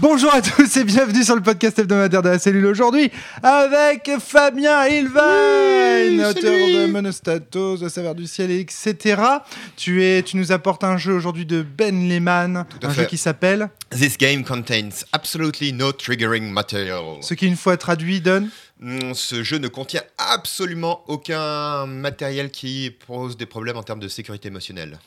Bonjour à tous et bienvenue sur le podcast hebdomadaire de la cellule aujourd'hui avec Fabien Ilvain, auteur de Monostatos, de Saveur du ciel, etc. Tu, es, tu nous apportes un jeu aujourd'hui de Ben Lehman, un fait. jeu qui s'appelle, This game contains absolutely no triggering material. ce qui une fois traduit donne. Mm, Ce jeu ne contient absolument aucun matériel qui pose des problèmes en termes de sécurité émotionnelle.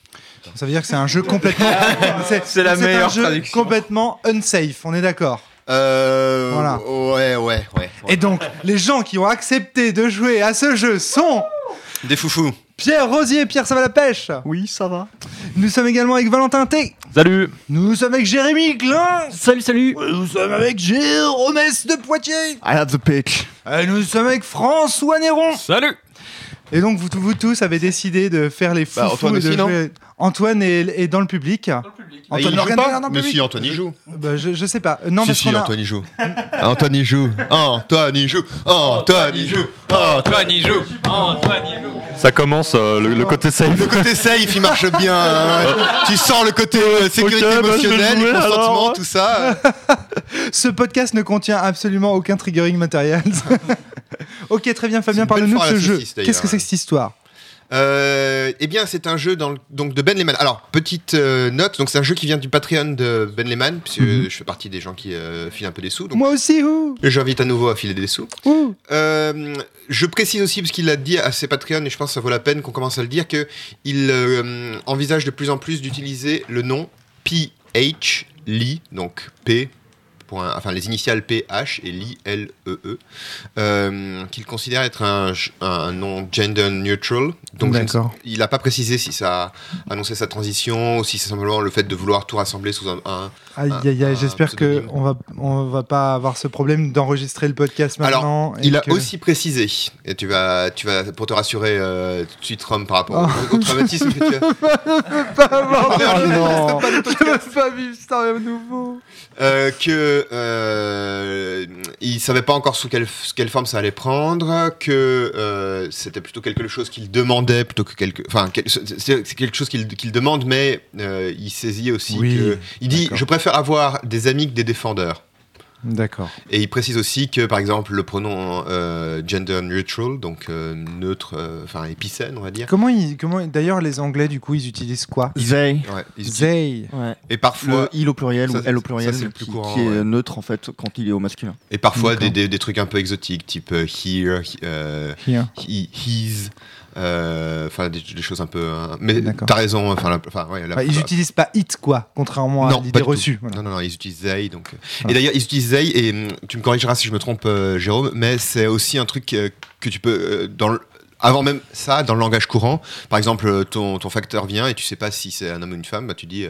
Ça veut dire que c'est un jeu complètement. C'est la un meilleure jeu traduction. complètement unsafe, on est d'accord. Euh, Voilà. Ouais, ouais, ouais. ouais. Et donc, les gens qui ont accepté de jouer à ce jeu sont Des foufous. Pierre Rosier, Pierre, ça va la pêche Oui, ça va. Nous sommes également avec Valentin T. Salut. Nous sommes avec Jérémy Klein. Salut, salut. Nous sommes avec Jérôme S de Poitiers. I have the pitch. Et nous sommes avec François Néron. Salut. Et donc, vous, vous tous avez décidé de faire les fous. Bah, Antoine aussi, non Antoine est, est dans le public. Antoine il joue pas dans le Mais public. si, Antoine joue. Bah, je, je sais pas. Non, si, parce si, qu'on a- Antoine y joue. Antoine y joue. Antoine y joue. Antoine y joue. Antoine y joue. Ça commence, euh, le, le côté safe. Le côté safe, il marche bien. hein. tu sens le côté euh, sécurité bah, émotionnelle, jouer, consentement, alors. tout ça. Ce podcast ne contient absolument aucun triggering matériel. ok, très bien, Fabien, parle-nous de ce jeu. Qu'est-ce que c'est que cette histoire? Euh, eh bien, c'est un jeu dans le- donc de Ben Lehman. Alors, petite euh, note, donc c'est un jeu qui vient du Patreon de Ben Lehman, puisque Mhm. je fais partie des gens qui euh, filent un peu des sous. Donc, Moi aussi, ouh, j'invite à nouveau à filer des sous. ouh. Je précise aussi, parce qu'il a dit à ses Patreons, et je pense que ça vaut la peine qu'on commence à le dire, qu'il envisage de plus en plus d'utiliser le nom PH, Lee, donc P. point- Enfin, les initiales PH et Lee, L-E-E, euh, qu'il considère être un, un nom gender neutral. Donc, je ne il n'a pas précisé si ça a annoncé sa transition ou si c'est simplement le fait de vouloir tout rassembler sous un. un- Aïe, aïe, aïe, un j'espère que pseudonyme. on va, on va pas avoir ce problème d'enregistrer le podcast Alors, maintenant. et Il a que- aussi précisé, et tu vas, tu vas pour te rassurer euh, tout de suite, Rome, par rapport Oh. au, au traumatisme que tu as. pas avoir de- Oh Je non. veux pas vivre ça à nouveau. Euh, que euh, il savait pas encore sous quelle, forme ça allait prendre, que euh, c'était plutôt quelque chose qu'il demandait plutôt que quelque, enfin quel- c'est quelque chose qu'il demande, mais euh, il saisit aussi Oui, que il dit je préfère avoir des amis que des défendeurs. D'accord. Et il précise aussi que, par exemple, le pronom euh, gender neutral, donc euh, neutre, euh, enfin épicène, on va dire. Comment ils, comment d'ailleurs les Anglais du coup ils utilisent quoi? They. Ouais, ils utilisent- They. Ouais. et parfois, Le il au pluriel ça, ou elle au ça, pluriel c'est le qui, plus courant, qui est ouais. neutre en fait quand il est au masculin. et parfois des, des, des trucs un peu exotiques, type euh, here, he- euh, Here. he, his, euh, enfin des, des choses un peu. hein. mais t'as raison, enfin, la- enfin ouais, la- Enfin, ils utilisent pas it quoi, contrairement à Non, pas l'idée reçue. Voilà. Non, non, non, ils utilisent they. Donc... euh. Voilà. Et d'ailleurs, ils utilisent they, et hum, tu me corrigeras si je me trompe, euh, Jérôme, mais c'est aussi un truc euh, que tu peux. euh, dans le- Avant même ça, dans le langage courant, par exemple, euh, ton, ton facteur vient et tu sais pas si c'est un homme ou une femme, bah, tu dis euh,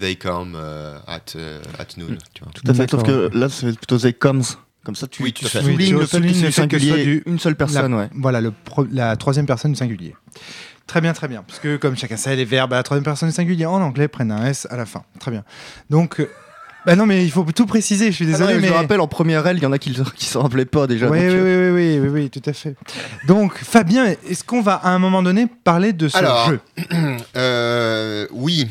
they come euh, at, euh, at noon. Tu vois. Tout à fait. Sauf que là c'est plutôt they comes. Comme ça tu, Oui, tu. Oui, soulignes tu le fait soulignes fait que ce soit singulier, du- une seule personne, La- ouais. Voilà, le pro- la troisième personne du singulier. Très bien, très bien. Parce que comme chacun sait, les verbes à la troisième personne du singulier en anglais prennent un S à la fin. Très bien. Donc, euh, bah non, mais il faut tout préciser. Je suis désolé, Ah non, mais. Je le rappelle en première L, il y en a qui qui s'en rappelaient pas déjà. Oui, donc, oui, euh, oui, oui, oui, oui, oui, tout à fait. Donc, Fabien, est-ce qu'on va à un moment donné parler de ce Alors, jeu? Euh, oui.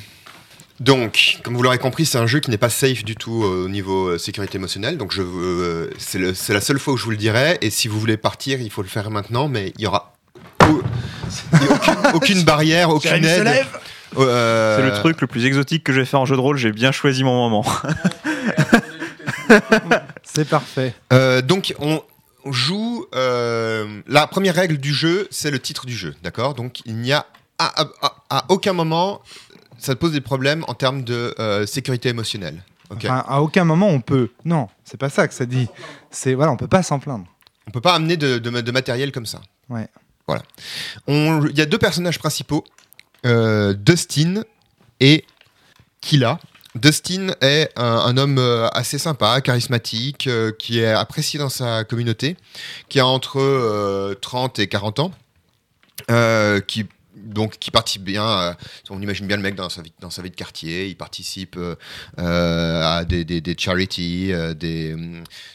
Donc, comme vous l'aurez compris, c'est un jeu qui n'est pas safe du tout euh, au niveau euh, sécurité émotionnelle. Donc, je, euh, c'est, le- c'est la seule fois où je vous le dirai. Et si vous voulez partir, il faut le faire maintenant. Mais il y aura aucune, aucune barrière, aucune aide. lève. Euh, C'est le truc le plus exotique que j'ai fait en jeu de rôle, j'ai bien choisi mon moment. C'est parfait. euh, donc, on joue. euh, la première règle du jeu, c'est le titre du jeu. D'accord? Donc, il n'y a à, à- à- à aucun moment. Ça te pose des problèmes en termes de euh, sécurité émotionnelle. Enfin, à aucun moment on peut. Non, c'est pas ça que ça dit. C'est voilà, on peut pas s'en plaindre. On peut pas amener de, de- de matériel comme ça. Ouais. Voilà. Il y a deux personnages principaux, euh, Dustin et Killa. Dustin est un, un homme euh, assez sympa, charismatique, euh, qui est apprécié dans sa communauté, qui a entre euh, 30 et 40 ans, qui donc qui participe bien, euh, on imagine bien le mec dans sa vie, dans sa vie de quartier, il participe euh, euh, à des, des, des charities, euh, des,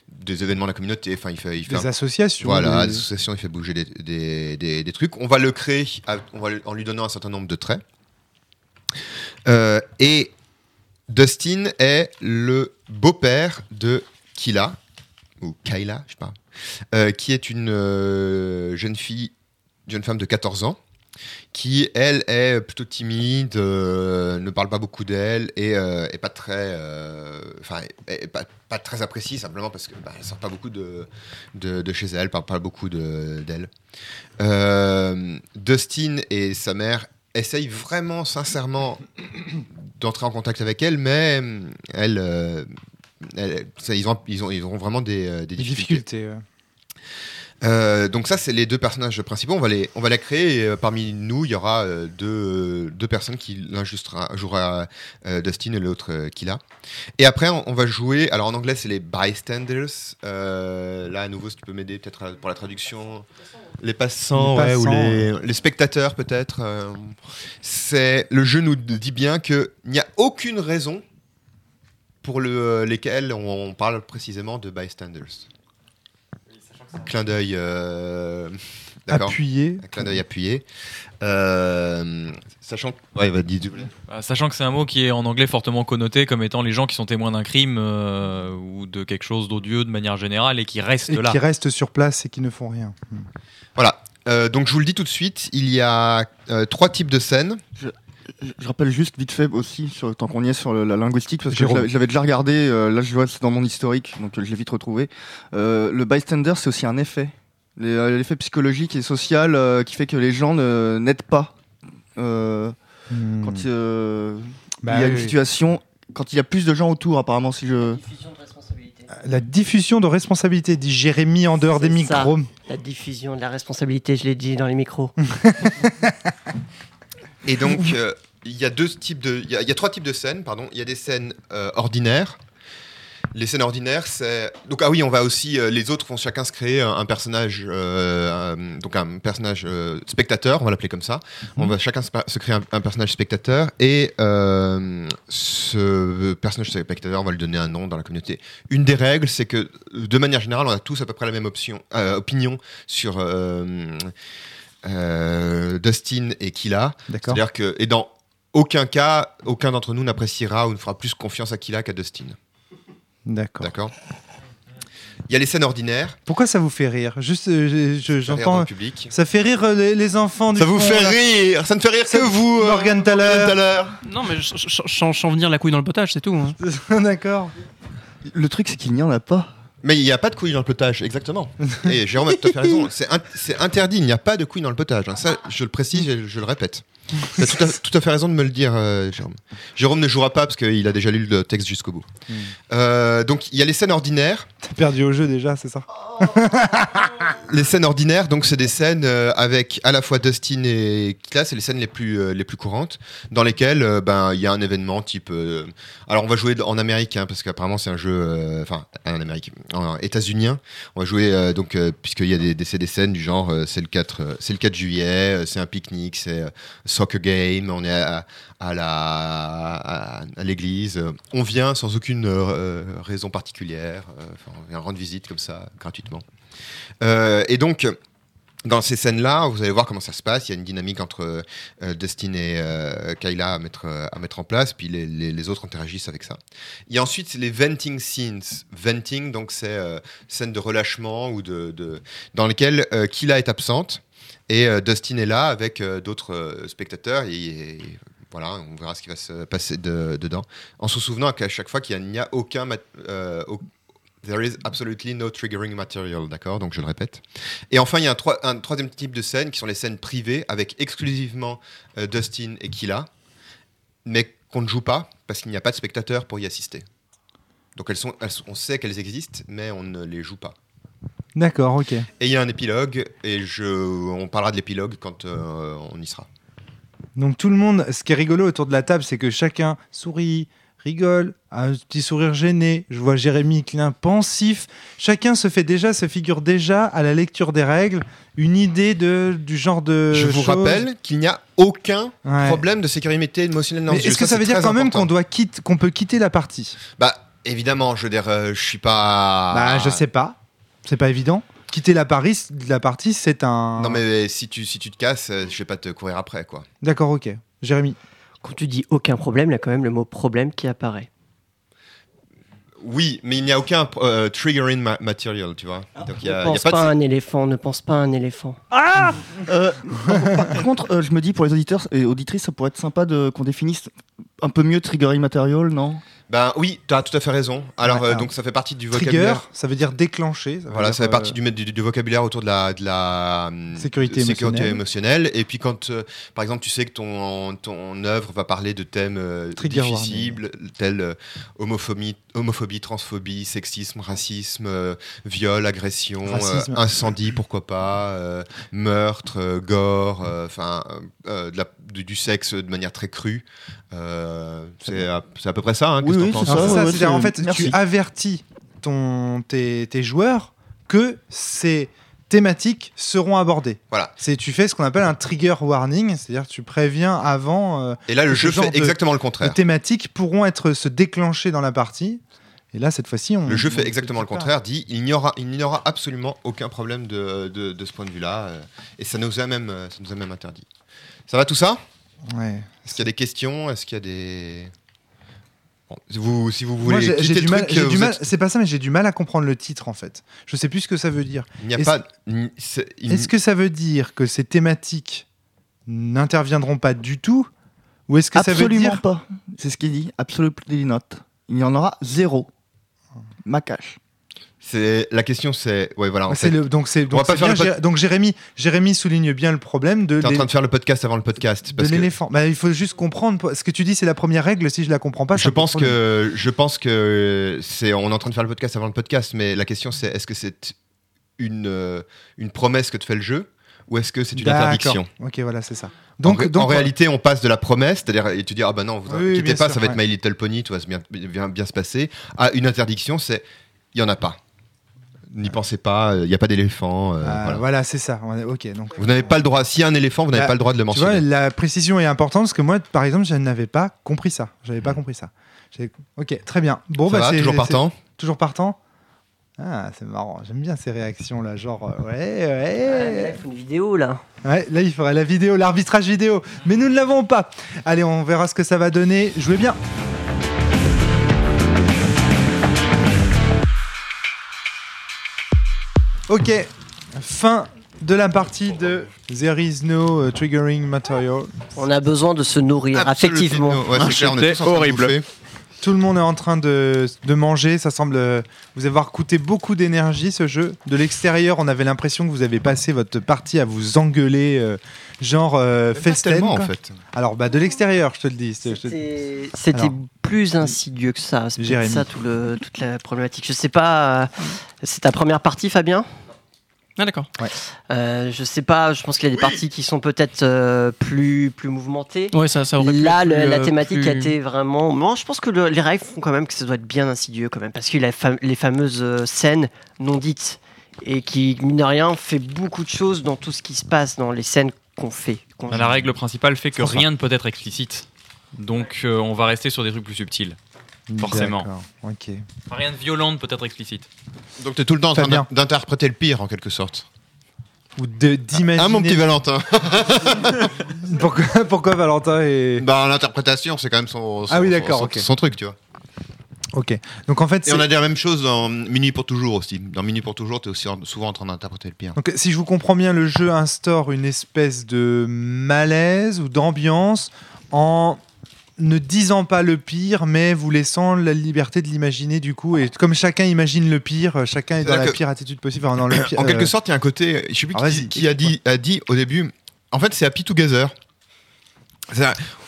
des événements de la communauté, enfin il fait, il fait Des un- associations. voilà, des- l'association, il fait bouger des, trucs. On va le créer à- on va, le- en lui donnant un certain nombre de traits. Euh, et Dustin est le beau-père de Kila, ou Kayla, je sais pas, euh, qui est une euh, jeune fille, jeune femme de 14 ans, qui, elle, est plutôt timide, euh, ne parle pas beaucoup d'elle et euh, est pas très, euh, enfin, pas, très appréciée simplement parce que bah, sort pas beaucoup de, de, chez elle, parle pas beaucoup de- d'elle. Euh, Dustin et sa mère essayent vraiment sincèrement d'entrer en contact avec elle, mais elle, ils, ont, ils, ont, ils auront vraiment des, difficultés. Euh, donc ça, c'est les deux personnages principaux. On va les, on va les créer. Et, euh, parmi nous, il y aura euh, deux, deux personnes qui l'un jouera, Dustin et l'autre Killa. Et après, on, on va jouer. Alors en anglais, c'est les bystanders. Là, à nouveau, si tu peux m'aider peut-être pour la traduction. Les passants, Les ouais, ou passants, les, les spectateurs peut-être. c'est le jeu nous dit bien que il n'y a aucune raison pour le, lesquelles on, on parle précisément de bystanders. Clin d'œil. euh. Appuyé. Un clin d'œil appuyé. Euh, sachant que. Ouais, va dis Bah, Sachant que c'est un mot qui est en anglais fortement connoté comme étant les gens qui sont témoins d'un crime euh, ou de quelque chose d'odieux de manière générale et qui restent Et là. qui restent sur place et qui ne font rien. Voilà. Euh, donc je vous le dis tout de suite, il y a euh, trois types de scènes. Je, je rappelle juste vite fait aussi, sur, tant qu'on y est sur le- la linguistique, parce que je Jérôme. l'avais- je l'avais déjà regardé, euh, là je vois c'est dans mon historique, donc euh, je l'ai vite retrouvé. Euh, le bystander, c'est aussi un effet. Euh, L'effet psychologique et social euh, qui fait que les gens n'aident pas. Euh, Hmm. quand euh, Bah il y a une oui. situation, quand il y a plus de gens autour, apparemment, si je. Diffusion de responsabilité. La diffusion de responsabilité, dit Jérémy en dehors des ça. micros. La diffusion de la responsabilité, je l'ai dit dans les micros. Et donc euh, il y a deux types de, il y, a- il y a trois types de scènes, pardon. Il y a des scènes euh, ordinaires. Les scènes ordinaires, c'est donc ah oui, on va aussi euh, les autres vont chacun se créer un, un personnage, un- donc un personnage spectateur, on va l'appeler comme ça. On va chacun se, créer un, un personnage spectateur et ce personnage spectateur, on va lui donner un nom dans la communauté. Une des règles, c'est que de manière générale, on a tous à peu près la même option, opinion sur Dustin et Killa. D'accord. C'est-à-dire que, et dans aucun cas, aucun d'entre nous n'appréciera ou ne fera plus confiance à Killa qu'à Dustin. D'accord. D'accord Il y a les scènes ordinaires. Pourquoi ça vous fait rire? Juste, euh, je- j'entends. public. Ça fait rire euh, les, les enfants du Ça vous fond, fait là. rire Ça ne fait rire Ça- que vous, euh, Morgane Thaler. Thaler. Non, mais je- venir la couille dans le potage, c'est tout. hein. D'accord. Le truc, c'est qu'il n'y en a pas. Mais il n'y a pas de couilles dans le potage, exactement. Et Jérôme a tout à fait raison. C'est in- c'est interdit, il n'y a pas de couilles dans le potage. hein. Ça, je le précise et je le répète. Tu as tout à, tout à fait raison de me le dire, euh, Jérôme. Jérôme ne jouera pas parce qu'il a déjà lu le texte jusqu'au bout. Hmm. Euh, donc, il y a les scènes ordinaires. T'as perdu au jeu déjà, c'est ça? Les scènes ordinaires, donc c'est des scènes euh, avec à la fois Dustin et Killa, c'est les scènes les plus les plus courantes, dans lesquelles ben il y a un événement type. alors on va jouer en Amérique hein, parce qu'apparemment c'est un jeu, enfin en Amérique, en états-unien. On va jouer euh, donc euh, puisqu'il y a des, scènes du genre euh, c'est le 4 euh, c'est le 4 juillet, c'est un pique-nique, c'est soccer game, on est à, à l'église, on vient sans aucune raison particulière, on vient rendre visite comme ça gratuitement. Et donc, dans ces scènes-là, vous allez voir comment ça se passe. Il y a une dynamique entre euh, Dustin et euh, Kayla à mettre, euh, à mettre en place, puis les, autres interagissent avec ça. Il y a ensuite les venting scenes. Venting, donc c'est euh, scène de relâchement ou de, dans lesquelles euh, Kayla est absente et Dustin est là avec d'autres spectateurs et, voilà, on verra ce qui va se passer de- dedans. En se souvenant qu'à chaque fois qu'il n'y a, aucun There is absolutely no triggering material, d'accord Donc je le répète. Et enfin, il y a un, troi- un troisième type de scènes qui sont les scènes privées avec exclusivement euh, Dustin et Killa, mais qu'on ne joue pas parce qu'il n'y a pas de spectateurs pour y assister. Donc elles sont, elles sont- on sait qu'elles existent, mais on ne les joue pas. D'accord, ok. Et il y a un épilogue, et je, on parlera de l'épilogue quand euh, on y sera. Donc tout le monde, ce qui est rigolo autour de la table, c'est que chacun sourit, rigole, a un petit sourire gêné. Je vois Jérémy Klein pensif. Chacun se fait déjà, se figure déjà à la lecture des règles une idée de, du genre de. je vous rappelle qu'il n'y a aucun Ouais. problème de sécurité émotionnelle dans est-ce que ça, veut dire quand même important. qu'on doit quitte, qu'on peut quitter la partie? Bah, évidemment, je veux dire, euh, je suis pas. Bah, je sais pas. C'est pas évident. Quitter la, Paris, la partie, c'est un. Non, mais si tu, si tu te casses, euh, je vais pas te courir après, quoi. D'accord, ok. Jérémy. Quand tu dis aucun problème, il y a quand même le mot problème qui apparaît. Oui, mais il n'y a aucun euh, triggering ma- material, tu vois. Donc y Ne y a pense pas pas, de- à un éléphant, ne pense pas à un éléphant. Euh, par, contre, euh, je me dis pour les auditeurs et auditrices, ça pourrait être sympa de qu'on définisse un peu mieux triggering material, non? Ben oui, tu as tout à fait raison. Alors, Ouais, euh, alors, donc ça fait partie du Trigger, vocabulaire. ça veut dire déclencher. veut Voilà, dire, ça fait partie euh, du, du, du vocabulaire autour de la, de la hum, Sécurité de émotionnelle. émotionnelle. Et puis quand, euh, par exemple, tu sais que ton, ton œuvre va parler de thèmes euh, difficiles, tels euh, homophobie, homophobie, transphobie, sexisme, racisme, viol, agression, Racisme. incendie, pourquoi pas, meurtre, gore, enfin du sexe de manière très crue. Euh, c'est à, c'est à peu près ça. Hein, Oui, qu'est-ce que oui, c'est ça, c'est ça, ouais, c'est- en fait, merci. tu avertis ton, tes, tes joueurs que ces thématiques seront abordées. Voilà. C'est tu fais ce qu'on appelle un trigger warning, c'est-à-dire tu préviens avant euh, Et là, le jeu fait de- exactement le les contraire. thématiques pourront être se déclencher dans la partie. Et là, cette fois-ci, on. Le jeu fait exactement le on- contraire, dit il n'y aura, il n'y aura absolument aucun problème de, de, de ce point de vue-là, euh, et ça nous, a même, euh, ça nous a même interdit. Ça va tout ça? Ouais. Est-ce qu'il y a des questions? Est-ce qu'il y a des... Bon, si vous, si vous voulez Moi, j'ai quitter j'ai le du mal. euh, mal- C'est pas ça, mais j'ai du mal à comprendre le titre en fait. Je sais plus ce que ça veut dire. il n'y a est-ce- pas... il- Est-ce que ça veut dire que ces thématiques n'interviendront pas du tout? Ou est-ce que ça veut Absolument dire pas. C'est ce qu'il dit. Absolutely not. Il y en aura zéro. Macache. C'est La question c'est... Ouais, voilà, en fait, le- donc c'est va donc donc Jérémy Jérémy souligne bien le problème de t'es en train de faire le podcast avant le podcast. de Parce que l'éléphant. Bah, il faut juste comprendre ce que tu dis c'est la première règle si je la comprends pas. je pense que je pense que c'est on est en train de faire le podcast avant le podcast, mais la question c'est est-ce que c'est une euh, une promesse que te fait le jeu ou est-ce que c'est une interdiction OK, voilà, c'est ça. Donc, Donc en, réalité, on passe de la promesse, c'est-à-dire et tu dis ah bah non, vous Oui, oui, pas, sûr, ça va être. My Little Pony, tout va bien, bien, bien se passer. À une interdiction, c'est il y en a pas. N'y pensez pas, il n'y a pas d'éléphant. euh, Ah, voilà. voilà, c'est ça. On est- OK, donc Vous n'avez pas le droit. S'il y a un éléphant, vous n'avez Bah, pas le droit de le Tu vois, mentionner. la précision est importante parce que moi, par exemple, je n'avais pas compris ça. J'avais Mm. pas compris ça. Ok, très bien. Bon, Ça bah, va, toujours partant. Toujours partant. Ah, c'est marrant. J'aime bien ces réactions là, genre euh, ouais, Ah, ouais. il faut une vidéo là. Ouais, là, il faudrait la vidéo, l'arbitrage vidéo. Mais nous ne l'avons pas. Allez, on verra ce que ça va donner. Jouez bien. Ok, fin de la partie de There is no uh, triggering material. On a besoin de se nourrir, Absolument. Ouais, c'est clair, on est C'était tous en train de horrible. bouffer. Tout le monde est en train de, de manger. Ça semble euh, vous avoir coûté beaucoup d'énergie ce jeu. De l'extérieur, on avait l'impression que vous avez passé votre partie à vous engueuler, euh, genre euh, festen. en fait. Alors, bah, de l'extérieur, je te le dis. je te- C'était plus insidieux que ça. C'est peut-être Jérémy. ça tout le, toute la problématique. Je sais pas. euh, C'est ta première partie, Fabien? Ah, d'accord. Euh, Je sais pas. Je pense qu'il y a des parties qui sont peut-être euh, plus plus mouvementées. Ouais, ça, ça aurait pu Là, être le- plus, la euh, thématique a plus- été vraiment. Moi, je pense que le- les règles font quand même que ça doit être bien insidieux quand même, parce qu'il a les fameuses euh, scènes non dites et qui, mine de rien, fait beaucoup de choses dans tout ce qui se passe dans les scènes qu'on fait. qu'on La règle principale fait que rien ne peut être explicite. Donc euh, on va rester sur des trucs plus subtils. Forcément. Ok. Enfin, rien de violent ne peut être explicite. Donc tu es tout le temps en train Fabien. d'in- d'interpréter le pire, en quelque sorte. Ou de- d'imaginer. Ah, mon petit Valentin. pourquoi, pourquoi Valentin est. bah, l'interprétation, c'est quand même son, son- Ah oui, d'accord, son- ok. son truc, tu vois. Ok. Donc en fait, Et c'est- on a dit la même chose dans Minuit pour toujours aussi. Dans Minuit pour toujours, tu es aussi en- souvent en train d'interpréter le pire. Donc, si je vous comprends bien, le jeu instaure une espèce de malaise ou d'ambiance en ne disant pas le pire, mais vous laissant la liberté de l'imaginer du coup. Et comme chacun imagine le pire, chacun est dans la pire attitude possible. enfin, dans le pire- En quelque euh, sorte, il y a un côté. Je sais plus Ah, qui, a, dit, a dit au début. En fait, c'est Happy Together.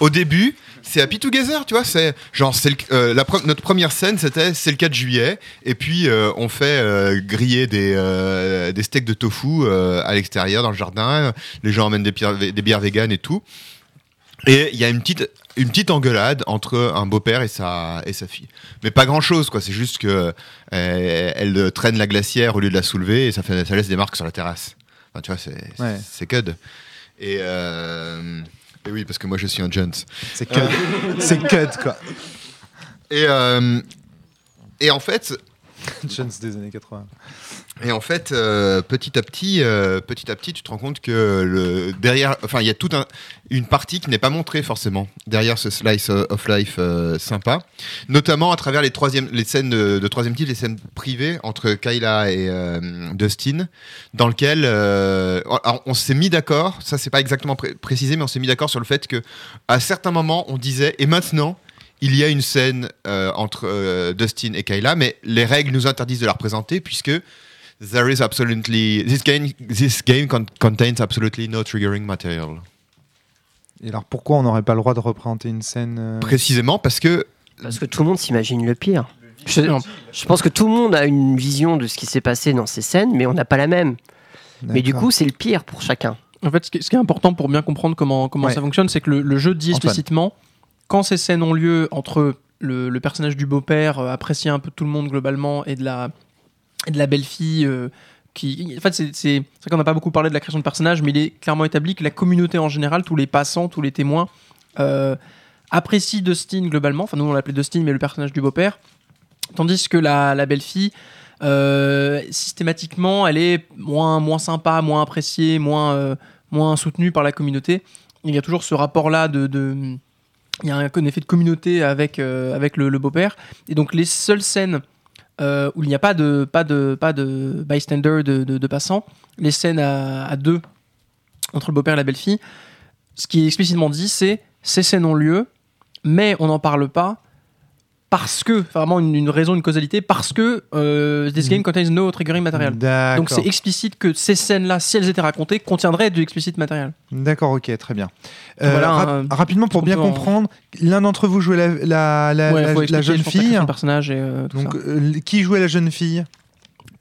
Au début, c'est Happy Together, tu vois. C'est genre, c'est euh, la pre- notre première scène, c'était c'est le 4 juillet, et puis euh, on fait euh, griller des, des steaks de tofu à l'extérieur dans le jardin. Les gens emmènent des, bières- des bières véganes et tout. Et il y a une petite, une petite engueulade entre un beau-père et sa, et sa fille. Mais pas grand-chose, quoi. C'est juste que euh, elle traîne la glacière au lieu de la soulever et ça, fait, ça laisse des marques sur la terrasse. Enfin, tu vois, c'est Ouais. c'est cud. Et, euh, et oui, parce que moi, je suis un Jones. C'est cut. c'est cut, quoi. Et, euh, et en fait, Jones des années 80. Et en fait, euh, petit à petit, euh, petit à petit, tu te rends compte que derrière, enfin, il y a toute un, une partie qui n'est pas montrée forcément derrière ce slice of life euh, sympa, notamment à travers les troisième, les scènes de, troisième type, les scènes privées entre Kyla et Dustin, dans lequel alors, on s'est mis d'accord. Ça, c'est pas exactement pré- précisé, mais on s'est mis d'accord sur le fait que à certains moments, on disait et maintenant. Il y a une scène entre Dustin et Kyla, mais les règles nous interdisent de la représenter puisque There is absolutely this game. This game con- contains absolutely no triggering material. Et alors pourquoi on n'aurait pas le droit de représenter une scène euh, Précisément parce que Parce que tout le monde s'imagine le pire. Je, je pense que tout le monde a une vision de ce qui s'est passé dans ces scènes, mais on n'a pas la même. Mais du coup, c'est le pire pour chacun. En fait, ce qui, est- ce qui est important pour bien comprendre comment, comment Ouais. ça fonctionne, c'est que le, le jeu dit Antoine. explicitement quand ces scènes ont lieu entre le, le personnage du beau-père, euh, apprécié un peu de tout le monde globalement, et de la, et de la belle-fille. euh, qui, en fait, c'est c'est- vrai qu'on n'a pas beaucoup parlé de la création de personnages, mais il est clairement établi que la communauté en général, tous les passants, tous les témoins, euh, apprécient Dustin globalement. Enfin, nous on l'appelait Dustin, mais le personnage du beau-père. Tandis que la, la belle-fille, euh, systématiquement, elle est moins, moins sympa, moins appréciée, moins, moins soutenue par la communauté. Il y a toujours ce rapport-là de, de- Il y a un, effet de communauté avec, avec le beau-père. Et donc, les seules scènes euh, où il n'y a pas de, pas de, pas de bystander, de, de, passants, les scènes à, à deux entre le beau-père et la belle-fille, ce qui est explicitement dit, c'est ces scènes ont lieu, mais on n'en parle pas parce que, vraiment une, une raison, une causalité, parce que euh, this game contains no triggering material. D'accord. Donc c'est explicite que ces scènes-là, si elles étaient racontées, contiendraient du explicite matériel. D'accord, ok, très bien. Euh, Voilà, rap- un- rapidement, pour bien en- comprendre, l'un d'entre vous jouait la, la, la, Ouais, la- faut la expliquer, jeune fille. de personnage et euh, tout Donc, ça. euh, qui jouait la jeune fille?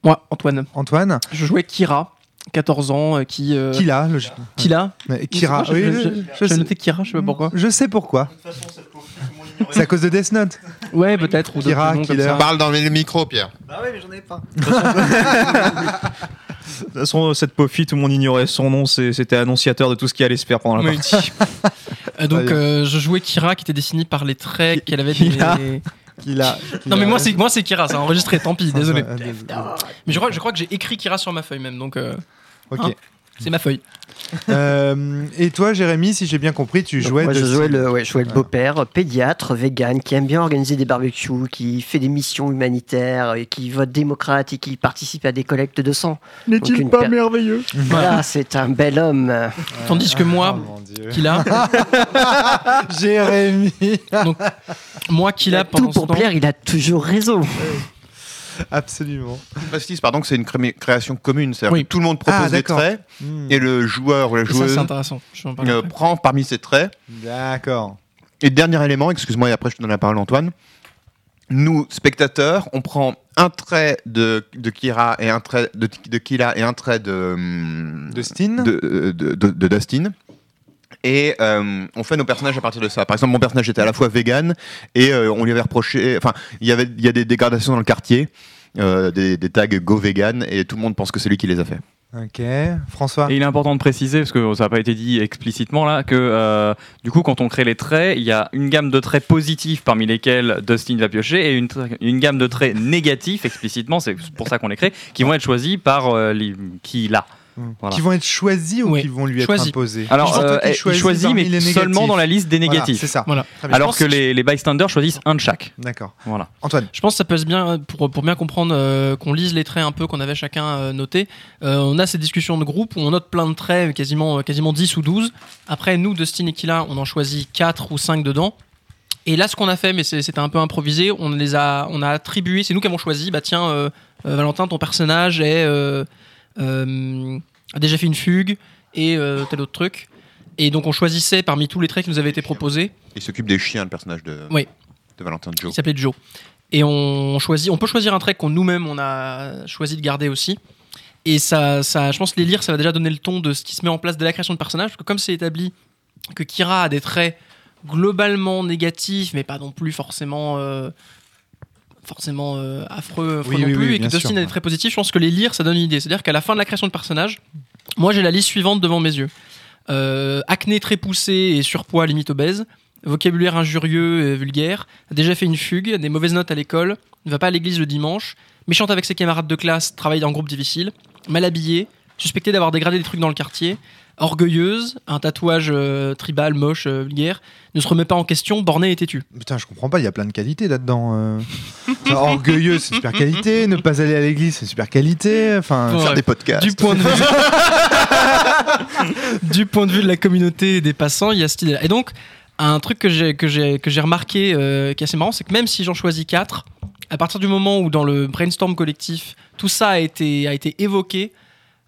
Moi, Antoine, Antoine je jouais Kira, 14 ans, euh, qui. euh, Qui l'a logiquement Kila. Kira, Je- oui, je- je- je- sais- noté Kira, je sais pas pourquoi. Je sais pourquoi. C'est à cause de Death Note. Ouais, peut-être. ou Kira, noms Killer. parle dans le micro, Pierre. Bah oui, mais j'en ai pas. De toute façon, cette pauvre fille, tout le monde ignorait son nom. C'était annonciateur de tout ce qui allait se faire pendant la partie. Euh, donc, euh, je jouais Kira qui était définie par les traits qu'elle avait des. Kira. L'a Non, mais moi, c'est moi c'est Kira, c'est enregistré, tant pis, désolé. Ah, désolé. Mais je crois, je crois que j'ai écrit Kira sur ma feuille même, donc euh, Ok. Hein c'est ma feuille. Euh, et toi, Jérémy, si j'ai bien compris, tu Donc, jouais. moi, je jouais le, ouais, je jouais le beau-père, pédiatre, vegan, qui aime bien organiser des barbecues, qui fait des missions humanitaires, et qui vote démocrate et qui participe à des collectes de sang. Une per- merveilleux Voilà, c'est un bel homme. Tandis que Oh moi, Dieu. Kila, Jérémy. moi, Kila, Tout pendant ce pour temps. plaire, il a toujours raison. Absolument. Précise, pardon, c'est une cré- création commune. C'est-à-dire Oui. que tout le monde propose Ah, des d'accord. traits Hmm. et le joueur ou la ça, joueuse c'est intéressant. Euh, prend parmi ces traits. D'accord. Et dernier élément, excuse-moi, et après je te donne la parole, Antoine. Nous, spectateurs, on prend un trait de, de Kira et un trait de, de Kila et un trait de, Dustin de, euh, de, de- de Dustin. Et euh, on fait nos personnages à partir de ça. Par exemple, mon personnage était à la fois vegan et euh, on lui avait reproché. Enfin, il y avait il y a des dégradations dans le quartier, euh, des, des tags Go Vegan, et tout le monde pense que c'est lui qui les a fait. Ok. François? Et il est important de préciser, parce que ça n'a pas été dit explicitement là, que euh, du coup, quand on crée les traits, il y a une gamme de traits positifs parmi lesquels Dustin va piocher et une, une gamme de traits négatifs explicitement, c'est pour ça qu'on les crée, qui vont être choisis par euh, les- qui là. Voilà. Qui vont être choisis ou Oui. qui vont lui être Choisis. imposés Alors, euh, choisit, parmi mais seulement dans la liste des Voilà, négatifs. c'est ça. Voilà. Alors que que- les, les bystanders choisissent un de chaque. D'accord. Voilà. Antoine. Je pense que ça peut se bien, pour, pour bien comprendre, euh, qu'on lise les traits un peu qu'on avait chacun euh, notés. Euh, on a ces discussions de groupe où on note plein de traits, quasiment, quasiment 10 ou 12. Après, nous, Dustin et Kila, on en choisit 4 ou 5 dedans. Et là, ce qu'on a fait, mais c'est- c'était un peu improvisé, on les a, on a attribué, c'est nous qui avons choisi, bah tiens, euh, euh, Valentin, ton personnage est, euh, euh, a déjà fait une fugue et euh, tel autre truc. Et donc on choisissait parmi tous les traits qui nous avaient été proposés, Il s'occupe des chiens, le personnage de, Oui. de Valentin Joe. qui s'appelait Joe. Et on choisit, on peut choisir un trait qu'on nous-mêmes on a choisi de garder aussi. Et ça, ça, je pense que les lire, ça va déjà donner le ton de ce qui se met en place dès la création de personnage. Parce que comme c'est établi que Kira a des traits globalement négatifs, mais pas non plus forcément, euh, forcément euh, affreux, affreux Oui, non oui, plus, oui, et que Dustin a des traits positifs, je pense que les lire, ça donne une idée. C'est-à-dire qu'à la fin de la création de personnage, moi j'ai la liste suivante devant mes yeux. Euh, acné très poussé et surpoids limite obèse, vocabulaire injurieux et vulgaire, a déjà fait une fugue, des mauvaises notes à l'école, ne va pas à l'église le dimanche, méchante avec ses camarades de classe, travaille en groupe difficile, mal habillée, suspectée d'avoir dégradé des trucs dans le quartier, orgueilleuse, un tatouage euh, tribal, moche, euh, vulgaire, ne se remet pas en question, bornée et têtue. Putain, je comprends pas, il y a plein de qualités là-dedans. euh. Enfin, Orgueilleux, c'est super qualité. Ne pas aller à l'église, c'est super qualité. Enfin. Faire des podcasts. Du point de vue du point de vue de la communauté et des passants, il y a cette idée-là. Et donc, un truc que j'ai que j'ai que j'ai remarqué euh, qui est assez marrant, c'est que même si j'en choisis quatre, à partir du moment où dans le brainstorm collectif tout ça a été a été évoqué,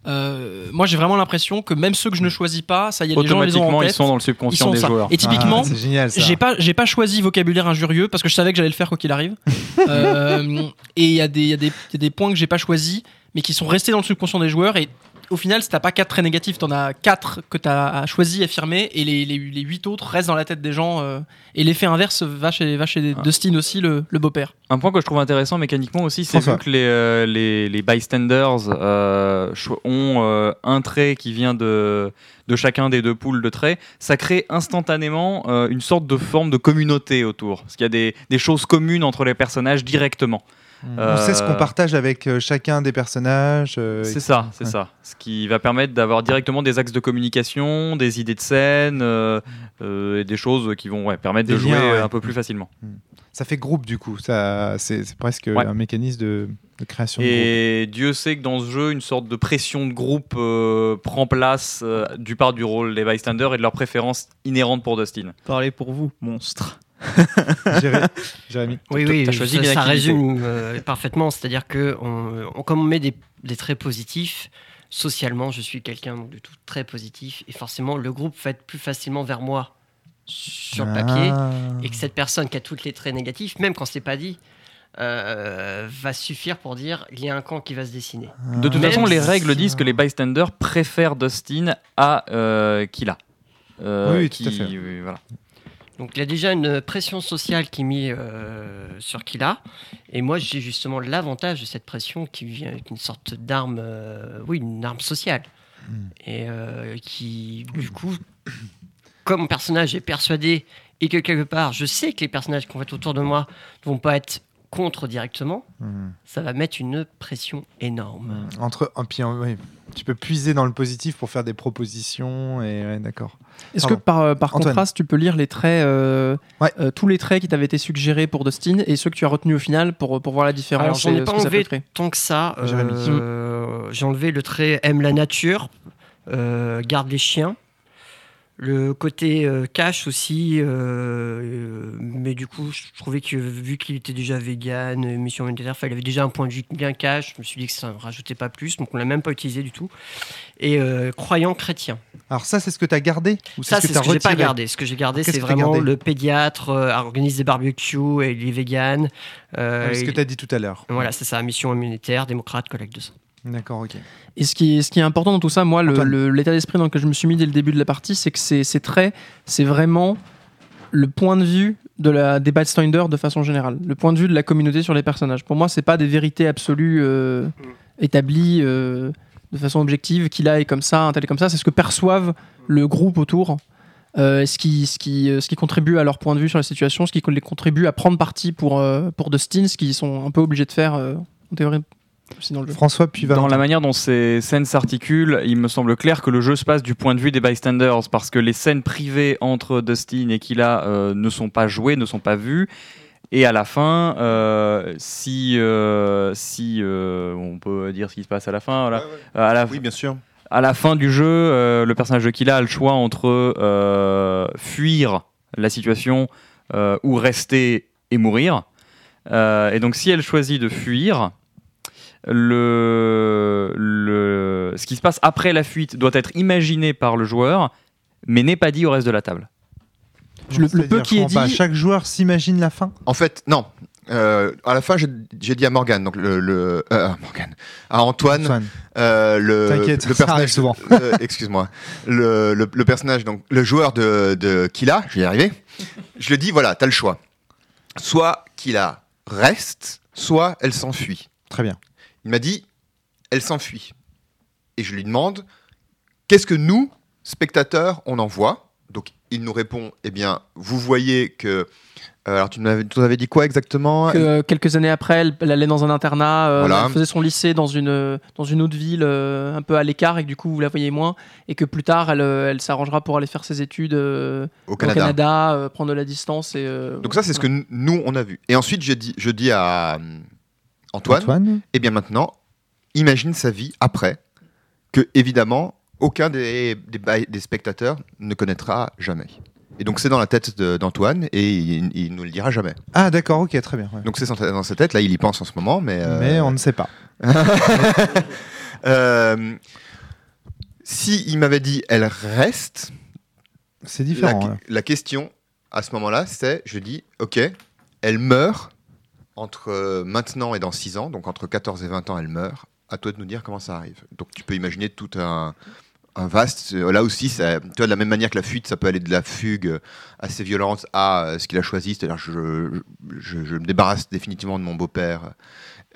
euh, moi j'ai vraiment l'impression que même ceux que je ne choisis pas, ça y est, les gens les ont en Automatiquement, ils sont dans le ils subconscient sont des ça. joueurs. Et typiquement, Ah, génial j'ai pas, j'ai pas choisi vocabulaire injurieux parce que je savais que j'allais le faire quoi qu'il arrive. Euh, et il y, a des- il y, a des- il y a des points que j'ai pas choisis, mais qui sont restés dans le subconscient des joueurs. Et au final, si t'as pas quatre traits négatifs, t'en as quatre que t'as choisi, affirmé, et les, les, les huit autres restent dans la tête des gens. euh, et l'effet inverse va chez, va chez Ah. Dustin aussi, le, le beau-père. Un point que je trouve intéressant mécaniquement aussi, c'est que les, euh, les, les bystanders euh, ont euh, un trait qui vient de, de chacun des deux poules de traits, ça crée instantanément euh, une sorte de forme de communauté autour. Parce qu'il y a des, des choses communes entre les personnages directement. On sait ce qu'on Euh, partage avec euh, chacun des personnages. euh, C'est et- ça, c'est Ouais. ça. Ce qui va permettre d'avoir directement des axes de communication, des idées de scène, euh, euh, et des choses qui vont ouais, permettre Des de jouer liens, ouais. un peu plus facilement. Ça fait groupe du coup. Ça, c'est c'est presque Ouais. un mécanisme de, de création de groupe. Et Dieu sait que dans ce jeu, une sorte de pression de groupe euh, prend place euh, du part du rôle des bystanders et de leur préférence inhérente pour Dustin. Parlez pour vous, monstre. Jéré- Jérémy. Oui, oui, choisi ça, bien ça résume euh, parfaitement. C'est-à-dire que on, on- comme on met des, des traits positifs, socialement, je suis quelqu'un de tout très positif, et forcément, le groupe va être plus facilement vers moi sur le papier, Ah. et que cette personne qui a tous les traits négatifs, même quand c'est pas dit, euh, va suffire pour dire il y a un camp qui va se dessiner. De toute Même façon, les règles disent que les bystanders préfèrent Dustin à euh, Killa. Euh, Oui, tout à fait. oui, voilà. Donc il y a déjà une pression sociale qui est mise euh, sur Killa. Et moi j'ai justement l'avantage de cette pression qui vient avec une sorte d'arme, euh, oui, une arme sociale. Hmm. Et euh, qui, du coup, comme mon personnage est persuadé et que quelque part je sais que les personnages qui vont être autour de moi ne vont pas être contre directement, Hmm. ça va mettre une pression énorme. Entre, ah, puis, euh, oui, tu peux puiser dans le positif pour faire des propositions et ouais, d'accord. Est-ce que par, euh, par contraste, tu peux lire les traits, euh, Ouais. euh, tous les traits qui t'avaient été suggérés pour Dustin et ceux que tu as retenus au final pour, pour voir la différence Alors, j'en ai pas enlevé tant que ça. Euh, J'ai enlevé le trait aime la nature, euh, garde les chiens. Le côté euh, cash aussi, euh, euh, mais du coup, je trouvais que vu qu'il était déjà vegan, mission humanitaire, il avait déjà un point de vue bien cash. Je me suis dit que ça ne rajoutait pas plus, donc on l'a même pas utilisé du tout. Et euh, croyant chrétien. Alors ça, c'est ce que tu as gardé ou Ça, c'est ce que j'ai pas gardé. Ce que j'ai gardé, c'est vraiment gardé le pédiatre, organise des barbecues et il est vegan. Ah, Ce que tu as dit tout à l'heure. Voilà, c'est ça, mission immunitaire, démocrate, collecte de sang. D'accord, ok. Et ce qui, est, ce qui est important dans tout ça, moi, le- Antoine. le- l'état d'esprit dans lequel je me suis mis dès le début de la partie, c'est que ces, ces traits, c'est vraiment le point de vue de la, des bystanders de façon générale, le point de vue de la communauté sur les personnages. Pour moi, c'est pas des vérités absolues euh, établies euh, de façon objective, qu'il a est comme ça, un tel est comme ça, c'est ce que perçoivent le groupe autour. euh, ce, qui, ce, qui, euh, ce qui contribue à leur point de vue sur la situation, ce qui les contribue à prendre parti pour, euh, pour Dustin, ce qu'ils sont un peu obligés de faire euh, en théorie le. François, puis Dans la manière dont ces scènes s'articulent, il me semble clair que le jeu se passe du point de vue des bystanders, parce que les scènes privées entre Dustin et Killa euh, ne sont pas jouées, ne sont pas vues. Et à la fin, euh, si, euh, si euh, on peut dire ce qui se passe à la fin, voilà. à, la, Oui, bien sûr. à la fin du jeu, euh, le personnage de Killa a le choix entre euh, fuir la situation euh, ou rester et mourir. Euh, et donc, si elle choisit de fuir, le, le, ce qui se passe après la fuite doit être imaginé par le joueur, mais n'est pas dit au reste de la table. Le- peu qui est pas, dit- Chaque joueur s'imagine la fin. En fait, non. Euh, à la fin, j'ai dit à Morgan, donc le, le- euh, à Morgan, à Antoine, Antoine. euh, le, le personnage, souvent. euh, excuse-moi, le, le- le personnage, donc le joueur de, de Killa, je vais y arriver. Je lui dis voilà, t'as le choix. Soit Killa reste, soit elle s'enfuit. Très bien. Il m'a dit elle s'enfuit. Et je lui demande qu'est-ce que nous, spectateurs, on en voit? Donc il nous répond, eh bien, vous voyez que... euh, alors tu nous avais, tu nous avais dit quoi exactement? Que, euh, quelques années après, elle, elle allait dans un internat, euh, Voilà. elle faisait son lycée dans une, euh, dans une autre ville euh, un peu à l'écart et que du coup vous la voyez moins et que plus tard elle, elle s'arrangera pour aller faire ses études Au au Canada. Prendre de la distance et. Donc ça, c'est ce que nous, on a vu. Et ensuite, je dis, je dis à Antoine, Antoine eh bien maintenant, imagine sa vie après, que évidemment, aucun des, des, spectateurs ne connaîtra jamais. Et donc c'est dans la tête d'Antoine et il, il nous le dira jamais. Ah, d'accord, ok, très bien. ouais. Donc c'est dans dans sa tête, là il y pense en ce moment, mais... euh, Mais on ne sait pas. euh, si il m'avait dit elle reste, C'est la, différent. la question à ce moment-là, c'est, je dis, ok, elle meurt entre euh, maintenant et dans 6 ans, donc entre 14 et 20 ans, elle meurt. À toi de nous dire comment ça arrive. Donc tu peux imaginer tout un, un vaste. euh, Là aussi, ça, tu vois, de la même manière que la fuite, ça peut aller de la fugue euh, assez violente à ce qu'il a choisi, c'est-à-dire je, je, je me débarrasse définitivement de mon beau-père.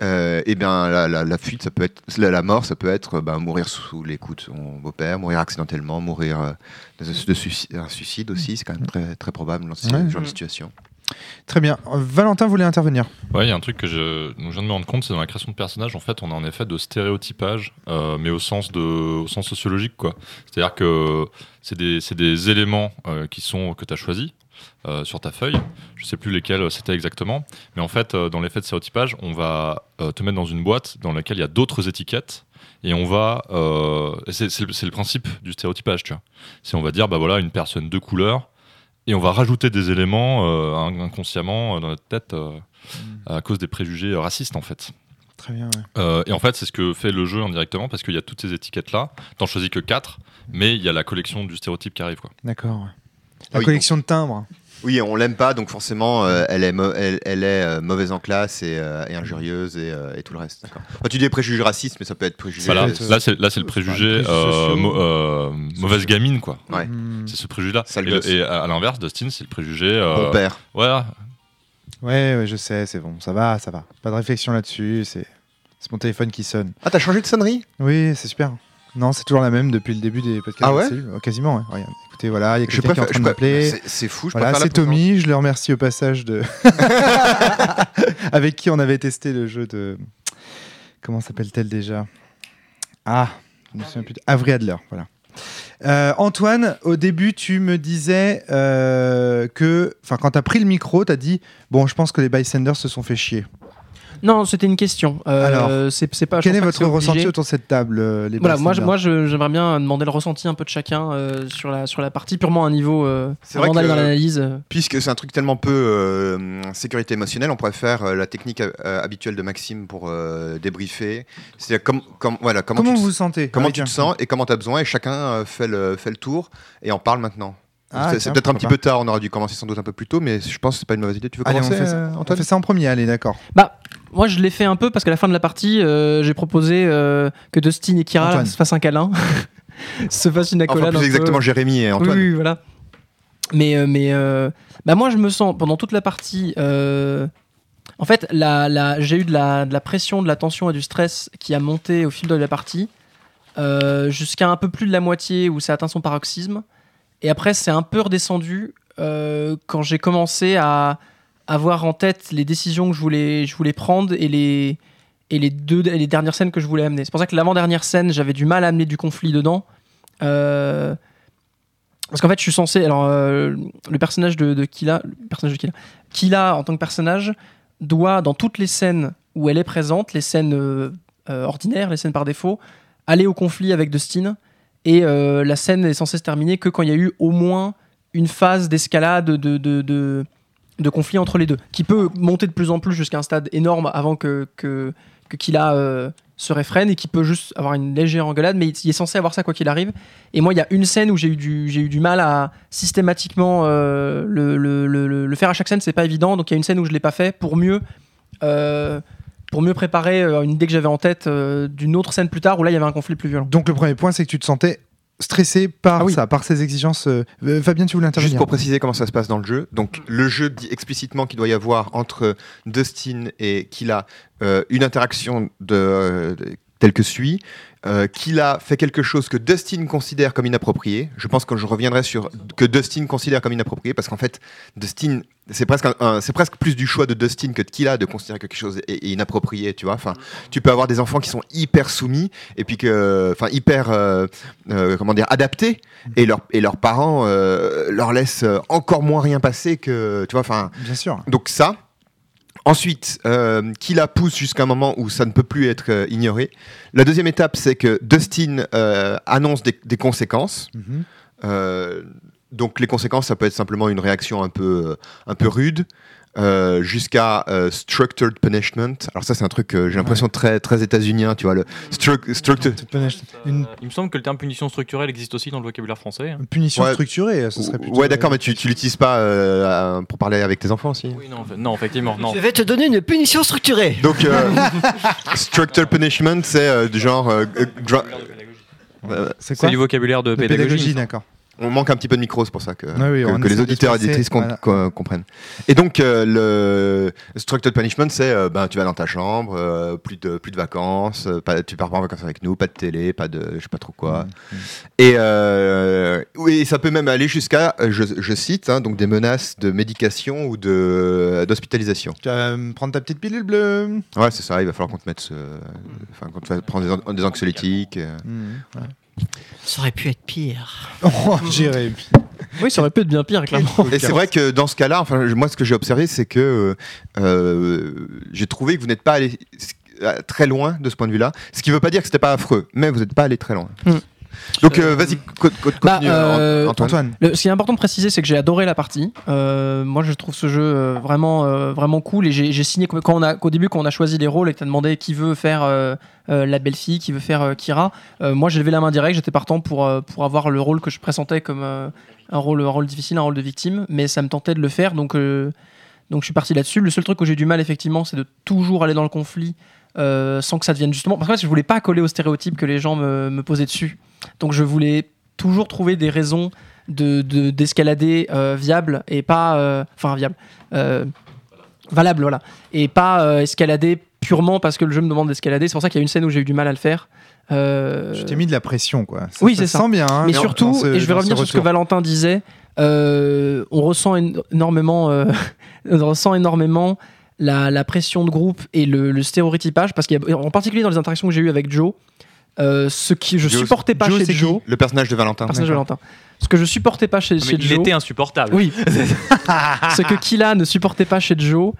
Euh, et bien la, la, la fuite, ça peut être la, la mort, ça peut être ben, mourir sous les coups de son beau-père, mourir accidentellement, mourir de, de suicide, un suicide aussi, c'est quand même très, très probable dans ce Ouais. genre de situation. Très bien. Valentin voulait intervenir. Ouais, il y a un truc que je, je viens de me rendre compte, c'est dans la création de personnages, en fait, on a en effet de stéréotypage, euh, mais au sens, de, au sens sociologique, quoi. C'est-à-dire que c'est des, des éléments euh, qui sont, que tu as choisis euh, sur ta feuille. Je sais plus lesquels c'était exactement, mais en fait, dans l'effet de stéréotypage, on va te mettre dans une boîte dans laquelle il y a d'autres étiquettes. Et on va, c'est le principe du stéréotypage, tu vois. C'est on va dire, bah voilà, une personne de couleur, et on va rajouter des éléments euh, in- inconsciemment euh, dans notre tête euh, à cause des préjugés racistes en fait. Très bien. ouais. Euh, et en fait, c'est ce que fait le jeu indirectement parce qu'il y a toutes ces étiquettes là. T'en choisis que 4, mais il y a la collection du stéréotype qui arrive quoi. D'accord. ouais. Ah La oui, collection de timbres. Oui, on l'aime pas, donc forcément, euh, elle est, mo- elle, elle est euh, mauvaise en classe et, euh, et injurieuse et, euh, et tout le reste. Enfin, tu dis préjugés racistes, mais ça peut être préjugés. Voilà, peut-être, là c'est là c'est le préjugé euh, mo- euh, mauvaise gamine quoi. Ouais. Hmm. C'est ce préjugé là. Sale Et, le- gosse. et à, l'inverse, Dustin, c'est le préjugé. euh, Mon père. Ouais, Ouais, ouais, je sais, c'est bon. Ça va, ça va. Pas de réflexion là-dessus. C'est c'est mon téléphone qui sonne. Ah, t'as changé de sonnerie? Oui, c'est super. Non, c'est toujours la même depuis le début des podcasts. Ah ouais. Oh, Quasiment, ouais. Regarde, écoutez, voilà, il y a quelqu'un qui est en train de m'appeler. C'est fou, je Voilà, c'est Tommy. Je le remercie au passage de. Avec qui on avait testé le jeu de. Comment s'appelle-t-elle déjà? Ah, je me souviens plus. de- Avery Adler, voilà. Euh, Antoine, au début, tu me disais euh, que, enfin, quand tu as pris le micro, tu as dit Bon, je pense que les bystanders se sont fait chier. Non, c'était une question. Euh, Alors, c'est c'est pas. je Quel est votre ressenti autour de cette table, euh, les Voilà, moi, je- moi je- j'aimerais bien demander le ressenti un peu de chacun euh, sur, la, sur la partie, purement à un niveau. Euh, C'est vrai avant d'aller que- dans l'analyse. euh. Puisque c'est un truc tellement peu euh, sécurité émotionnelle, on pourrait faire euh, la technique euh, habituelle de Maxime pour euh, débriefer. C'est comme, comme, voilà, comment, Comment tu, te- vous vous sentez? Comment tu te sens et comment tu as besoin, et chacun euh, fait, le, fait le tour et en parle maintenant. Ah, c'est peut-être un petit peu tard, on aurait dû commencer sans doute un peu plus tôt, mais je pense que c'est pas une mauvaise idée. Tu veux Allez, on commencer, fait, ça. euh, on Antoine fait ça en premier, allez, d'accord. Bah, moi je l'ai fait un peu parce qu'à la fin de la partie, euh, j'ai proposé euh, que Dustin et Kira Antoine. se fassent un câlin, se fassent une accolade. Enfin, plus peu. exactement Jérémy et Antoine. Oui, oui, voilà. Mais, euh, mais euh, bah moi, je me sens pendant toute la partie. euh, en fait, la, la, j'ai eu de la, de la pression, de la tension et du stress qui a monté au fil de la partie euh, jusqu'à un peu plus de la moitié où ça a atteint son paroxysme. Et après, c'est un peu redescendu euh, quand j'ai commencé à avoir en tête les décisions que je voulais, je voulais prendre et les, et les deux les dernières scènes que je voulais amener. C'est pour ça que l'avant-dernière scène, j'avais du mal à amener du conflit dedans. Euh, parce qu'en fait, je suis censé. Alors, euh, le personnage de, de Kila, le personnage de Kila, Kila en tant que personnage doit, dans toutes les scènes où elle est présente, les scènes ordinaires, les scènes par défaut, aller au conflit avec Dustin. Et euh, la scène est censée se terminer que quand il y a eu au moins une phase d'escalade de, de, conflit entre les deux, qui peut monter de plus en plus jusqu'à un stade énorme avant que, que, euh, se réfrène et qui peut juste avoir une légère engueulade, mais il est censé avoir ça quoi qu'il arrive. Et moi, il y a une scène où j'ai eu du, eu du mal à systématiquement euh, le, le, le- faire à chaque scène, c'est pas évident. Donc il y a une scène où je l'ai pas fait pour mieux, pour mieux préparer euh, une idée que j'avais en tête euh, d'une autre scène plus tard où là il y avait un conflit plus violent. Donc le premier point, c'est que tu te sentais stressé par Ah oui. ça, par ces exigences. euh, Fabien, tu voulais intervenir Juste pour préciser comment ça se passe dans le jeu. Donc, le jeu dit explicitement qu'il doit y avoir entre Dustin et Kila euh, une interaction de, de- tel que suit. Euh, qu'il a fait quelque chose que Dustin considère comme inapproprié. Je pense que je reviendrai sur que Dustin considère comme inapproprié parce qu'en fait, Dustin, c'est presque, c'est presque plus du choix de Dustin que de Killa de considérer que quelque chose est, est inapproprié, tu vois. Enfin, tu peux avoir des enfants qui sont hyper soumis et puis que, enfin, hyper, euh, euh, comment dire, adaptés et, leur, et leurs parents leur laissent encore moins rien passer que, tu vois, enfin. Bien sûr. Donc ça. Ensuite, euh, qui la pousse jusqu'à un moment où ça ne peut plus être euh, ignoré. La deuxième étape, c'est que Dustin euh, annonce des, des conséquences. Mhm. Donc les conséquences, ça peut être simplement une réaction un peu, un peu rude, euh, jusqu'à euh, structured punishment. Alors ça, c'est un truc, euh, j'ai l'impression très, très états-unien, tu vois, le stru- structured. Une Euh, il me semble que le terme punition structurelle existe aussi dans le vocabulaire français. hein. punition Ouais. structurée, ce serait plutôt. Ouais, d'accord, mais tu, tu l'utilises pas euh, pour parler avec tes enfants, si. Oui, non, effectivement, non. Je vais te donner une punition structurée. Donc, euh, structured punishment, c'est euh, du genre. C'est C'est quoi du vocabulaire de, De pédagogie. pédagogie, d'accord. On manque un petit peu de micro, c'est pour ça que, Ah oui, que- on que les auditeurs et auditrices voilà. comprennent. Et donc, euh, le structured punishment, c'est euh, ben, tu vas dans ta chambre, euh, plus, de, plus de vacances, euh, pas, tu pars pas en vacances avec nous, pas de télé, pas de je sais pas trop quoi. Mhm. Et euh, oui, ça peut même aller jusqu'à, je, je cite, hein, donc des menaces de médication ou d'hospitalisation. Tu vas prendre ta petite pilule bleue? Ouais, c'est ça, il va falloir qu'on te mette ce. Enfin, qu'on te fasse prendre des, an- des anxiolytiques. euh. Mhm. Ça aurait pu être pire. Oh, Jérémy. Oui, ça aurait pu être bien pire, clairement. Et c'est vrai que dans ce cas-là, enfin, moi, ce que j'ai observé, c'est que euh, euh, j'ai trouvé que vous n'êtes pas allé très loin de ce point de vue-là. Ce qui ne veut pas dire que c'était pas affreux, mais vous n'êtes pas allé très loin. Hmm. Donc, euh, vas-y, co- co- Bah, continue, euh, An- Antoine. Antoine. Le- ce qui est important de préciser, c'est que j'ai adoré la partie. Euh, moi, je trouve ce jeu euh, vraiment, euh, vraiment cool. Et j'ai signé quand on a, qu'au début, quand on a choisi les rôles et que tu as demandé qui veut faire euh, euh, la belle fille, qui veut faire euh, Kira, euh, moi j'ai levé la main direct. J'étais partant pour, euh, pour avoir le rôle que je pressentais comme euh, un, rôle, un rôle difficile, un rôle de victime. Mais ça me tentait de le faire. Donc, euh, donc je suis parti là-dessus. Le seul truc où j'ai du mal, effectivement, c'est de toujours aller dans le conflit. Euh, sans que ça devienne justement parce que je voulais pas coller aux stéréotypes que les gens me, me posaient dessus donc je voulais toujours trouver des raisons de de- d'escalader euh, viables et pas euh, enfin viable euh, valable voilà et pas escalader purement parce que le jeu me demande d'escalader c'est pour ça qu'il y a une scène où j'ai eu du mal à le faire Euh, Je t'ai mis de la pression, quoi. Oui, se c'est ça. sent bien. hein, mais surtout, ce- et je vais revenir sur ce que. Valentin disait, euh, on ressent éno- énormément, euh, on ressent énormément la, la pression de groupe et le, le stéréotypage, parce qu'il y a, en particulier dans les interactions que j'ai eues avec Joe, euh, ce qui je Joe, supportais pas Joe, chez Joe, Le personnage de Valentin. personnage de Valentin, ce que je supportais pas chez, chez il Joe, était insupportable. oui, ce que Killa ne supportait pas chez Joe,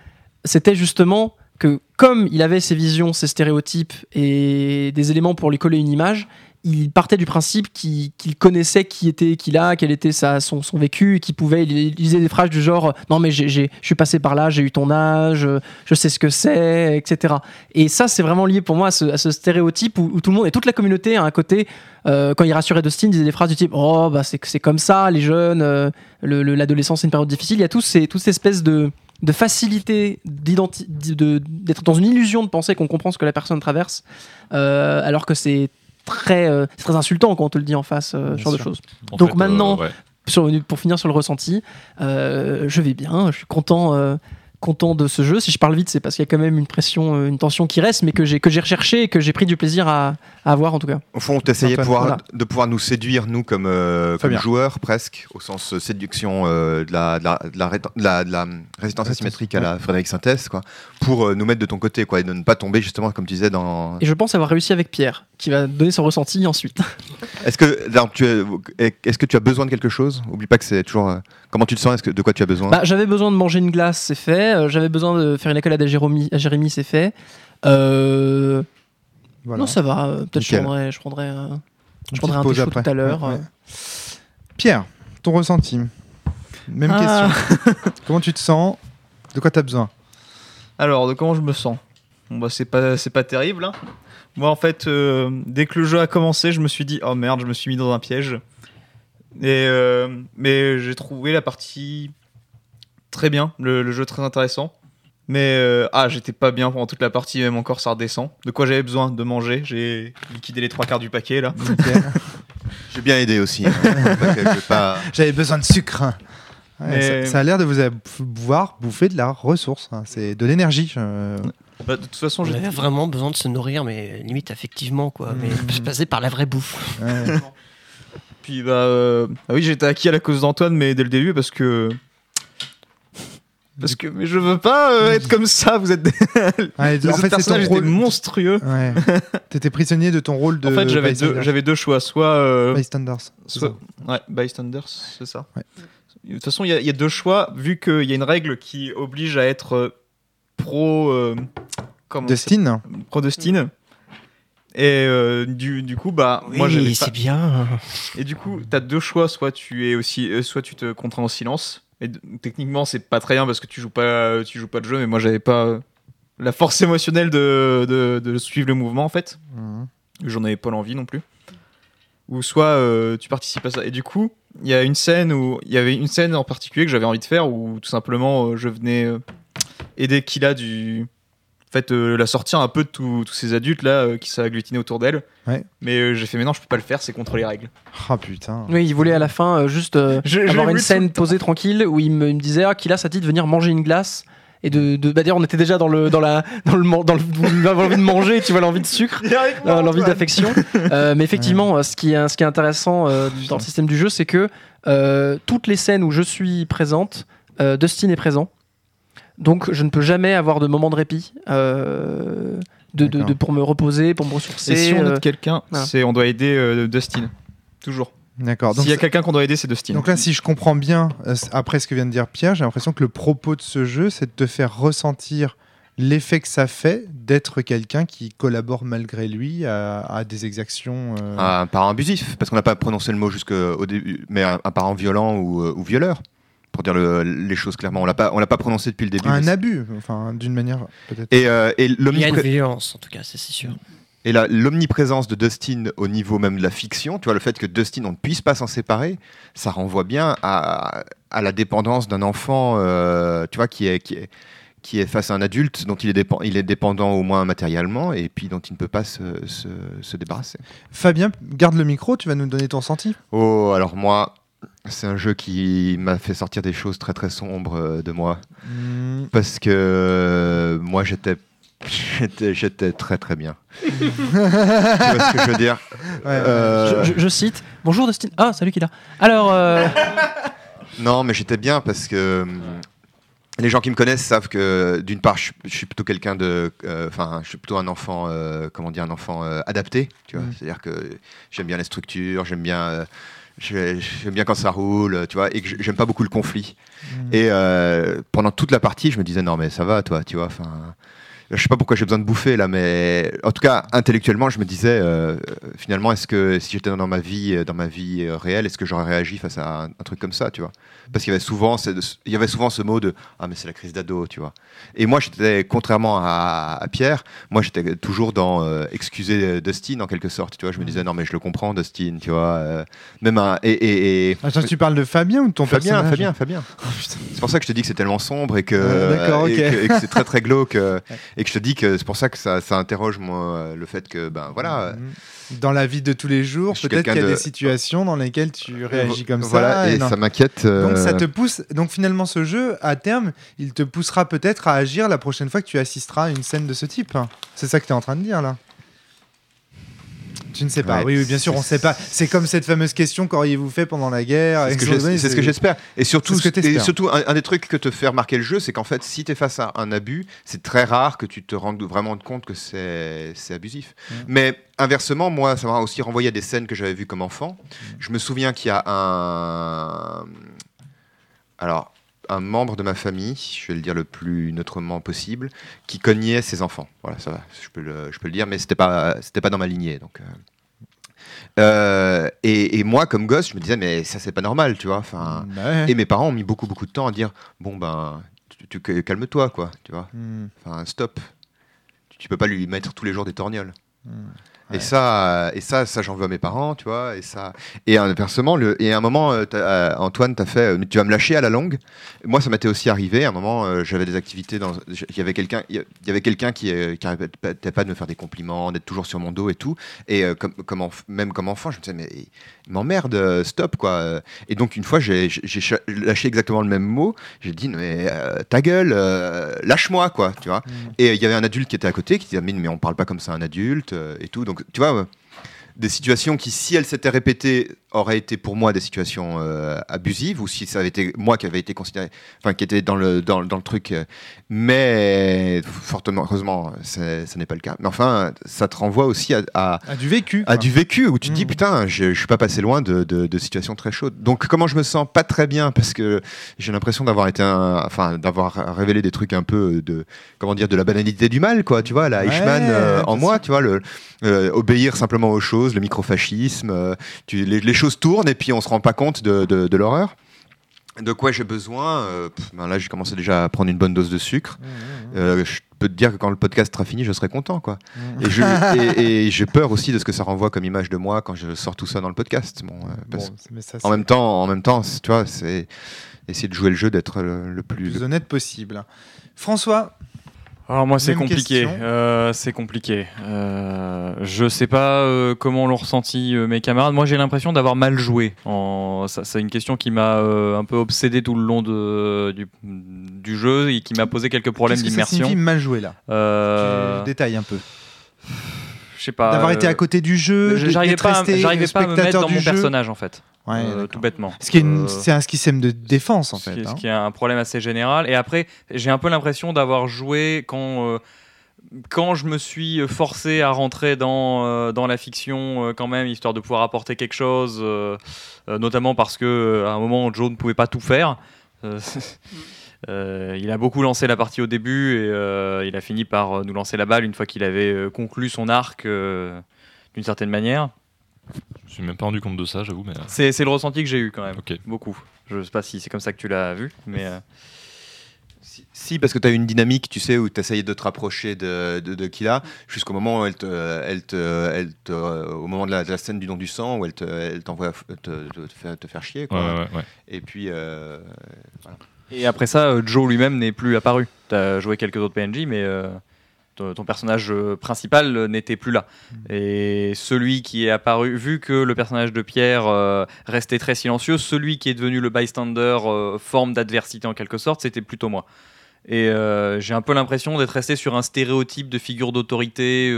c'était justement que comme il avait ses visions, ses stéréotypes et des éléments pour lui coller une image, il partait du principe qu'il connaissait qui était Killa, quel était sa, son, son vécu, qu'il pouvait, il, disait des phrases du genre non mais je suis passé par là, j'ai eu ton âge, je sais ce que c'est, etc. Et ça c'est vraiment lié pour moi à ce, stéréotype où, tout le monde et toute la communauté a un côté euh, quand il rassurait Dustin, il disait des phrases du type oh bah c'est comme ça les jeunes, euh, le- le- l'adolescence c'est une période difficile. Il y a tous ces, toute cette espèce de, de facilité d'être dans une illusion de penser qu'on comprend ce que la personne traverse, euh, alors que c'est très, euh, c'est très insultant quand on te le dit en face, euh, ce genre de choses. En Donc fait, maintenant- euh, ouais. Sur- pour finir sur le ressenti, je vais bien, je suis content. Content de ce jeu si je parle vite c'est parce qu'il y a quand même une pression euh, une tension qui reste mais que j'ai que j'ai recherché et que j'ai pris du plaisir à, à avoir en tout cas Au fond, on t'essayait de pouvoir, voilà. de pouvoir nous séduire, nous, comme, euh, comme joueurs, presque, au sens euh, séduction euh, de, la, de, la, de, la, réten- de la- de la résistance asymétrique à la Frédéric Synthèse, quoi, pour euh, nous mettre de ton côté, quoi, et de ne pas tomber, justement, comme tu disais, dans. et je pense avoir réussi avec Pierre qui va donner son ressenti ensuite Est-ce que, alors, tu es- est-ce que tu as besoin de quelque chose? Oublie pas que c'est toujours. euh, comment tu te sens? Est-ce que de quoi tu as besoin? Bah, j'avais besoin de manger une glace, c'est fait. Euh, j'avais besoin de faire une accolade à Jérémy, à Jérémy c'est fait. Euh, Voilà. Non, ça va. euh, Peut-être je prendrai, je prendrai, euh, Une je prendrai un après. tout à l'heure. Ouais, ouais. Pierre, ton ressenti? Même Ah. question. Comment tu te sens? De quoi tu as besoin? Alors, de comment je me sens? Bon, bah, c'est pas, c'est pas terrible. hein. Moi, en fait, euh, dès que le jeu a commencé, je me suis dit, oh merde, je me suis mis dans un piège. Et, euh, mais j'ai trouvé la partie très bien, le, le jeu très intéressant. Mais euh, ah, j'étais pas bien pendant toute la partie, même encore ça redescend. De quoi j'avais besoin de manger J'ai liquidé les trois quarts du paquet là. J'ai bien aidé aussi. hein. Pas- J'avais besoin de sucre. Ouais, Mais- ça, ça a l'air de vous pouvoir bouffer de la ressource. hein. C'est de l'énergie. je- Bah, de toute façon, On j'ai avait vraiment besoin de se nourrir, mais limite affectivement, quoi. Mais Mhm. se passer par la vraie bouffe. Ouais. Puis bah euh, ah oui, j'étais acquis à la cause d'Antoine, mais dès le début parce que parce que mais je veux pas euh, être comme ça. Vous êtes des... Ouais, les en fait, personnages rôle. monstrueux. Ouais. T'étais prisonnier de ton rôle de. en fait, j'avais deux, bystander. j'avais deux choix, soit euh, Bystanders. soit ouais, bystanders, c'est ça. Ouais. De toute façon, il y, a- il y a deux choix vu qu'il y a une règle qui oblige à être euh, pro euh, comment Dustin. pro Dustin. Et euh, du, du coup, bah, moi, j'avais oui, pas- c'est bien. Et du coup, t'as deux choix, soit tu es aussi, euh, soit tu te contrains au silence. Techniquement, c'est pas très bien parce que tu joues pas, tu joues pas de jeu. Mais moi, j'avais pas la force émotionnelle de, de, de suivre le mouvement en fait. Mhm. J'en avais pas l'envie non plus. Ou soit euh, tu participes à ça. Et du coup, il y a une scène où il y avait une scène en particulier que j'avais envie de faire où tout simplement euh, je venais euh, aider Kila du fait euh, la sortir un peu de tous ces adultes là euh, qui s'agglutinaient autour d'elle. Ouais. Mais euh, j'ai fait mais non, je peux pas le faire, c'est contre les règles. Ah putain. Oui, il voulait à la fin euh, juste euh, Je- avoir une scène posée tranquille où il me, il me disait ah, qu'il a ça dit de venir manger une glace et de, de bah, d'ailleurs on était déjà dans le dans la dans le dans de manger tu vois l'envie de sucre euh, l'envie d'affection Euh, mais effectivement euh, ce qui est ce qui est intéressant euh, dans le système du jeu c'est que euh, toutes les scènes où je suis présente euh, Dustin est présent donc je ne peux jamais avoir de moment de répit euh, de, de- D'accord. de- pour me reposer pour me ressourcer Et si on euh, aide quelqu'un, voilà. c'est on doit aider euh, Dustin. Toujours. D'accord. Donc, S'il y a quelqu'un qu'on doit aider, c'est Dustin. donc là, si je comprends bien, euh, après ce que vient de dire Pierre, j'ai l'impression que le propos de ce jeu, c'est de te faire ressentir l'effet que ça fait d'être quelqu'un qui collabore malgré lui à, à des exactions. euh, Un parent abusif, parce qu'on n'a pas prononcé le mot jusqu'au début, mais un, un parent violent ou, euh, ou violeur, pour dire le- les choses clairement. On l'a pas, on l'a pas prononcé depuis le début. un abus, enfin, d'une manière peut-être. Et, euh, et Il y a une violence, en tout cas, c'est sûr. Et la- l'omniprésence de Dustin au niveau même de la fiction, tu vois, le fait que Dustin, on ne puisse pas s'en séparer, ça renvoie bien à, à la dépendance d'un enfant, euh, tu vois, qui est, qui, est, qui est face à un adulte dont il est, il est dépendant au moins matériellement et puis dont il ne peut pas se, se- se débarrasser. Fabien, garde le micro, tu vas nous donner ton ressenti. Oh, alors moi, c'est un jeu qui m'a fait sortir des choses très très sombres euh, de moi. Hmm, Parce que euh, moi, j'étais. J'étais, très très bien. tu vois ce que je veux dire? Ouais. Euh, je, je- je cite bonjour Dustin ah salut Kila alors euh, Non, mais j'étais bien parce que les gens qui me connaissent savent que d'une part, je, suis- je suis plutôt quelqu'un de, euh, enfin, je suis plutôt un enfant, euh, comment dire, un enfant euh, adapté. Tu vois, Mm. c'est-à-dire que j'aime bien les structures, j'aime bien, euh, j'aime bien quand ça roule, tu vois, et que j'aime pas beaucoup le conflit. Mm. Et euh, pendant toute la partie, je me disais non mais ça va, toi, tu vois, enfin. Je sais pas pourquoi j'ai besoin de bouffer là, mais en tout cas intellectuellement, je me disais euh, finalement, est-ce que si j'étais dans ma vie, euh, dans ma vie euh, réelle, est-ce que j'aurais réagi face à un, un truc comme ça, tu vois? Parce qu'il y avait souvent, ce- il y avait souvent ce mot de ah mais c'est la crise d'ado, tu vois. Et moi, j'étais contrairement à, à Pierre, moi j'étais toujours dans euh, excuser Dustin en quelque sorte, tu vois. Je me disais non mais je le comprends, Dustin, tu vois. euh, même un et, et, et- Attends, tu parles de Fabien ou de ton Fabien, personnage Fabien, Fabien. C'est pour ça que je te dis que c'est tellement sombre et que, Ouais, d'accord, et ok. que, et que c'est très très glauque et que je te dis que c'est pour ça que ça, ça interroge moi euh, le fait que ben voilà. Hmm. Dans la vie de tous les jours, peut-être qu'il y a des de- situations dans lesquelles tu réagis comme voilà, ça. et non. ça m'inquiète. euh, Donc ça te pousse. Donc finalement, ce jeu, à terme, il te poussera peut-être à agir la prochaine fois que tu assisteras à une scène de ce type. C'est ça que tu es en train de dire là. Tu ne sais pas. Ouais, oui, oui, bien sûr, on ne sait pas. C'est comme cette fameuse question qu'auriez-vous fait pendant la guerre C'est ce que j'espère. Et surtout, ce et un, un des trucs que te fait remarquer le jeu, c'est qu'en fait, si tu es face à un abus, c'est très rare que tu te rendes vraiment compte que c'est abusif. Mm. Mais inversement, moi, ça m'a aussi renvoyé à des scènes que j'avais vues comme enfant. Je me souviens qu'il y a un. Alors. Un membre de ma famille, je vais le dire le plus neutrement possible, qui cognait ses enfants. Voilà, ça va, je peux le, je peux le dire, mais c'était pas, c'était pas dans ma lignée. Donc, euh. Euh, et, et moi, comme gosse, je me disais, mais ça, c'est pas normal, tu vois. Enfin, Bah ouais. et mes parents ont mis beaucoup, beaucoup de temps à dire Bon, ben, tu, tu- calme-toi, quoi, tu vois. Hmm. Enfin, stop. Tu, tu peux pas lui mettre tous les jours des torgnoles. Hmm. Ouais. Et ça, et ça, ça j'en veux à mes parents, tu vois. Et ça, et inversement, le, et à un moment, euh, t'as- euh, Antoine, t'as fait, euh, tu vas me lâcher à la longue. Moi, ça m'était aussi arrivé. À un moment, j'avais des activités dans, il y avait quelqu'un, il y avait quelqu'un qui, qui arrêtait pas de me faire des compliments, d'être toujours sur mon dos et tout. Et comme, comme enf- même comme enfant, je me disais mais il m'emmerde, stop quoi. Et donc une fois, j'ai lâché exactement le même mot. J'ai dit mais euh, ta gueule, euh, lâche-moi quoi, tu vois. Et il y avait un adulte qui était à côté qui disait mais, on parle pas comme ça à un adulte et tout. Donc tu vois, euh, des situations qui si elles s'étaient répétées auraient été pour moi des situations euh, abusives ou si ça avait été moi qui avait été considéré, enfin qui était dans le dans, dans le truc. euh, mais fortement heureusement, ce n'est pas le cas. Mais enfin, ça te renvoie aussi à, à, du vécu. à quoi. du vécu où tu te dis Mhm. putain je, je suis pas passé loin de, de- de situations très chaudes donc comment je me sens pas très bien parce que j'ai l'impression d'avoir été un, enfin d'avoir révélé des trucs un peu de comment dire de la banalité du mal quoi tu vois la Ouais, Eichmann euh, en moi tu vois le euh, obéir simplement aux choses le microfascisme tu, les, les choses tournent et puis on se rend pas compte de, de- de l'horreur de quoi j'ai besoin euh, pff, ben Là, j'ai commencé déjà à prendre une bonne dose de sucre. Euh, je peux te dire que quand le podcast sera fini, je serai content, quoi. Et je- et- et j'ai peur aussi de ce que ça renvoie comme image de moi quand je sors tout ça dans le podcast. Bon, euh, parce- Bon, mais ça, en même temps, en même temps, tu vois, c'est essayer de jouer le jeu d'être le, le le plus. plus honnête possible. François, Alors moi c'est compliqué. Euh, c'est compliqué. Euh, je sais pas euh, comment l'ont ressenti mes camarades. Moi j'ai l'impression d'avoir mal joué. En... C'est une question qui m'a un peu obsédé tout le long de, du, du jeu et qui m'a posé quelques problèmes qu'est-ce que ça d'immersion. signifie mal joué là? Tu détailles un peu. je sais pas. D'avoir été à côté du jeu, je- J'arrivais pas, à- j'arrivais pas à me mettre dans mon jeu. personnage en fait, Ouais, Euh, tout bêtement. Ce qui est une- Euh, c'est un système de défense en ce fait. qui, ce hein. qui est un problème assez général. Et après, j'ai un peu l'impression d'avoir joué quand, euh, quand je me suis forcé à rentrer dans, euh, dans la fiction, euh, quand même, histoire de pouvoir apporter quelque chose, euh, euh, notamment parce que à un moment, Joe ne pouvait pas tout faire. Euh, euh, il a beaucoup lancé la partie au début et euh, il a fini par nous lancer la balle une fois qu'il avait conclu son arc euh, d'une certaine manière. Je me suis même pas rendu compte de ça, j'avoue, mais. euh, C'est c'est le ressenti que j'ai eu quand même, Ok. beaucoup. Je sais pas si c'est comme ça que tu l'as vu, mais euh, Si, si, parce que tu as une dynamique, tu sais, où tu essayes de te rapprocher de, de, de Killa, jusqu'au moment où elle te, elle te, elle te, euh, au moment de la, de la scène du don du sang, où elle te, elle t'envoie te, te, te faire, te faire chier, Ouais, quoi. ouais, ouais. Et puis, euh, Et après ça, Joe lui-même n'est plus apparu. Tu as joué quelques autres PNJ, mais euh, ton personnage euh, principal euh, n'était plus là. Et celui qui est apparu, vu que le personnage de Pierre euh, restait très silencieux, celui qui est devenu le bystander, euh, forme d'adversité en quelque sorte, c'était plutôt moi. Et euh, j'ai un peu l'impression d'être resté sur un stéréotype de figure d'autorité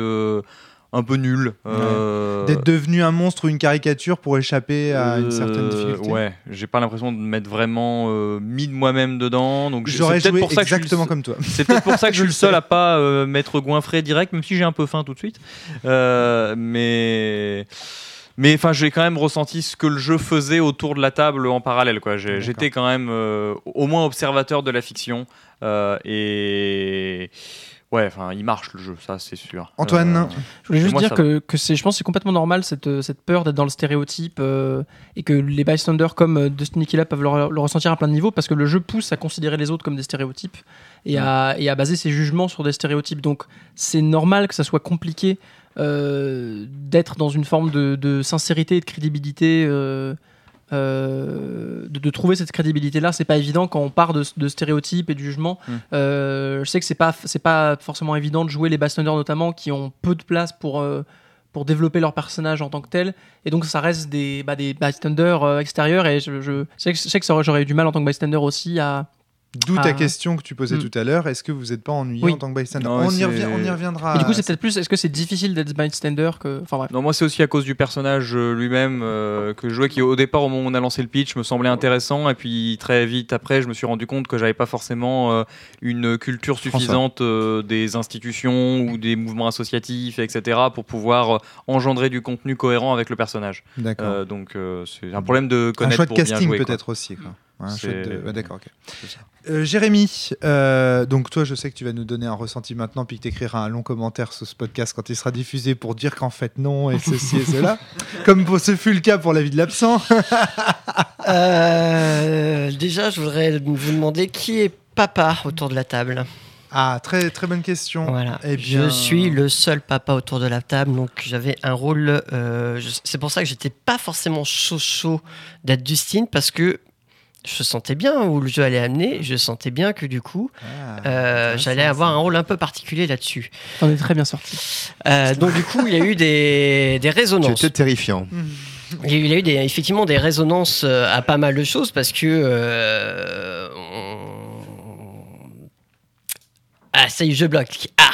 un peu nul. Euh, D'être devenu un monstre ou une caricature pour échapper à une certaine euh, difficulté. Ouais, j'ai pas l'impression de m'être vraiment euh, mis de moi-même dedans. Donc J'aurais c'est peut-être joué pour ça que je suis le exactement seul- comme toi. c'est peut-être pour ça que je suis le seul à pas euh, m'être goinfré direct, même si j'ai un peu faim tout de suite. Mais mais enfin, j'ai quand même ressenti ce que le jeu faisait autour de la table en parallèle. Quoi. J'étais quand même euh, au moins observateur de la fiction euh, et ouais, enfin, il marche le jeu, ça c'est sûr. Antoine Euh, Je voulais juste moi, dire que, que c'est, je pense que c'est complètement normal cette, euh, cette peur d'être dans le stéréotype euh, et que les bystanders comme Destiny Killa peuvent le, le ressentir à plein de niveaux parce que le jeu pousse à considérer les autres comme des stéréotypes et, à, et à baser ses jugements sur des stéréotypes. Donc c'est normal que ça soit compliqué euh, d'être dans une forme de, de sincérité et de crédibilité. Euh, de, de trouver cette crédibilité là c'est pas évident quand on part de, de stéréotypes et de jugements. Mm. Euh, je sais que c'est pas c'est pas forcément évident de jouer les bystanders notamment qui ont peu de place pour euh, pour développer leur personnage en tant que tel. Et donc ça reste des bah, des bystanders euh, extérieurs. Et je, je, je sais que, que j'aurais eu du mal en tant que bystander aussi à D'où ta Ah. question que tu posais Hmm. tout à l'heure. Est-ce que vous n'êtes pas ennuyé Oui. en tant que bystander Non, on, y c'est- revient, on y reviendra. du coup c'est peut-être plus est-ce que c'est difficile d'être bystander que enfin bref Non, moi c'est aussi à cause du personnage euh, lui-même euh, que je jouais, qui au départ, au moment où on a lancé le pitch, me semblait intéressant, et puis très vite après, je me suis rendu compte que j'avais pas forcément euh, une culture suffisante euh, des institutions ou des mouvements associatifs, etc., pour pouvoir euh, engendrer du contenu cohérent avec le personnage. D'accord. Euh, donc euh, c'est un problème de un connaître choix de pour bien casting peut-être aussi. Quoi. Un de- ouais, D'accord, ok. Euh, Jérémy, euh, donc toi, je sais que tu vas nous donner un ressenti maintenant, puis que tu écriras un long commentaire sur ce podcast quand il sera diffusé pour dire qu'en fait non, et ceci et cela, comme ce fut le cas pour la vie de l'absent. Euh, déjà, je voudrais vous demander qui est papa autour de la table. Ah, très, très bonne question. Voilà. Eh bien- Je suis le seul papa autour de la table, donc j'avais un rôle. euh, c'est pour ça que j'étais pas forcément chaud chaud d'être Dustine parce que je sentais bien où le jeu allait amener. Je sentais bien que du coup, Ah, euh, j'allais avoir un rôle un peu particulier là-dessus. T'en es très bien sorti. Euh, donc du coup, il y a eu des, des résonances. étais terrifiant. Il y a eu, il y a eu des, effectivement des résonances euh, à pas mal de choses parce que. euh, on- Ah, ça y est, je bloque. Ah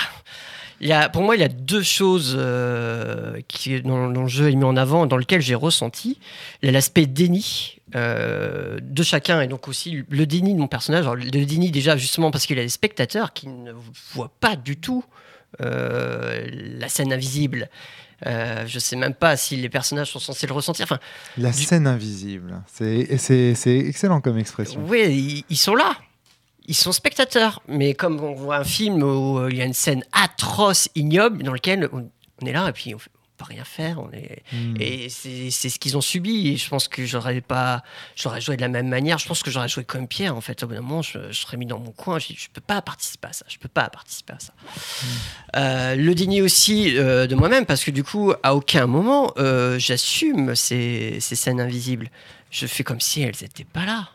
il y a, Pour moi, il y a deux choses euh, qui, dont, dont le jeu est mis en avant, dans lequel j'ai ressenti. Il y a l'aspect déni euh, de chacun et donc aussi le déni de mon personnage. Alors, le déni, déjà, justement, parce qu'il y a des spectateurs qui ne voient pas du tout euh, la scène invisible. Euh, je sais même pas si les personnages sont censés le ressentir. Enfin, La Du- scène invisible. C'est excellent comme expression. oui, ils, ils sont là. Ils sont spectateurs. Mais comme on voit un film où euh, il y a une scène atroce, ignoble, dans lequel on, on est là et puis on, fait- on peut rien faire. On est... Hmm. Et c'est ce qu'ils ont subi. Et je pense que j'aurais pas, j'aurais joué de la même manière. Je pense que j'aurais joué comme Pierre. En fait, au bout d'un moment, je, je serais mis dans mon coin. Je, je peux pas participer à ça. Je peux pas participer à ça. Euh, le déni aussi euh, de moi-même, parce que du coup, à aucun moment, euh, j'assume ces, ces scènes invisibles. Je fais comme si elles n'étaient pas là.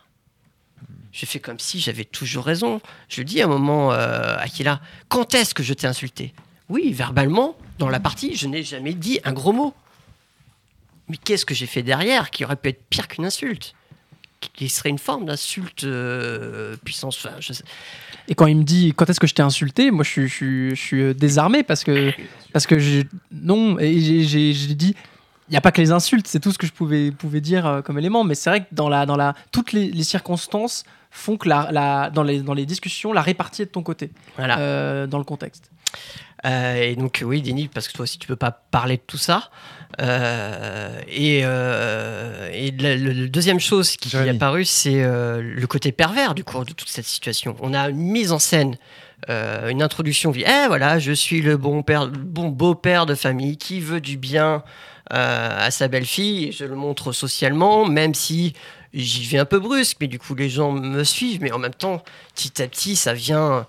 Je fais comme si j'avais toujours raison. Je dis à un moment, euh, Akila, quand est-ce que je t'ai insulté? Oui, verbalement, dans la partie, je n'ai jamais dit un gros mot. Mais qu'est-ce que j'ai fait derrière qui aurait pu être pire qu'une insulte? Qui serait une forme d'insulte euh, puissance. Je Et quand il me dit quand est-ce que je t'ai insulté, moi je suis, je je euh, désarmé parce que, parce que j'ai- non, et j'ai- dit. Il n'y a pas que les insultes, c'est tout ce que je pouvais, pouvais dire euh, comme élément. Mais c'est vrai que dans la, dans la, toutes les circonstances font que la, la, dans, les, dans les discussions, la répartie est de ton côté, Voilà. euh, dans le contexte. Euh, et donc oui, déni, parce que toi aussi tu peux pas parler de tout ça. Euh, et euh, et la, deuxième chose qui est apparue, c'est euh, le côté pervers du coup de toute cette situation. On a une mise en scène, euh, une introduction. Eh voilà, je suis le bon père, le bon beau-père de famille qui veut du bien euh, à sa belle-fille. Et je le montre socialement, même si j'y vais un peu brusque, mais du coup les gens me suivent. Mais en même temps, petit à petit, ça vient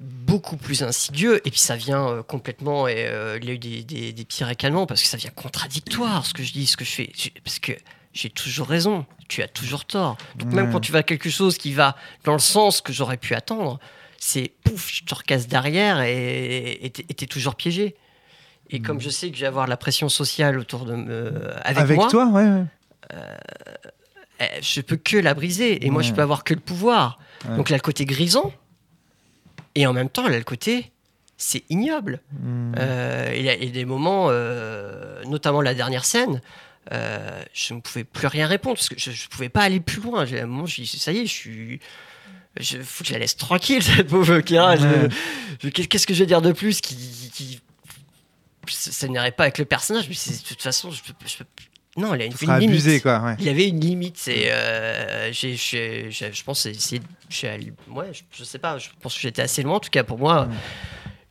beaucoup plus insidieux et puis ça vient euh, complètement et euh, il y a eu des, des, des petits ricanements parce que ça vient contradictoire ce que je dis ce que je fais parce que j'ai toujours raison tu as toujours tort donc même quand tu vas à quelque chose qui va dans le sens que j'aurais pu attendre c'est pouf je te recasse derrière et t'es toujours piégé et comme je sais que je vais avoir la pression sociale autour de me avec, Avec moi toi, ouais. ouais. Je peux que la briser et moi je peux avoir que le pouvoir. Ouais. Donc elle a le côté grisant et en même temps elle a le côté c'est ignoble. Euh, Il y a il y a des moments, euh, notamment la dernière scène, euh, je ne pouvais plus rien répondre parce que je ne pouvais pas aller plus loin. À un moment, je dis, ça y est, je suis. Je, faut que je la laisse tranquille, cette pauvre Kira. Ouais. Qu'est-ce que je vais dire de plus qui, qui, ça ça n'irait pas avec le personnage, mais de toute façon, je peux, je peux- non, il a une, limite. abusé, quoi. Ouais. Il avait une limite. C'est, euh, j'ai, j'ai- j'ai- je pense, que c'est, ouais, je, je sais pas. Je pense que j'étais assez loin. En tout cas, pour moi,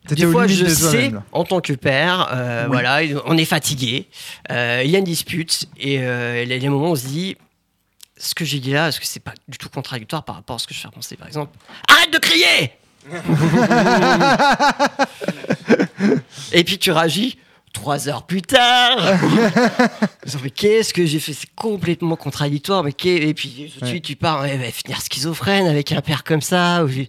T'étais des aux fois, je de sais, en tant que père, euh, Oui. voilà, on est fatigué. euh, Il y a une dispute et euh, il y a des moments où on se dit. Ce que j'ai dit là, est-ce que c'est pas du tout contradictoire par rapport à ce que je fais penser Par exemple, arrête de crier Et puis tu réagis trois heures plus tard. mais qu'est-ce que j'ai fait? C'est complètement contradictoire. Mais qu'est- et puis tout de suite tu pars, elle va finir schizophrène avec un père comme ça. ou j'ai-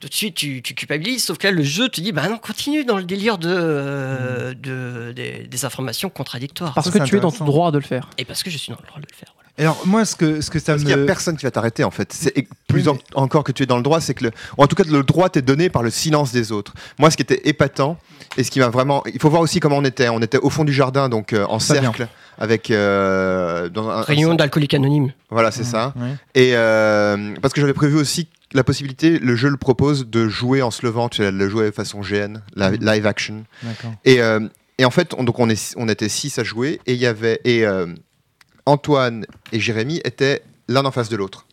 Tout de suite tu, tu culpabilises. Sauf que là le jeu te dit, bah non, continue dans le délire de, euh, de- des, des informations contradictoires. Parce que tu es dans ton droit de le faire. Et parce que je suis dans le droit de le faire. voilà. Alors, moi, ce que, ce que ça Parce me. qu'il n'y a personne qui va t'arrêter en fait. C'est plus en- encore que tu es dans le droit, c'est que le, ou en tout cas le droit t'est donné par le silence des autres. Moi, ce qui était épatant et ce qui m'a vraiment, il faut voir aussi comment on était. On était au fond du jardin, donc euh, en bien. cercle, avec euh, dans un- Réunion d'alcooliques anonymes. Voilà, c'est ça. Ouais. Et euh, parce que j'avais prévu aussi la possibilité, le jeu le propose de jouer en se levant, tu sais, le jouer façon GN, la- Mhm. live action. D'accord. Et, euh, et en fait, on, donc on, est, on était six à jouer et il y avait et euh, Antoine et Jérémy étaient l'un en face de l'autre.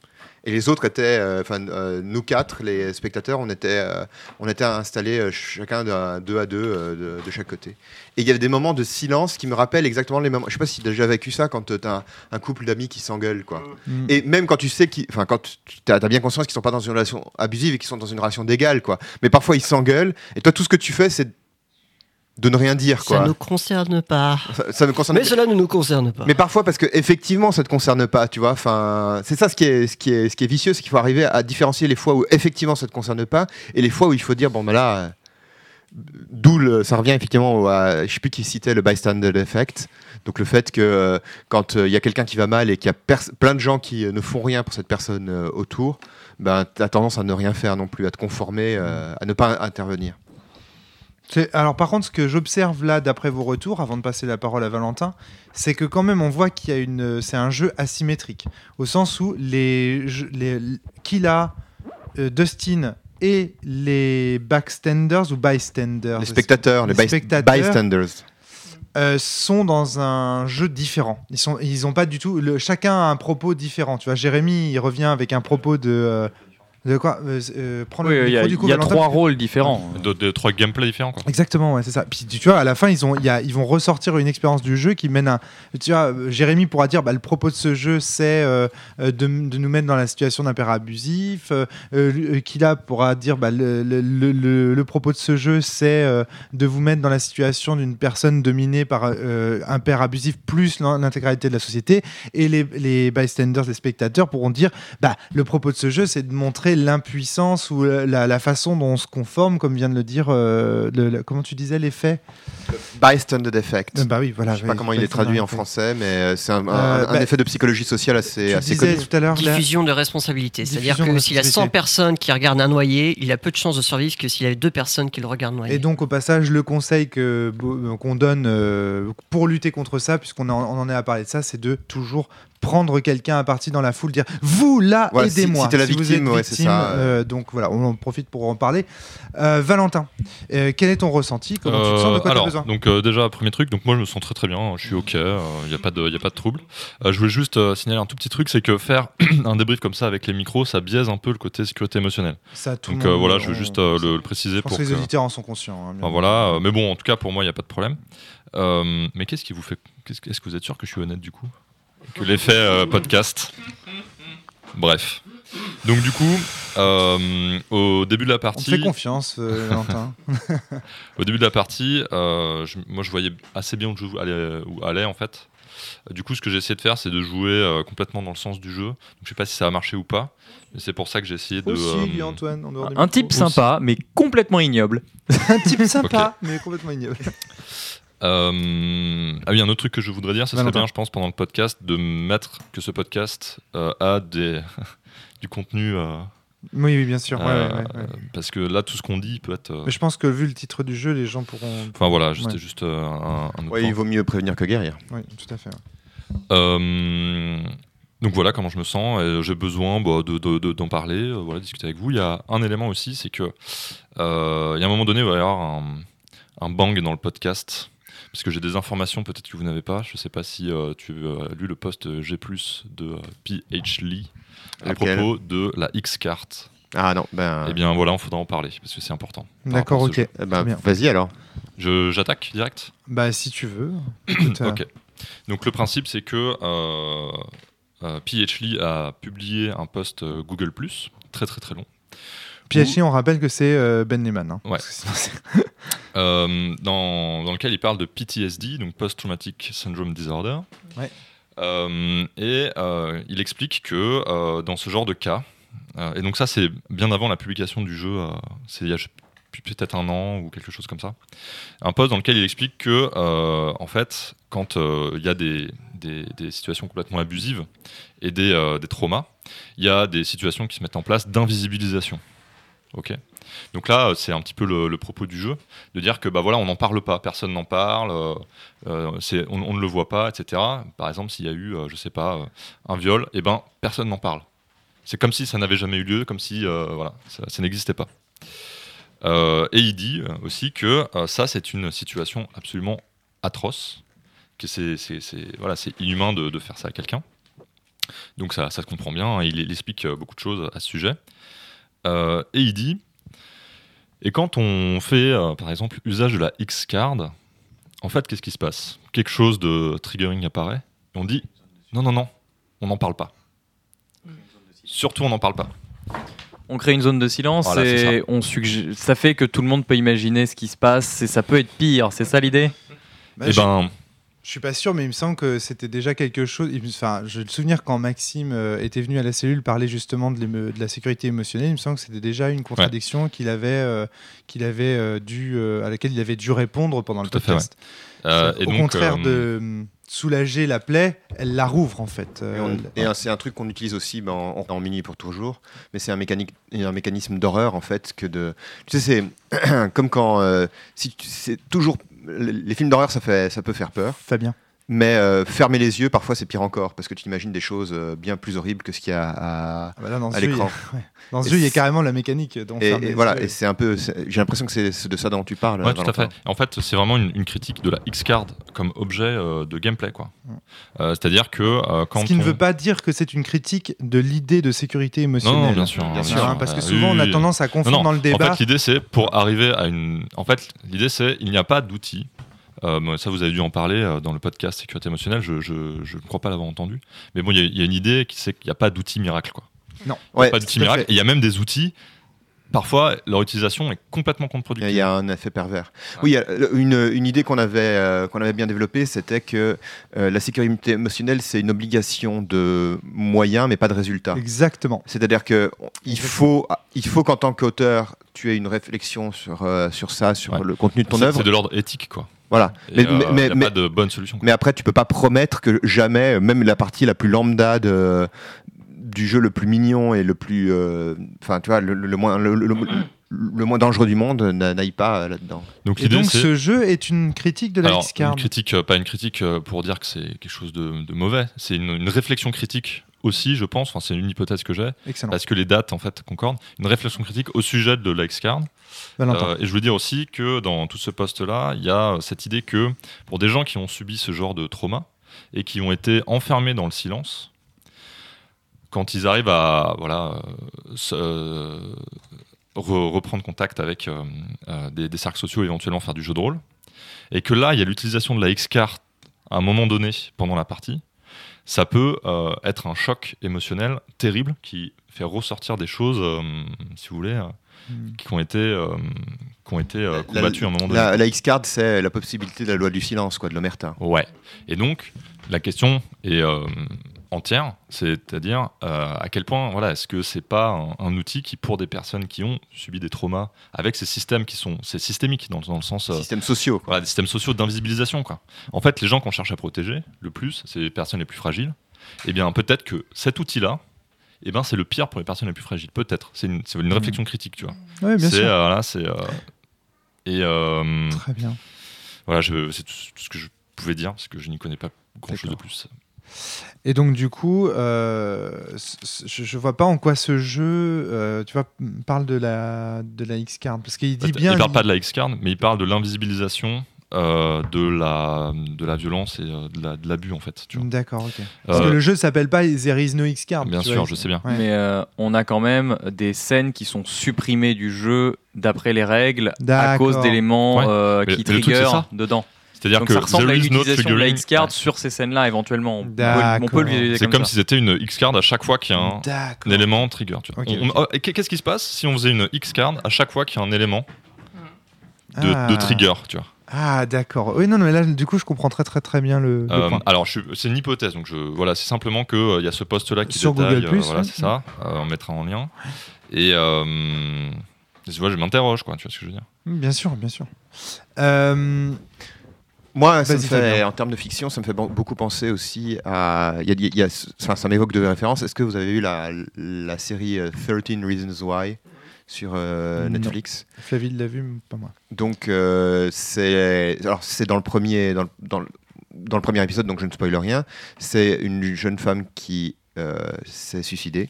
Et les autres étaient, euh, enfin, euh, nous quatre, les spectateurs, on était, euh, on était installés chacun deux à deux de, de chaque côté. Et il y avait des moments de silence qui me rappellent exactement les moments. Je sais pas si tu as déjà vécu ça quand tu as un, un couple d'amis qui s'engueule, quoi. Mm. Et même quand tu sais qu'ils, enfin, quand tu as, bien conscience qu'ils sont pas dans une relation abusive et qu'ils sont dans une relation d'égal, quoi. Mais parfois ils s'engueulent. Et toi, tout ce que tu fais, c'est de ne rien dire, Ça ne nous concerne pas. Ça, ça me concerne. Mais cela ne nous concerne pas. Mais parfois parce que effectivement ça te concerne pas, tu vois. Enfin, c'est ça ce qui est ce qui est ce qui est vicieux, c'est qu'il faut arriver à différencier les fois où effectivement ça te concerne pas et les fois où il faut dire bon ben là, euh, d'où le- ça revient effectivement au- à, je sais plus qui citait le bystander effect. Donc le fait que euh, quand euh, il y a quelqu'un qui va mal et qu'il y a pers- plein de gens qui euh, ne font rien pour cette personne euh, autour, ben t'as tendance à ne rien faire non plus, à te conformer, euh, à ne pas intervenir. Alors par contre, ce que j'observe là, d'après vos retours, avant de passer la parole à Valentin, c'est que quand même on voit qu'il y a une, c'est un jeu asymétrique, au sens où les, les Killa, euh, Dustin et les backstanders ou bystanders, Les spectateurs, les, Les spectateurs. bystanders. euh, sont dans un jeu différent. Ils sont, ils ont pas du tout. Le, chacun a un propos différent. Tu vois, Jérémy, il revient avec un propos de. euh, de quoi euh, euh, prends le Oui, il y micro a, du coup, il y a Valentin. trois rôles différents. De, de trois gameplays différents. Quoi. Exactement, ouais, c'est ça. Puis tu vois, à la fin, ils, ont, il y a, ils vont ressortir une expérience du jeu qui mène à. Tu vois, euh, Jérémy pourra dire bah, le propos de ce jeu, c'est euh, de, de nous mettre dans la situation d'un père abusif. Euh, Kila pourra dire bah, le, le, le- le- le propos de ce jeu, c'est euh, de vous mettre dans la situation d'une personne dominée par euh, un père abusif plus l'in- l'intégralité de la société. Et les, les bystanders, les spectateurs pourront dire bah, le propos de ce jeu, c'est de montrer l'impuissance ou la, la façon dont on se conforme, comme vient de le dire. euh, le- le- comment tu disais l'effet? Bystander effect. Euh, Bah oui, voilà. Je sais pas oui, comment il est traduit en français, mais euh, c'est un, un- Euh, un bah, effet de psychologie sociale assez, Tu assez disais connu. tout à l'heure. la- Diffusion de responsabilité. C'est-à-dire que s'il y a 100 responsabilité. personnes qui regardent un noyé, il a peu de chances de survivre que s'il y a deux personnes qui le regardent noyer. Et donc au passage, le conseil qu'on donne euh, pour lutter contre ça, puisqu'on en, on en est à parler de ça, c'est de toujours prendre quelqu'un à partie dans la foule, dire vous là, Ouais, si- aidez-moi. si la vous victime, êtes ouais, c'est victime, ça, euh, donc voilà, on en profite pour en parler. Euh, Valentin, euh, quel est ton ressenti? Comment tu te sens? De quoi tu as alors, besoin donc euh, déjà premier truc, donc moi je me sens très très bien, je suis ok, il n'y a pas de y a pas de trouble. Euh, je voulais juste euh, signaler un tout petit truc, c'est que faire un débrief comme ça avec les micros, ça biaise un peu le côté sécurité émotionnelle. Ça, tout Donc euh, voilà, je veux juste euh, le, le Je préciser pense pour que les que- auditeurs en sont conscients. hein, Enfin, voilà, euh, mais bon, en tout cas pour moi il n'y a pas de problème. Euh, mais qu'est-ce qui vous fait qu'est-ce- Est-ce que vous êtes sûr que je suis honnête du coup? Que l'effet euh, podcast. Bref. Donc du coup, euh, au début de la On partie, fait confiance, euh, Valentin. au début de la partie, euh, je- moi je voyais assez bien où je allais, où allait en fait. Du coup, ce que j'ai essayé de faire, c'est de jouer euh, complètement dans le sens du jeu. Donc, je sais pas si ça a marché ou pas, mais c'est pour ça que j'ai essayé de. Aussi, euh, Antoine, en Un type sympa, mais complètement ignoble. Un type sympa, mais complètement ignoble. Euh, Ah oui, un autre truc que je voudrais dire, ça serait Valentin. bien, je pense, pendant le podcast, de mettre que ce podcast euh, a des... du contenu. euh, Oui, oui, bien sûr. ouais, euh, ouais, ouais, ouais. Parce que là, tout ce qu'on dit peut être. euh, Mais je pense que vu le titre du jeu, les gens pourront. Enfin voilà, c'était Ouais. juste euh, un, un point. il vaut mieux prévenir que guérir. Oui, tout à fait. Euh, donc voilà comment je me sens. et J'ai besoin bah, de- de- de- d'en parler, euh, voilà, discuter avec vous. Il y a un élément aussi, c'est que euh, il y a un moment donné, il va y avoir un, un bang dans le podcast. Parce que j'ai des informations peut-être que vous n'avez pas. Je ne sais pas si euh, tu as lu le post G+, de euh, PH Lee à Lequel propos de la X-Carte. Ah non, ben. Eh bien voilà, il faudra en parler, parce que c'est important. D'accord, ok. eh ben, bien. vas-y alors. Je- J'attaque direct? Bah, si tu veux. Écoute, euh, Ok. Donc le principe, c'est que euh, euh, PH Lee a publié un post euh, Google très très très long, PHI, on rappelle que c'est euh, Ben Lehman. hein. Ouais. Euh, dans, dans lequel il parle de PTSD, donc Post-Traumatic Syndrome Disorder. Ouais. Euh, et il explique que dans ce genre de cas, et donc ça c'est bien avant la publication du jeu, c'est il y a peut-être un an ou quelque chose comme ça, un post dans lequel il explique que en fait quand il y a des, des- des situations complètement abusives et des, des traumas, il y a des situations qui se mettent en place d'invisibilisation. Ok. Donc là, euh, c'est un petit peu le, propos du jeu, de dire que bah voilà, on n'en parle pas, personne n'en parle, euh, euh, on, ne le voit pas, etc. Par exemple, s'il y a eu, je sais pas, un viol, et ben personne n'en parle. C'est comme si ça n'avait jamais eu lieu, comme si voilà, ça, n'existait pas. Et il dit aussi que ça, c'est une situation absolument atroce, que c'est voilà, c'est inhumain de, faire ça à quelqu'un. Donc ça, ça se comprend bien, hein, il, il explique beaucoup de choses à ce sujet. Euh, et il dit, et quand on fait euh, par exemple usage de la X-Card, en fait qu'est-ce qui se passe? Quelque chose de triggering apparaît, et on dit, non, non, non, on n'en parle pas. Surtout on n'en parle pas. On crée une zone de silence Voilà, et on suggé- ça fait que tout le monde peut imaginer ce qui se passe et ça peut être pire, c'est ça l'idée? Bah, je, ben, je suis pas sûr, mais il me semble que c'était déjà quelque chose. Enfin, j'ai le souvenir quand Maxime euh, était venu à la cellule parler justement de, la sécurité émotionnelle. Il me semble que c'était déjà une contradiction qu'il avait, euh, qu'il avait euh, dû, euh, à laquelle il avait dû répondre pendant Tout le fait, podcast. euh, Au donc, contraire euh, de hum, soulager la plaie, elle la rouvre en fait. Et, Euh, c'est un truc qu'on utilise aussi ben, en, en mini pour toujours, mais c'est un, mécanique, un mécanisme d'horreur en fait que de. Tu sais, c'est comme quand euh, si c'est toujours les films d'horreur, ça ça peut faire peur, Fabien. Mais euh, fermer les yeux, parfois c'est pire encore parce que tu imagines des choses euh, bien plus horribles que ce qu'il y a à, Ah bah là, à il l'écran. Dans ce jeu, il y a carrément la mécanique dont Et, et les voilà, yeux. et c'est un peu, c'est- j'ai l'impression que c'est c'est de ça dont tu parles. Ouais, tout à fait. En fait, c'est vraiment une, une critique de la X-Card comme objet euh, de gameplay. quoi. Mm. Euh, C'est-à-dire que euh, quand Ce qui ne on- veut pas dire que c'est une critique de l'idée de sécurité émotionnelle. non, bien sûr. Bien bien sûr, sûr. Hein, parce que souvent, oui, on a tendance à confondre non. dans le En débat. fait, l'idée, c'est pour arriver à une. En fait, l'idée, c'est il n'y a pas d'outil. Euh, ça, vous avez dû en parler euh, dans le podcast sécurité émotionnelle. Je, je, je ne crois pas l'avoir entendu. Mais bon, il y a- il y, a une idée qui c'est qu'il n'y a pas d'outil miracle. Quoi. Ouais, pas d'outil tout à miracle. fait. Et il y a même des outils. Parfois, leur utilisation est complètement contre-productive. Il y a un effet pervers. Oui, euh, une, une idée qu'on avait, euh, qu'on avait bien développée, c'était que euh, la sécurité émotionnelle, c'est une obligation de moyens, mais pas de résultats. Exactement. C'est-à-dire que il faut, il faut qu'en tant qu'auteur, tu aies une réflexion sur, euh, sur ça, sur Ouais. le contenu de ton œuvre. C'est de l'ordre éthique. Quoi. Voilà. Et, Mais- euh, mais- il n'y a mais- pas de bonne solution. quoi. Mais après, tu peux pas promettre que jamais, même la partie la plus lambda de, du jeu le plus mignon et le plus, euh, enfin, tu vois, le, le- le moins, le, le- le moins dangereux du monde n'a- n'aille pas euh, là-dedans. Donc Et donc, ce jeu est une critique de la Alors, X-Card. une critique, pas une critique pour dire que c'est quelque chose de, de mauvais, c'est une, une réflexion critique aussi, je pense, enfin, c'est une hypothèse que j'ai, parce que les dates en fait concordent, une réflexion critique au sujet de X-Card. Valentin. Euh, et je veux dire aussi que dans tout ce poste-là, il y a cette idée que pour des gens qui ont subi ce genre de trauma et qui ont été enfermés dans le silence, quand ils arrivent à voilà, euh, se- euh, re- reprendre contact avec euh, des, des cercles sociaux, éventuellement faire du jeu de rôle, et que là, il y a l'utilisation de la X-Card à un moment donné pendant la partie, ça peut euh, être un choc émotionnel terrible qui fait ressortir des choses, euh, si vous voulez, euh, Hmm. qui ont été, euh, qui ont été euh, La- combattues à un moment donné. La, la X-Card, c'est la possibilité de la loi du silence, quoi, de l'omerta. Ouais. Et donc, la question est euh, entière, c'est-à-dire euh, à quel point, voilà, est-ce que c'est pas un, un outil qui, pour des personnes qui ont subi des traumas, avec ces systèmes qui sont, c'est systémique dans, dans le sens, euh, Systèmes sociaux, quoi. voilà, des systèmes sociaux d'invisibilisation, quoi. En fait, les gens qu'on cherche à protéger le plus, c'est les personnes les plus fragiles. Eh bien, peut-être que cet outil-là, eh ben, c'est le pire pour les personnes les plus fragiles. Peut-être. C'est une, réflexion critique, tu vois. Oui, bien c'est, sûr. euh, voilà, c'est. euh, et euh, Très bien. voilà, c'est tout, tout ce que je pouvais dire parce que je n'y connais pas grand chose de plus. Et donc, du coup, euh, je, je vois pas en quoi ce jeu, euh, tu vois, parle de la, de la X-Card. Parce qu'il dit bien. il parle pas de la X-Card, mais il parle de l'invisibilisation, euh, de, la, de la violence et euh, de, la, de l'abus en fait. D'accord, ok. Parce que le jeu s'appelle pas There is no X-Card. Bien sûr, vois, je sais bien. Ouais. Mais euh, on a quand même des scènes qui sont supprimées du jeu d'après les règles à cause d'éléments Ouais. euh, qui trigger ça. dedans. C'est-à-dire que ça ressemble à l'utilisation de la. X-Card sur ces scènes-là éventuellement. On peut, on peut le C'est comme, si c'était une X-Card à chaque fois qu'il y a un, un élément trigger. Tu vois. Ok, On- ok. on- oh, et qu'est-ce qui se passe si on faisait une X-Card à chaque fois qu'il y a un élément de, Ah. de trigger tu vois? Ah, d'accord. Oui, non, non, mais là, du coup, je comprends très, très, très bien le, le Euh, point. alors, c'est une hypothèse, donc je, voilà, c'est simplement que euh, il y a ce poste-là qui Sur détaille, Google+, euh, voilà, c'est ça, euh, on mettra en lien. Et euh, tu vois, je m'interroge, quoi, tu vois ce que je veux dire? Bien sûr, bien sûr. Euh, Moi, ça me fait, en termes de fiction, ça me fait beaucoup penser aussi à. y a- y a- enfin, ça m'évoque de références. Est-ce que vous avez vu la, la série euh, 13 Reasons Why sur euh. Netflix? Flavie l'a vu, pas moi. Donc, euh, c'est alors c'est dans le premier dans le, dans le- dans le premier épisode, donc je ne spoil rien. C'est une jeune femme qui euh, s'est suicidée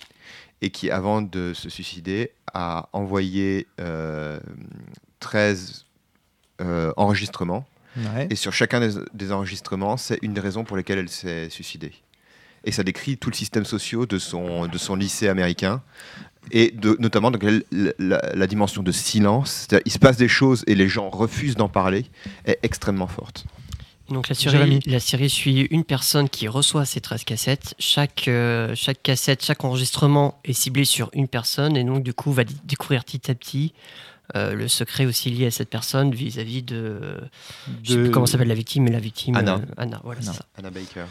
et qui, avant de se suicider, a envoyé euh, 13 euh, enregistrements. Ouais. Et sur chacun des, des enregistrements, c'est une des raisons pour lesquelles elle s'est suicidée. et ça décrit tout le système social de son, de son lycée américain. Et de, notamment donc, la, la- la dimension de silence, c'est-à-dire il se passe des choses et les gens refusent d'en parler, est extrêmement forte. Donc la série, la série suit une personne qui reçoit ces 13 cassettes. Chaque, euh, chaque cassette, chaque enregistrement est ciblé sur une personne et donc du coup va découvrir petit à petit euh, le secret aussi lié à cette personne vis-à-vis de... Je sais De- plus comment s'appelle la victime, mais la victime... Anna. euh, Anna, voilà, Anna. ça. Anna Baker.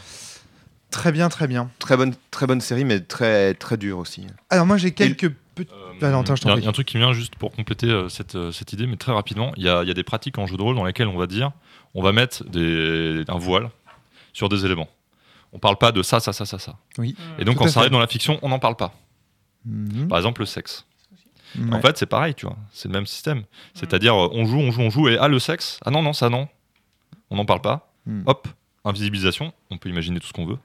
Très bien, très bien. Très bonne, très bonne série, mais très, très dure aussi. Alors moi j'ai quelques petits... Euh, Valentin, je t'en il y a- un truc qui me vient juste pour compléter euh, cette, euh, cette idée, mais très rapidement. Il y a, il y a des pratiques en jeu de rôle dans lesquelles on va dire on va mettre des, un voile sur des éléments. On parle pas de ça, ça, ça, ça, ça. Oui. Et donc, Tout quand ça fait. arrive dans la fiction, on n'en parle pas. Mhm. Par exemple, le sexe. Ouais. En fait, c'est pareil, tu vois. C'est le même système. C'est-à-dire, euh, on joue, on joue, on joue, et ah, le sexe? Ah non, non, ça non. On n'en parle pas. Mm. Hop, invisibilisation. On peut imaginer tout ce qu'on veut.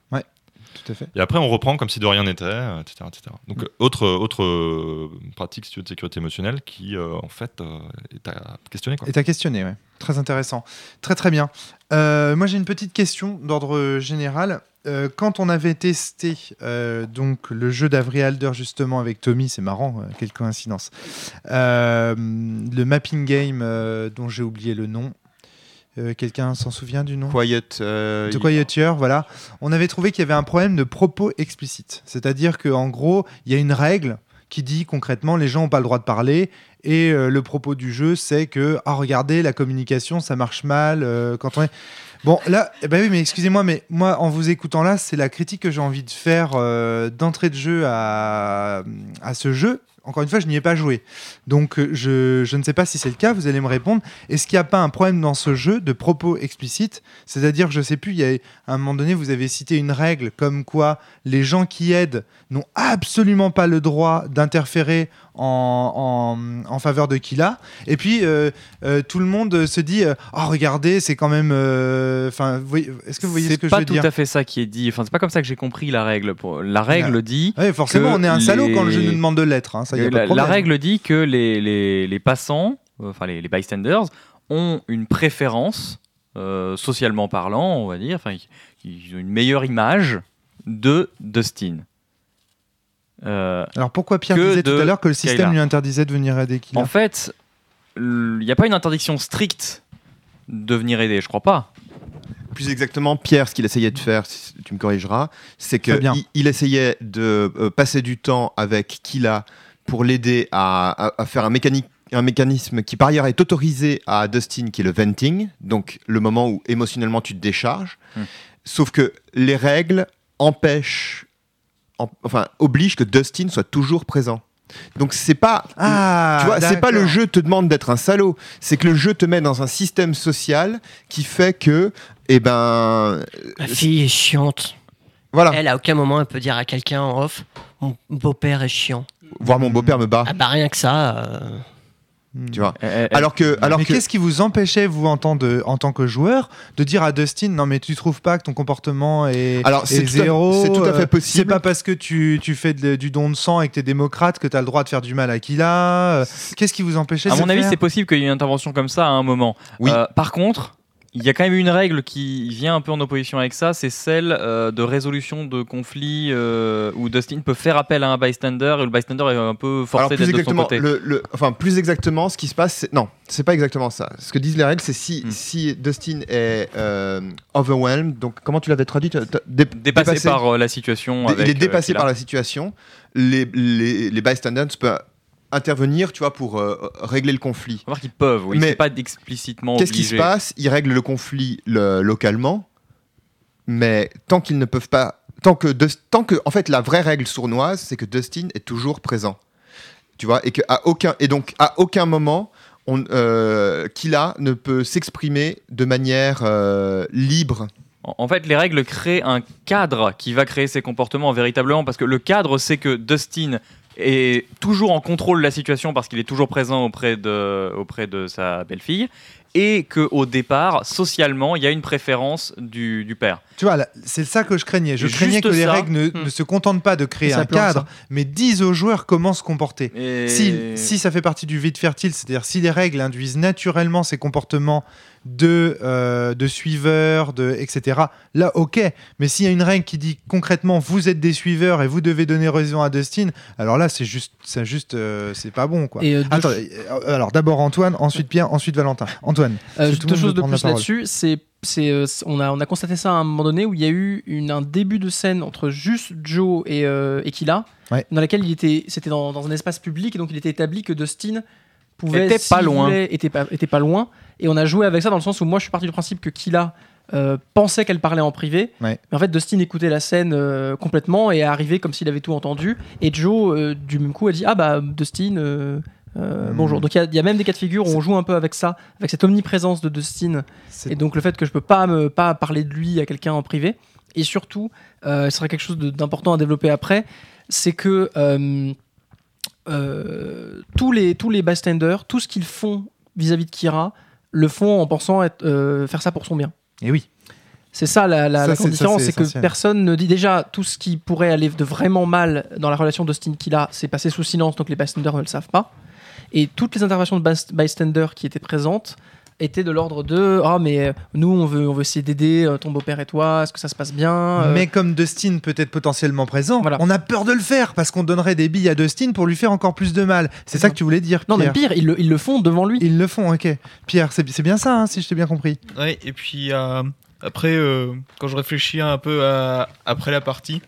Tout à fait. Et après, on reprend comme si de rien n'était, euh, etc., etc. Donc, Mm. autre, autre euh, pratique, si tu veux, de sécurité émotionnelle qui, euh, en fait, euh, est à questionner. Quoi. Et t'as questionné, ouais. Très intéressant. Très très bien. Euh, moi j'ai une petite question d'ordre général. Euh, quand on avait testé euh, donc le jeu d'Avril Alder justement avec Tommy, c'est marrant, euh, quelle coïncidence. Le mapping game dont j'ai oublié le nom. Quelqu'un s'en souvient du nom? Quiet. de Quiet Year, voilà. On avait trouvé qu'il y avait un problème de propos explicite. C'est-à-dire qu'en gros, il y a une règle qui dit concrètement les gens n'ont pas le droit de parler et le propos du jeu c'est que ah regardez la communication ça marche mal quand on est bon là ben oui mais excusez-moi mais moi en vous écoutant là c'est la critique que j'ai envie de faire euh, d'entrée de jeu à, à ce jeu. Encore une fois je n'y ai pas joué. Donc euh, je, je ne sais pas si c'est le cas vous allez me répondre. Est-ce qu'il n'y a pas un problème dans ce jeu de propos explicites? C'est-à-dire je sais plus il y a à un moment donné vous avez cité une règle comme quoi les gens qui aident n'ont absolument pas le droit d'interférer en, en, en faveur de Kila. Et puis, euh, euh, tout le monde se dit euh, Oh, regardez, c'est quand même. Enfin, vous voyez- est-ce que vous voyez ce C'est que je pas veux tout dire à fait ça qui est dit. Enfin, c'est pas comme ça que j'ai compris la règle. La règle dit. Ouais, Forcément, on est un salaud quand le jeu nous demande de l'être. hein, ça, y a pas de la, règle dit que les, les, les passants, enfin les, les bystanders, ont une préférence, euh, socialement parlant, on va dire, enfin, ils ont une meilleure image de Dustin. Euh, Alors pourquoi Pierre que disait tout à l'heure que le système Kayla. lui interdisait de venir aider Kila en fait, il n'y a pas une interdiction stricte de venir aider, je crois pas. Plus exactement, Pierre, ce qu'il essayait de faire, si tu me corrigeras, c'est qu'il il essayait de euh, passer du temps avec Kila pour l'aider à, à- à faire un, mécanique, un mécanisme qui par ailleurs est autorisé à Dustin, qui est le venting, donc le moment où émotionnellement tu te décharges. Hmm. Sauf que les règles empêchent, en- enfin, obligent que Dustin soit toujours présent. Donc c'est pas Ah, tu vois, c'est pas le jeu te demande d'être un salaud, c'est que le jeu te met dans un système social qui fait que, eh ben, Ma fille est chiante. voilà, Elle, à aucun moment, elle peut dire à quelqu'un en off Mon beau-père est chiant. voir mon beau-père me bat, Ah bah rien que ça. euh. Tu vois. Euh, Alors que, alors mais que, qu'est-ce qui vous empêchait, vous, en tant, de, en tant que joueur, de dire à Dustin Non, mais tu trouves pas que ton comportement est, Alors, est c'est zéro c'est tout à fait euh, possible. C'est pas parce que tu, tu fais de- du don de sang et que tu es démocrate que tu as le droit de faire du mal à Kila. euh, Qu'est-ce qui vous empêchait À mon avis, c'est possible qu'il y ait une intervention comme ça à un moment. Oui. Euh, par contre, il y a quand même une règle qui vient un peu en opposition avec ça, c'est celle euh, de résolution de conflits euh, où Dustin peut faire appel à un bystander et le bystander est un peu forcé d'être de son exactement, côté. le, le- enfin plus exactement, ce qui se passe, c'est- non, c'est pas exactement ça. Ce que disent les règles, c'est si, Hmm. si Dustin est euh, overwhelmed, donc comment tu l'avais traduit dé- Dépassé, par la situation. Avec, il est dépassé par la situation. Les, les, les bystanders peuvent intervenir, tu vois, pour euh, régler le conflit. On va voir qu'ils peuvent, oui. Mais pas explicitement Qu'est-ce qui se passe? Ils règlent le conflit le- localement, mais tant qu'ils ne peuvent pas, tant que, tant que, en fait, la vraie règle sournoise, c'est que Dustin est toujours présent. Tu vois, et que à aucun, et donc à aucun moment, on, euh, ne peut s'exprimer de manière euh, libre. En en fait, les règles créent un cadre qui va créer ces comportements véritablement, parce que le cadre, c'est que Dustin est toujours en contrôle de la situation parce qu'il est toujours présent auprès de, auprès de sa belle-fille, et que au départ, socialement, il y a une préférence du, du père. Tu vois, c'est ça que je craignais. Je Juste craignais que les règles ne, Hmm. ne se contentent pas de créer un cadre, ça. mais disent aux joueurs comment se comporter. Et- Si, si ça fait partie du vide fertile, c'est-à-dire si les règles induisent naturellement ces comportements de, euh, de suiveurs, de, etc., là, ok. Mais s'il y a une règle qui dit concrètement vous êtes des suiveurs et vous devez donner raison à Dustin, alors là, c'est juste, c'est juste, euh, c'est pas bon, quoi. Et euh, Attends, alors d'abord Antoine, ensuite Pierre, ensuite Valentin. Antoine, Euh, tout deux choses veut de plus là-dessus, c'est, c'est, euh, on, a, on a constaté ça à un moment donné où il y a eu une, un début de scène entre juste Joe et, euh, et Killa, Ouais. dans laquelle il était, c'était dans, dans un espace public et donc il était établi que Dustin pouvait, Était pas loin. voulait, était pas, était pas loin. Et on a joué avec ça dans le sens où moi je suis parti du principe que Killa euh, pensait qu'elle parlait en privé, Ouais. mais en fait Dustin écoutait la scène euh, complètement et est arrivé comme s'il avait tout entendu. Et Joe, euh, du même coup, a dit ah bah Dustin. Euh, Hmm. Bonjour. Donc il y a- y, a même des cas de figure où on joue un peu avec ça, avec cette omniprésence de Dustin et donc le fait que je peux pas me pas parler de lui à quelqu'un en privé. Et surtout, euh, ce serait quelque chose d'important à développer après, c'est que euh, tous les tous les bystanders, tout ce qu'ils font vis-à-vis de Kira, le font en pensant être, faire ça pour son bien. Et oui. C'est ça la, la, Ça, la c'est- grande différence, c'est que personne ne dit déjà tout ce qui pourrait aller de vraiment mal dans la relation d'Austin Killa, c'est passé sous silence, donc les bystanders ne le savent pas. Et toutes les interventions de bystanders qui étaient présentes étaient de l'ordre de ah mais euh, nous on veut on veut essayer d'aider euh, ton beau-père et toi, est-ce que ça se passe bien Euh, Mais comme Dustin peut être potentiellement présent, Voilà. on a peur de le faire parce qu'on donnerait des billes à Dustin pour lui faire encore plus de mal. C'est ça que tu voulais dire, non mais Pierre. pire ils le, ils le font devant lui. Ils le font, ok. Pierre, c'est c'est bien ça, hein, si je t'ai bien compris. Ouais, et puis euh, après, euh, quand je réfléchis un peu à- après la partie,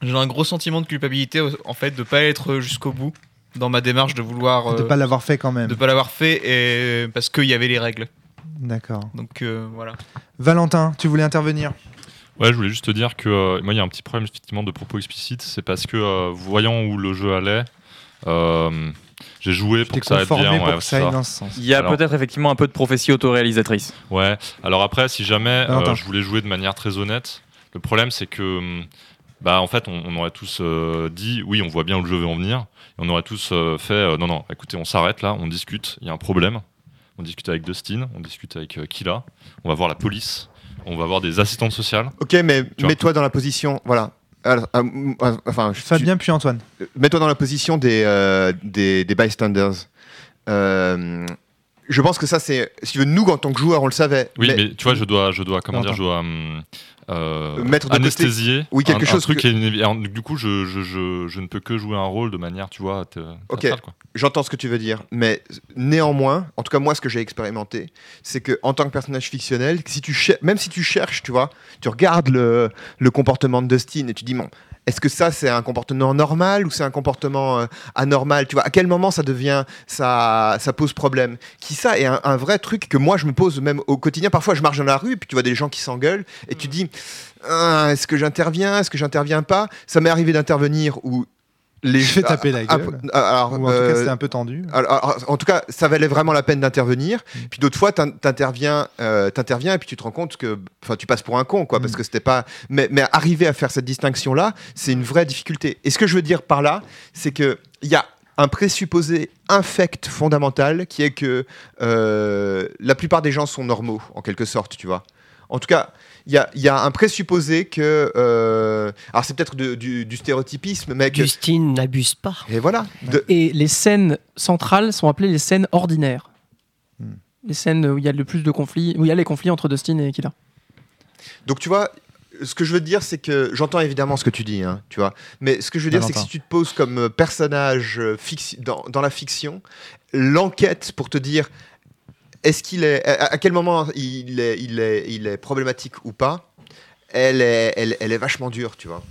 j'ai un gros sentiment de culpabilité en fait de pas être jusqu'au bout dans ma démarche de vouloir de euh, pas l'avoir fait quand même. de pas l'avoir fait et parce qu'il y avait les règles. D'accord. Donc euh, voilà. Valentin, tu voulais intervenir? Ouais, je voulais juste te dire que euh, moi, il y a un petit problème effectivement de propos explicites. C'est parce que euh, voyant où le jeu allait, euh, j'ai joué pour que ça aille bien. pour ouais, que c'est ça aille dans ce sens. Il y a peut-être effectivement un peu de prophétie autoréalisatrice. Ouais. Alors après, si jamais euh, je voulais jouer de manière très honnête, le problème c'est que, hum, bah en fait, on, on aurait tous euh, dit, oui, on voit bien où le jeu veut en venir, et on aurait tous euh, fait, euh, non, non, écoutez, on s'arrête là, on discute, il y a un problème, on discute avec Dustin, on discute avec euh, Killa, on va voir la police, on va voir des assistantes sociales. Ok, mais mets-toi dans la position. Voilà. Alors, enfin, je- Fabien puis Antoine. mets-toi dans la position des, euh, des, des bystanders. Euh, je pense que ça, c'est. Si tu veux, nous, en tant que joueurs, on le savait. Oui, mais- mais, tu vois, je dois, je dois, comment dire, je dois hum, euh, Mettre de côté- anesthésier. Oui, quelque un, un chose truc que- qui est du coup, je, je, je, je ne peux que jouer un rôle de manière, tu vois, thé- Ok. J'entends ce que tu veux dire, mais néanmoins, en tout cas moi, ce que j'ai expérimenté, c'est que en tant que personnage fictionnel, si tu même si tu cherches, tu vois, tu regardes le, le comportement de Dustin et tu dis bon, est-ce que ça c'est un comportement normal ou c'est un comportement euh, anormal? Tu vois, à quel moment ça devient, ça, ça pose problème? Qui ça est un, un vrai truc que moi je me pose même au quotidien. Parfois, je marche dans la rue et puis tu vois des gens qui s'engueulent et tu dis Ah, est-ce que j'interviens, est-ce que j'interviens pas? Ça m'est arrivé d'intervenir où les Je fais taper la gueule. ah, alors, Ou en tout cas, euh, c'était un peu tendu. alors, alors, en tout cas, ça valait vraiment la peine d'intervenir. Mm. Puis d'autres fois, t'in- t'interviens, euh, t'interviens et puis tu te rends compte que, enfin, tu passes pour un con, quoi, Mm. parce que c'était pas. Mais, mais arriver à faire cette distinction-là, c'est une vraie difficulté. Et ce que je veux dire par là, c'est que il y a un présupposé infect fondamental qui est que euh, la plupart des gens sont normaux, en quelque sorte, tu vois. En tout cas, y a, il y a un présupposé que. euh, alors, c'est peut-être du, du stéréotypisme, mais que. Justin n'abuse pas. Et voilà. De- Et les scènes centrales sont appelées les scènes ordinaires. Hmm. Les scènes où il y a le plus de conflits, où il y a les conflits entre Dustin et Killa. Donc tu vois, ce que je veux te dire, c'est que j'entends évidemment ce que tu dis, hein, tu vois. Mais ce que je veux dire, c'est que si tu te poses comme personnage euh, fixi- dans, dans la fiction, l'enquête pour te dire est-ce qu'il est, à, quel moment il est, il est, il est problématique ou pas, elle est, elle, elle est vachement dure, tu vois.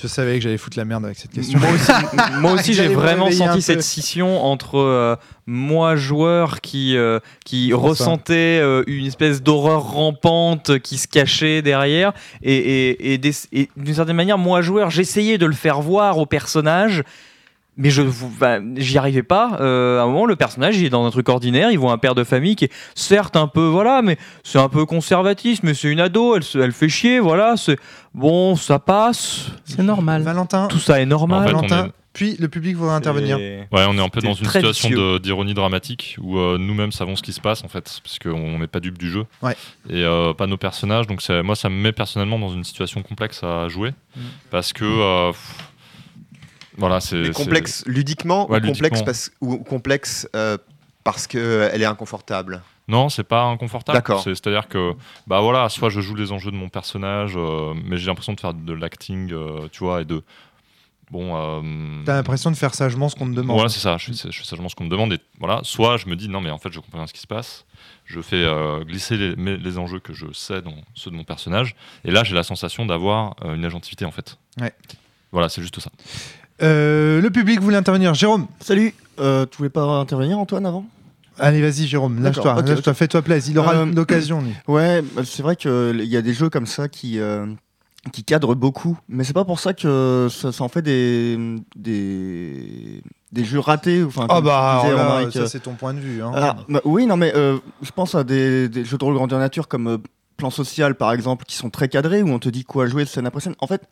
Je savais que j'allais foutre la merde avec cette question. Moi aussi, moi aussi j'ai vraiment senti cette scission entre euh, moi joueur qui euh, qui ressentait euh, une espèce d'horreur rampante qui se cachait derrière et, et d'une certaine manière moi joueur j'essayais de le faire voir au personnage mais je bah, j'y arrivais pas Euh, à un moment le personnage il est dans un truc ordinaire il voit un père de famille qui est certes un peu voilà mais c'est un peu conservatiste mais c'est une ado elle se- elle fait chier voilà c'est bon ça passe C'est normal. Valentin, tout ça est normal En fait, on Valentin, est- puis le public voudra intervenir. Ouais, on est un peu dans une situation d'ironie dramatique où euh, nous-mêmes savons ce qui se passe en fait, parce qu'on n'est pas dupe du jeu Ouais. et euh, pas nos personnages. Donc moi, ça me met personnellement dans une situation complexe à jouer Mm. parce que euh, pff, voilà, c'est complexe ludiquement Ouais, ou complexe parce ou complexe euh, parce que elle est inconfortable? Non, c'est pas inconfortable. C'est-à-dire que, bah voilà, soit je joue les enjeux de mon personnage, euh, mais j'ai l'impression de faire de l'acting, euh, tu vois, et de. Bon. euh, T'as l'impression de faire sagement ce qu'on te demande. Voilà, c'est ça. Je fais, je fais sagement ce qu'on me demande. Et voilà, soit je me dis non, mais en fait, je comprends bien ce qui se passe. Je fais euh, glisser les, mes- les enjeux que je sais dans ceux de mon personnage. Et là, j'ai la sensation d'avoir euh, une agentivité en fait. Ouais. Voilà, c'est juste ça. Euh, le public voulait intervenir. Jérôme, Salut, euh, tu voulais pas intervenir Antoine avant? Allez, vas-y, Jérôme, lâche-toi, fais-toi plaisir. Il aura Euh, l'occasion. Ouais, bah, c'est vrai qu'il y a des jeux comme ça qui, euh, qui cadrent beaucoup, mais c'est pas pour ça que ça, ça en fait des, des, des jeux ratés. Enfin, Ah bah, tu disais, alors là, Romaric, ça c'est ton point de vue. hein. alors, bah, oui, non, mais je pense à des, des jeux de rôle grandeur nature comme Plan Social par exemple, qui sont très cadrés, où on te dit quoi jouer scène après scène. En fait,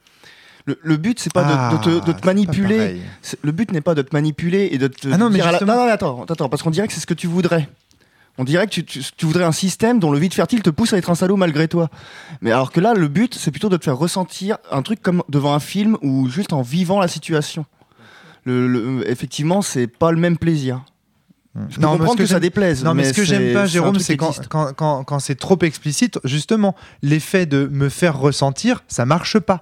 le, le but c'est pas de- de, te, de Ah, te manipuler. Le but n'est pas de te manipuler et de te Ah non, mais dire à la- non, non, attends, attends, attends, parce qu'on dirait que c'est ce que tu voudrais. On dirait que tu, tu- tu voudrais un système dont le vide fertile te pousse à être un salaud malgré toi. Mais alors que là, le but, c'est plutôt de te faire ressentir un truc comme devant un film ou juste en vivant la situation. Le, le- effectivement, c'est pas le même plaisir. Je peux Non, mais ce comprendre que que, ça j'aime- déplaise. Non, mais, ce que j'aime pas, Jérôme, c'est quand, existe. quand, quand, quand c'est trop explicite, justement, l'effet de me faire ressentir, ça marche pas.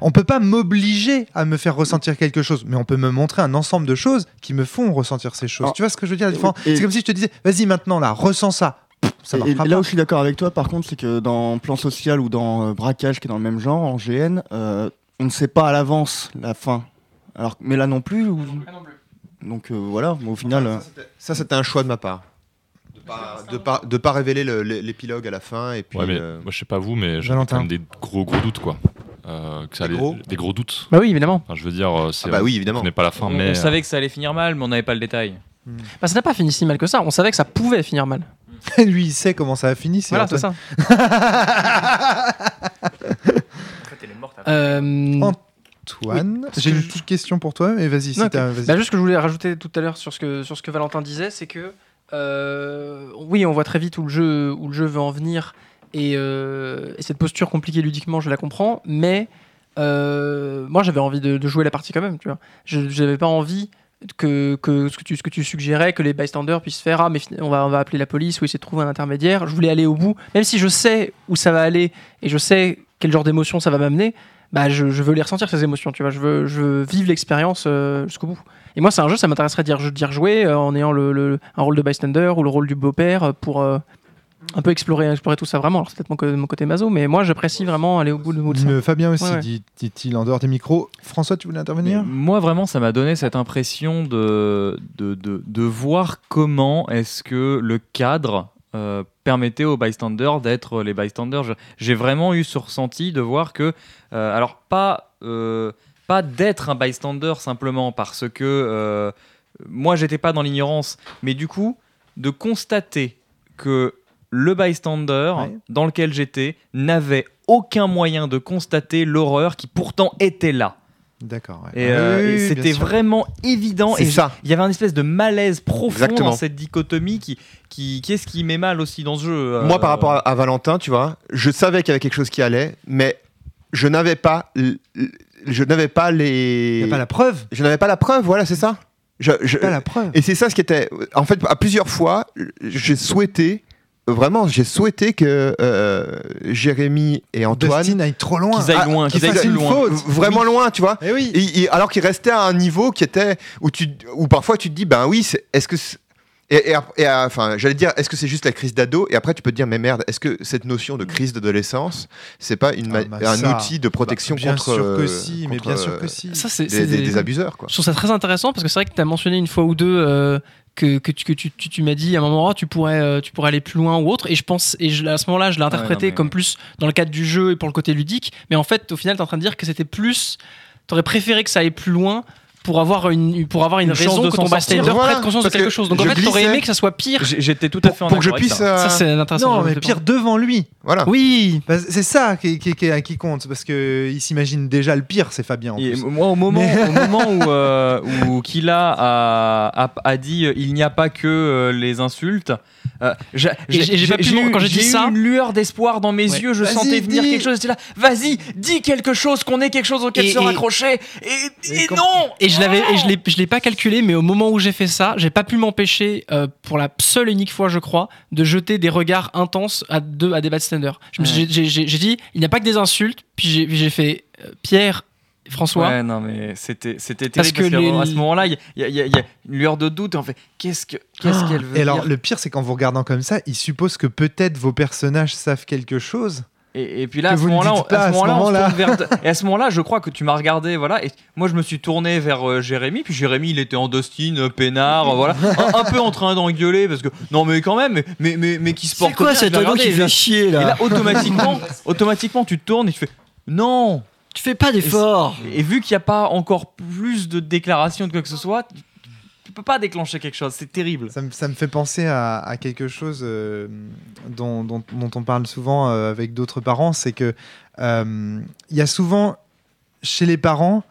On peut pas m'obliger à me faire ressentir quelque chose, mais on peut me montrer un ensemble de choses qui me font ressentir ces choses. Ah. tu vois ce que je veux dire C'est comme si je te disais, vas-y maintenant là, ressens ça. Ça Et- là où je suis d'accord avec toi, par contre, c'est que dans Plan Social ou dans euh, Braquage, qui est dans le même genre, en GN, euh, on ne sait pas à l'avance la fin. Alors, mais là non plus. ou- Donc euh, voilà, mais au final. Ça, c'était un choix de ma part. De pas, de pas, de pas révéler le- le- l'épilogue à la fin. Et puis, Ouais, mais euh, moi, je sais pas vous, mais j'ai quand même des gros gros doutes quoi. Euh, que ça Des allait- gros des gros doutes. Bah oui, évidemment. Enfin, je veux dire, c'est Ah bah oui, on évidemment. connaît pas la fin, on, mais on savait que ça allait finir mal, mais on n'avait pas le détail. Bah, ça n'a pas fini si mal que ça. On savait que ça pouvait finir mal. Lui, il sait comment ça a fini. c'est Voilà, c'est ça. Euh, Antoine, Ce j'ai une je- petite question pour toi, mais vas-y, si Non, ok. t'as- vas-y. Bah, juste ce que je voulais rajouter tout à l'heure sur ce que sur ce que Valentin disait, c'est que euh, oui, on voit très vite où le jeu où le jeu veut en venir et, euh, et cette posture compliquée ludiquement, je la comprends, mais euh, moi j'avais envie de, de jouer la partie quand même, tu vois. Je n'avais pas envie que, que ce que tu ce que tu suggérais que les bystanders puissent faire ah mais on va on va appeler la police ou essayer de trouver un intermédiaire. Je voulais aller au bout, même si je sais où ça va aller et je sais quel genre d'émotion ça va m'amener. Bah, je, je veux les ressentir ces émotions, tu vois. Je veux, je veux vivre l'expérience euh, jusqu'au bout. Et moi, c'est un jeu, ça m'intéresserait d'y re- rejouer euh, en ayant le, le- un rôle de bystander ou le rôle du beau-père euh, pour euh, un peu explorer, explorer tout ça vraiment. Alors, c'est peut-être mon, mon côté maso, mais moi, j'apprécie vraiment aller au bout de, bout de ça. Fabien aussi, Ouais, ouais. dit- dit-il en dehors des micros. François, tu voulais intervenir? Mais Moi, vraiment, ça m'a donné cette impression de, de, de, de voir comment est-ce que le cadre euh, permettait aux bystanders d'être les bystanders. J'ai vraiment eu ce ressenti de voir que, euh, alors pas, euh, pas d'être un bystander simplement parce que moi, j'étais pas dans l'ignorance, mais du coup, de constater que le bystander Ouais. dans lequel j'étais n'avait aucun moyen de constater l'horreur qui pourtant était là. D'accord. ouais. Et, euh, oui, oui, et oui, c'était vraiment évident. C'est Et ça. il y avait un espèce de malaise profond Exactement. dans cette dichotomie qui, qui, qui est ce qui met mal aussi dans ce jeu. Moi, euh, par rapport à, à Valentin, tu vois, je savais qu'il y avait quelque chose qui allait, mais je n'avais pas, je n'avais pas les, Il n'y a pas la preuve. je n'avais pas la preuve. Voilà, c'est ça. Je, je- Pas la preuve. Et c'est ça ce qui était. En fait, à plusieurs fois, j'ai souhaité, vraiment, j'ai souhaité que euh, Jérémy et Antoine Dustin aille trop loin. Qu'ils aillent Ah, loin, qu'il qu'ils aillent loin. faute. vraiment loin, tu vois. Eh oui. Et- et- alors qu'il restait à un niveau qui était où tu, où parfois tu te dis, ben oui, c'est- est-ce que c'est- et, et, et, enfin, j'allais dire, est-ce que c'est juste la crise d'ado? Et après, tu peux te dire, mais merde, est-ce que cette notion de crise d'adolescence, c'est pas une, Ah, bah, un ça, outil de protection Bah, bien contre, sûr que euh, si, mais bien sûr euh, que si. Ça, c'est, des, c'est des- des- des abuseurs, quoi. Je trouve ça très intéressant parce que c'est vrai que tu as mentionné une fois ou deux euh, que, que, tu, que tu, tu, tu m'as dit à un moment ah, tu pourrais, euh, tu pourrais aller plus loin ou autre. Et je pense, et je- à ce moment-là, je l'ai interprété mais- comme plus dans le cadre du jeu et pour le côté ludique. Mais en fait, au final, tu es en train de dire que c'était plus. Tu aurais préféré que ça aille plus loin pour avoir une, pour avoir une, Une chance raison de que s'en ton bystander sortir. prenne Voilà, conscience de quelque que chose. Donc en je fait, t'aurais aimé que ça soit pire. J'étais tout à fait en Pour que je puisse. ça. euh, Ça, c'est intéressant. Non, mais pire devant lui. Voilà. Oui. Bah, c'est ça qui, qui, qui- qui compte, parce que il s'imagine déjà le pire, c'est Fabien en Et plus. moi, au moment, Mais- au moment où, euh, où Killa a, a, a dit euh, il n'y a pas que euh, les insultes, euh, j'ai Et j'ai- j'ai pas pu eu- quand j'ai dit ça- une lueur d'espoir dans mes Ouais. yeux. Je Vas-y, sentais venir dis. quelque chose. J'étais là, vas-y, dis quelque chose, qu'on ait quelque chose auquel Et- se raccrocher. Et, Et et quand- non Et je l'avais, et je l'ai, je l'ai pas calculé, mais au moment où j'ai fait ça, j'ai pas pu m'empêcher, euh, pour la seule et unique fois, je crois, de jeter des regards intenses à deux, à des bystanders. Je me suis- j'ai, j'ai- j'ai dit, il n'y a pas que des insultes, puis j'ai, fait euh, Pierre, François. Ouais, non, mais c'était c'était Parce terrible parce, que que les- à ce moment-là, il y, a- il y a il y a une lueur de doute et on fait qu'est-ce que qu'est-ce qu'elle veut Et alors, dire? le pire, c'est qu'en vous regardant comme ça, il suppose que peut-être vos personnages savent quelque chose. Et, et puis là, à ce moment-là, dites on- pas à à ce ce moment-là, on se moment-là. tourne vers- et à ce moment-là, je crois que tu m'as regardé, voilà. Et moi, je me suis tourné vers euh, Jérémy, puis Jérémy, il était en Dustin, euh, peinard, euh, voilà, un, un peu en train d'engueuler parce que non, mais quand même, mais mais mais, qui se porte C'est quoi bien, cet ado qui fait là- chier Et là là, automatiquement, automatiquement, tu te tournes et tu fais non. Tu fais pas d'efforts. Et vu qu'il n'y a pas encore plus de déclarations de quoi que ce soit, peux pas déclencher quelque chose. C'est terrible. Ça me, ça me fait penser à, à quelque chose euh, dont, dont- dont on parle souvent euh, avec d'autres parents, c'est que euh, il y a souvent chez les parents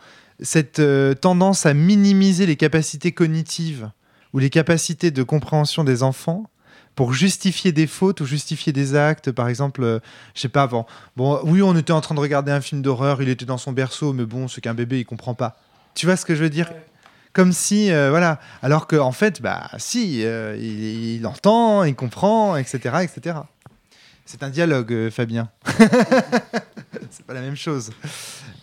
cette euh, tendance à minimiser les capacités cognitives ou les capacités de compréhension des enfants pour justifier des fautes ou justifier des actes. Par exemple, euh, je sais pas, bon, bon, oui, on était en train de regarder un film d'horreur, il était dans son berceau, mais bon, c'est qu'un bébé, il comprend pas. Tu vois ce que je veux dire? Comme si, euh, voilà, alors qu'en en fait, bah, si, euh, il, entend, il comprend, etc., etc. C'est un dialogue, euh, Fabien. c'est pas la même chose.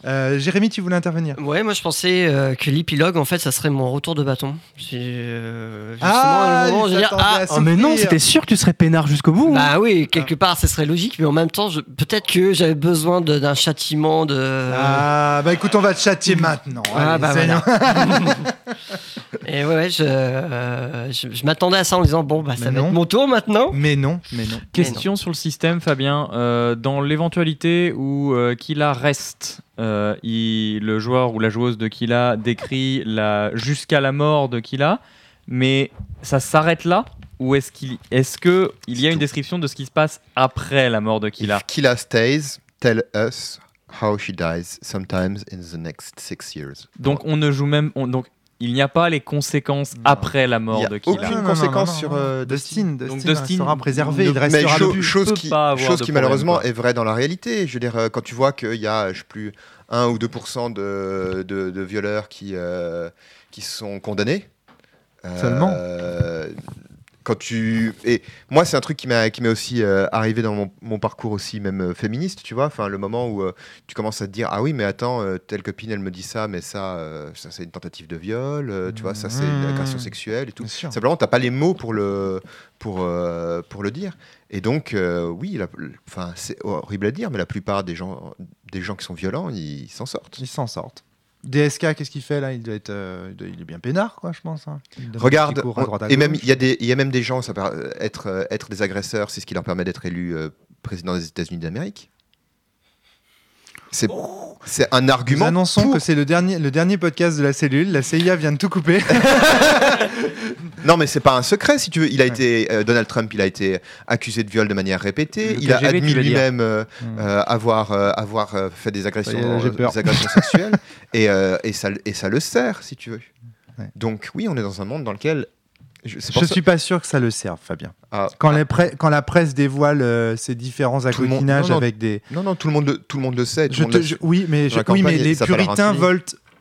Euh, Jérémy, tu voulais intervenir Ouais, moi je pensais euh, que l'épilogue, en fait, ça serait mon retour de bâton. Euh, justement Ah, le moment je dire ah, à Oh, mais non, c'était sûr que tu serais peinard jusqu'au bout. hein. bah oui, quelque part, ça serait logique, mais en même temps, je- peut-être que j'avais besoin d'un châtiment de. Ah, bah écoute, on va te châtier maintenant. Ah, Allez, bah voilà. Et ouais, ouais, je, euh, je, je m'attendais à ça en disant bon, bah ça Mais va non. être mon tour maintenant. Mais non, mais non. Question sur le système, Fabien. Euh, dans l'éventualité où euh, Killa reste, euh, il- le joueur ou la joueuse de Killa décrit la, jusqu'à la mort de Killa, mais ça s'arrête là ou est-ce qu'il est-ce que il y a une description de ce qui se passe après la mort de Killa? If Killa stays, tell us how she dies sometimes in the next six years. Donc on ne joue même on- donc il n'y a pas les conséquences Non. après la mort de Killa. aucune Non, conséquence non, sur non. euh, Dustin, Dustin, Donc Dustin restera préservé, il ne- restera Mais but. chose qui, pas avoir chose qui malheureusement quoi. est vraie dans la réalité. Je veux dire, euh, quand tu vois qu'il y a, je sais plus, 1 ou 2% de, de, de violeurs qui, euh, qui sont condamnés. euh, Seulement quand tu et moi c'est un truc qui m'a qui m'est aussi euh, arrivé dans mon, mon parcours aussi même euh, féministe tu vois enfin le moment où euh, tu commences à te dire ah oui mais attends telle copine elle me dit ça mais ça ça c'est une tentative de viol tu vois ça c'est une Mmh. agression sexuelle et tout. Simplement, t'as pas les mots pour le pour pour le dire. Et donc, oui, enfin, c'est horrible à dire, mais la plupart des gens des gens qui sont violents, ils s'en sortent. Ils s'en sortent. DSK, qu'est-ce qu'il fait là? Il, doit être, euh, il, est bien peinard, quoi, je pense. hein. Regarde, à à et même il y a y même des gens, ça peut être euh, être des agresseurs, c'est ce qui leur permet d'être élus euh, président des États-Unis d'Amérique. C'est un Nous argument. annonçons pour- que c'est le dernier, le dernier podcast de la cellule. La CIA vient de tout couper. Non, mais c'est pas un secret, si tu veux. Il a Ouais. été euh, Donald Trump, il a été accusé de viol de manière répétée. Le il a admis lui-même euh, Hmm. euh, avoir avoir fait des agressions, des agressions sexuelles, et et ça et ça le sert, si tu veux. Ouais. Donc oui, on est dans un monde dans lequel je, ça- suis pas sûr que ça le serve, Fabien. Ah, Quand, ah, pre- quand la presse dévoile euh, ces différents le monde- avec des. non non tout le monde le, tout le monde le sait. Tout Je le monde te- le- je- oui, mais, je- oui, mais les puritains Rancuni.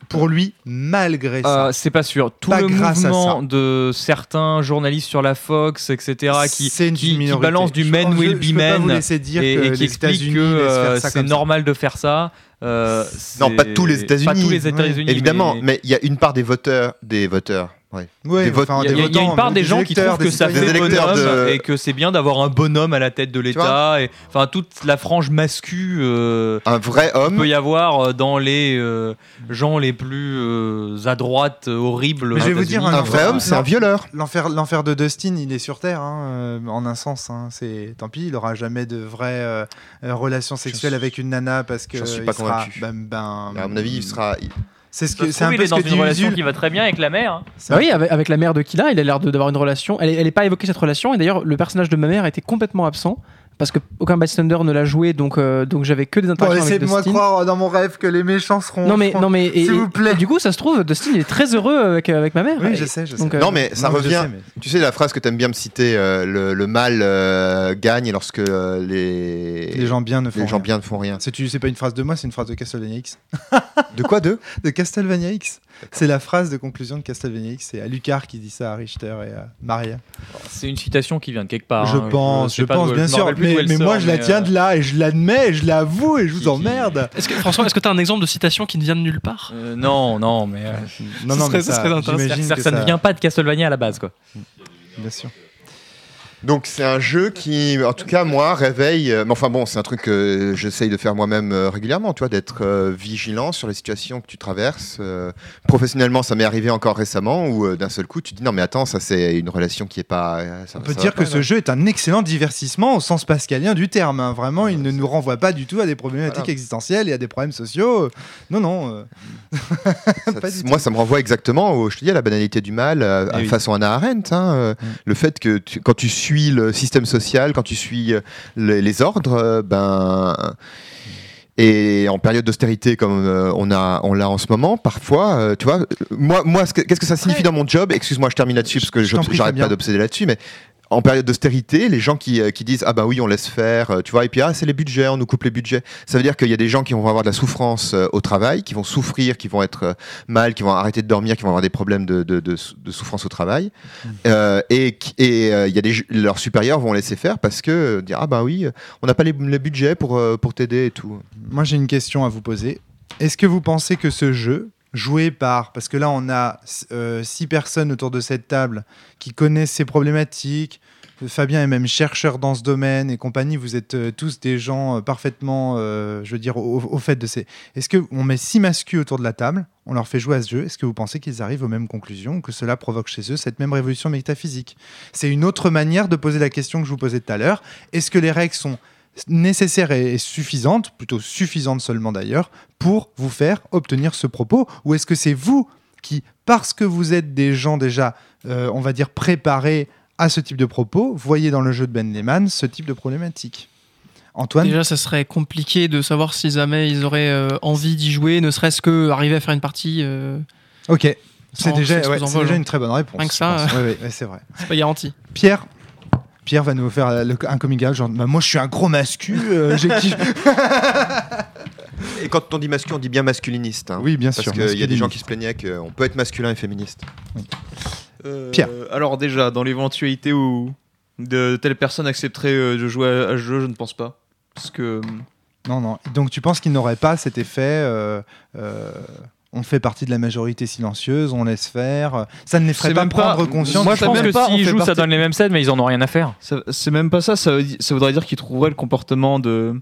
Pour lui malgré ça. Euh, c'est pas sûr. Tout Pas le mouvement de certains journalistes sur la Fox, etc., qui, qui, qui balancent du men will be men et, qui expliquent que euh, c'est ça. normal de faire ça. Euh, Non, pas tous les États-Unis. Ouais. États-Unis. Évidemment, mais- mais il y a une part des voteurs, des voteurs. Ouais. Ouais, des votes- enfin, Il y, a- des il y a une votants, part des gens qui trouvent que ça fait bonhomme de- et que c'est bien d'avoir un bonhomme à la tête de l'État. et Enfin, toute la frange mascu euh, Un vrai qu'il homme. peut y avoir euh, dans les euh, gens les plus euh, à droite, euh, horribles. Mais je vais vous dire. Un vrai homme, c'est un violeur. L'enfer, l'enfer de Dustin, il est sur Terre, hein, en un sens. hein. c'est tant pis, il aura jamais de vraies relations sexuelles suis- avec une nana parce que j'en suis il pas sera- convaincu. ben, ben, À mon avis, il sera. il- C'est ce que c'est un il peu est ce dans que une dit relation Usul. qui va très bien avec la mère. hein. Bah oui, avec, avec la mère de Killa, il a l'air de- d'avoir une relation. Elle, est- elle est pas évoquée cette relation, et d'ailleurs, le personnage de ma mère était complètement absent. Parce que aucun bystander ne l'a joué, donc, euh, donc j'avais que des Bon, interactions avec laissez-moi Dustin. croire dans mon rêve que les méchants seront. Non mais, non mais et, S'il vous plaît. et du coup, ça se trouve, Dustin il est très heureux avec, avec ma mère. Oui, Et- je sais, je sais. donc, euh, Non, mais ça Non, revient. sais, mais- Tu sais la phrase que t'aimes bien me citer, euh, le, le mal euh, gagne lorsque euh, les... Les gens bien ne font les gens rien. bien ne font rien. C'est tu- c'est pas une phrase de moi, c'est une phrase de Castlevania X. De quoi deux De Castlevania X. C'est la phrase de conclusion de Castlevania X. C'est à Lucas qui dit ça à Richter et à Maria. C'est une citation qui vient de quelque part. je hein. pense, sais je pense, bien sûr. Mais, moi, je la tiens euh, de là et je l'admets et je l'avoue et je vous emmerde. Est-ce que François, est-ce que tu as un exemple de citation qui ne vient de nulle part? Euh, non, non, mais euh, Non, Ce non, serait- ça, serait intéressant. que ça ne vient pas de Castlevania à la base, quoi. Bien sûr. Donc c'est un jeu qui, en tout cas moi, réveille. euh, mais enfin bon, c'est un truc que j'essaye de faire moi-même euh, régulièrement, tu vois, d'être euh, vigilant sur les situations que tu traverses. professionnellement, ça m'est arrivé encore récemment où d'un seul coup, tu te dis non mais attends, ça c'est une relation qui est pas. ça- On peut dire pas, que ce jeu est un excellent divertissement au sens pascalien du terme. hein. Vraiment, il ne nous renvoie pas du tout à des problématiques Voilà. existentielles et à des problèmes sociaux. Non, non. Ça- moi, ça me renvoie exactement, au, je te dis, à la banalité du mal, Eh à oui. façon Hannah Arendt. hein, Mm. Le fait que tu- quand tu suis le système social, quand tu suis euh, les, les ordres, euh, ben. Et en période d'austérité comme euh, on a on l'a en ce moment, parfois, euh, tu vois, moi, moi, ce que- qu'est-ce que ça signifie dans mon job? Excuse-moi, je termine là-dessus parce que j'arrête pas d'obséder là-dessus, mais en période d'austérité, les gens qui, euh, qui disent ah bah oui on laisse faire, euh, tu vois, et puis ah c'est les budgets, on nous coupe les budgets. Ça veut dire qu'il y a des gens qui vont avoir de la souffrance euh, au travail, qui vont souffrir, qui vont être euh, mal, qui vont arrêter de dormir, qui vont avoir des problèmes de, de, de, de souffrance au travail, Euh, et et il y a des leurs supérieurs vont laisser faire parce que dire ah bah oui on n'a pas les, les budgets pour pour t'aider et tout. Moi, j'ai une question à vous poser. Est-ce que vous pensez que ce jeu, joué par, parce que là, on a euh, six personnes autour de cette table qui connaissent ces problématiques. Fabien est même chercheur dans ce domaine et compagnie. Vous êtes euh, tous des gens euh, parfaitement, je veux dire, au, fait de ces. Est-ce que on met six mascus autour de la table, on leur fait jouer à ce jeu Est-ce que vous pensez qu'ils arrivent aux mêmes conclusions que cela provoque chez eux cette même révolution métaphysique? C'est une autre manière de poser la question que je vous posais tout à l'heure. Est-ce que les règles sont nécessaires et, suffisantes, plutôt suffisantes seulement d'ailleurs, pour vous faire obtenir ce propos Ou est-ce que c'est vous qui, parce que vous êtes des gens déjà, euh, on va dire, préparés à ce type de propos, voyez dans le jeu de Ben Lehman ce type de problématique? Antoine? Déjà, ça serait compliqué de savoir si jamais ils auraient euh, envie d'y jouer, ne serait-ce que arriver à faire une partie. euh, Ok, c'est déjà, ouais, déjà une très bonne réponse. Rien que ça, ouais, ouais, c'est vrai. c'est pas garanti. Pierre Pierre va nous faire le- un coming out, genre, bah, moi je suis un gros mascu, euh, j'ai. Et quand on dit masculin, on dit bien masculiniste. hein. Oui, bien Parce sûr. qu'il y a des gens qui se plaignaient qu'on peut être masculin et féministe. Euh, Pierre. Alors déjà, dans l'éventualité où de telle personne accepterait euh, de jouer à, à ce jeu, je ne pense pas. Parce que Non, non. Donc tu penses qu'il n'aurait pas cet effet euh, euh, on fait partie de la majorité silencieuse, on laisse faire. Ça ne les ferait pas même pas- prendre conscience. Moi, ça je pense que s'ils jouent, ça donne les mêmes scènes, mais ils en ont rien à faire. c'est même pas ça, ça, veut di- ça voudrait dire qu'il trouverait le comportement de,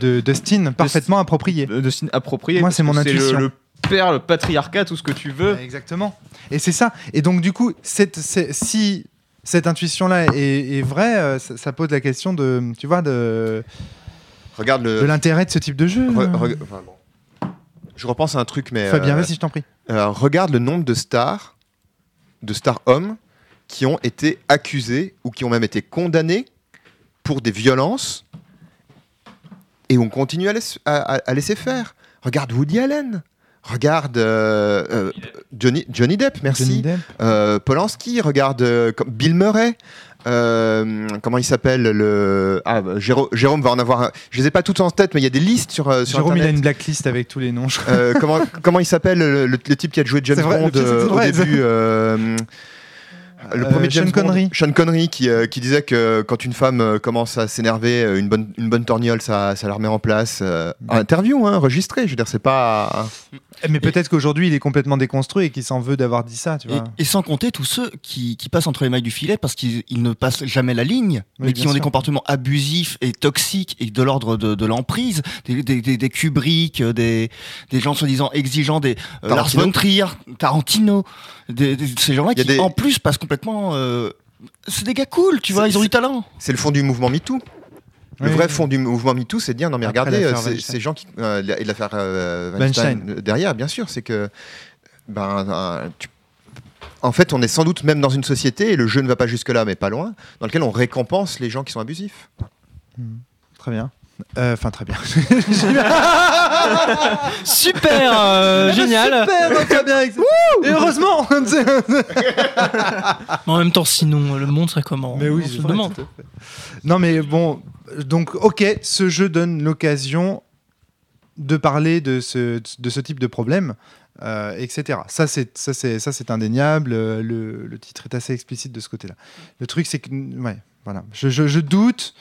de Dustin, parfaitement approprié. style approprié. Moi, c'est mon intuition. Le, le père, le patriarcat, tout ce que tu veux. Exactement. Et c'est ça. Et donc, du coup, cette, si cette intuition-là est, est vraie, euh, ça, ça pose la question de, tu vois, de, Regarde le. de l'intérêt de ce type de jeu. Re- re- enfin, bon. Je repense à un truc, mais. Fabien, euh, vas-y, je t'en prie. euh, regarde le nombre de stars, de stars hommes, qui ont été accusés ou qui ont même été condamnés pour des violences et on continue à, laisser- à- à- à laisser faire. Regarde Woody Allen. Regarde euh, euh, Johnny, Johnny Depp, merci. Johnny Depp. Euh, Polanski, regarde euh, Bill Murray. Euh, comment il s'appelle le ah, bah, Jérôme, Jérôme va en avoir. un- Je les ai pas toutes en tête, mais il y a des listes sur, euh, sur Jérôme, il a une blacklist avec tous les noms. je crois. Euh, comment, comment il s'appelle le, le- le type qui a joué le Bond euh, au début euh, le Euh, premier Sean James Bond, Connery. Sean Connery qui, euh, qui disait que quand une femme euh, commence à s'énerver, euh, une bonne, une bonne torgnole, ça, ça la remet en place. euh, interview, hein, enregistré, je veux dire, c'est pas. Mais peut-être qu'aujourd'hui, il est complètement déconstruit et qu'il s'en veut d'avoir dit ça, tu Et, vois. et sans compter tous ceux qui, qui passent entre les mailles du filet parce qu'ils ils ne passent jamais la ligne, Oui, mais qui ont des comportements abusifs et toxiques et de l'ordre de, de l'emprise, des, des, des, des Kubrick, euh, des, des gens soi-disant exigeants, des euh, Lars Tarantino. von Trier, Tarantino, des, des- ces gens-là qui des- en plus passent complètement. Euh, c'est des gars cool, tu vois, ils ont du talent. C'est le fond du mouvement MeToo. Le Oui, vrai oui. fond du mouvement MeToo, c'est de dire non mais Après regardez, euh, ces gens qui euh, et l'affaire euh, Weinstein, Weinstein. euh, derrière, bien sûr, c'est que ben euh, tu- en fait, on est sans doute même dans une société et le jeu ne va pas jusque là, mais pas loin, dans lequel on récompense les gens qui sont abusifs. Très bien. Euh, Enfin, très bien. Super, euh, génial. Super, très bien. Et heureusement Mais en même temps, sinon, le monde serait comment Mais oui, on c'est se le vrai, demande. tout à fait. Non, mais bon, donc, ok, ce jeu donne l'occasion de parler de ce, de ce type de problème, euh, etc. Ça, c'est ça, c'est ça, c'est indéniable. euh, Le, le titre est assez explicite de ce côté-là. Le truc, c'est que, ouais, voilà, je, je- je doute.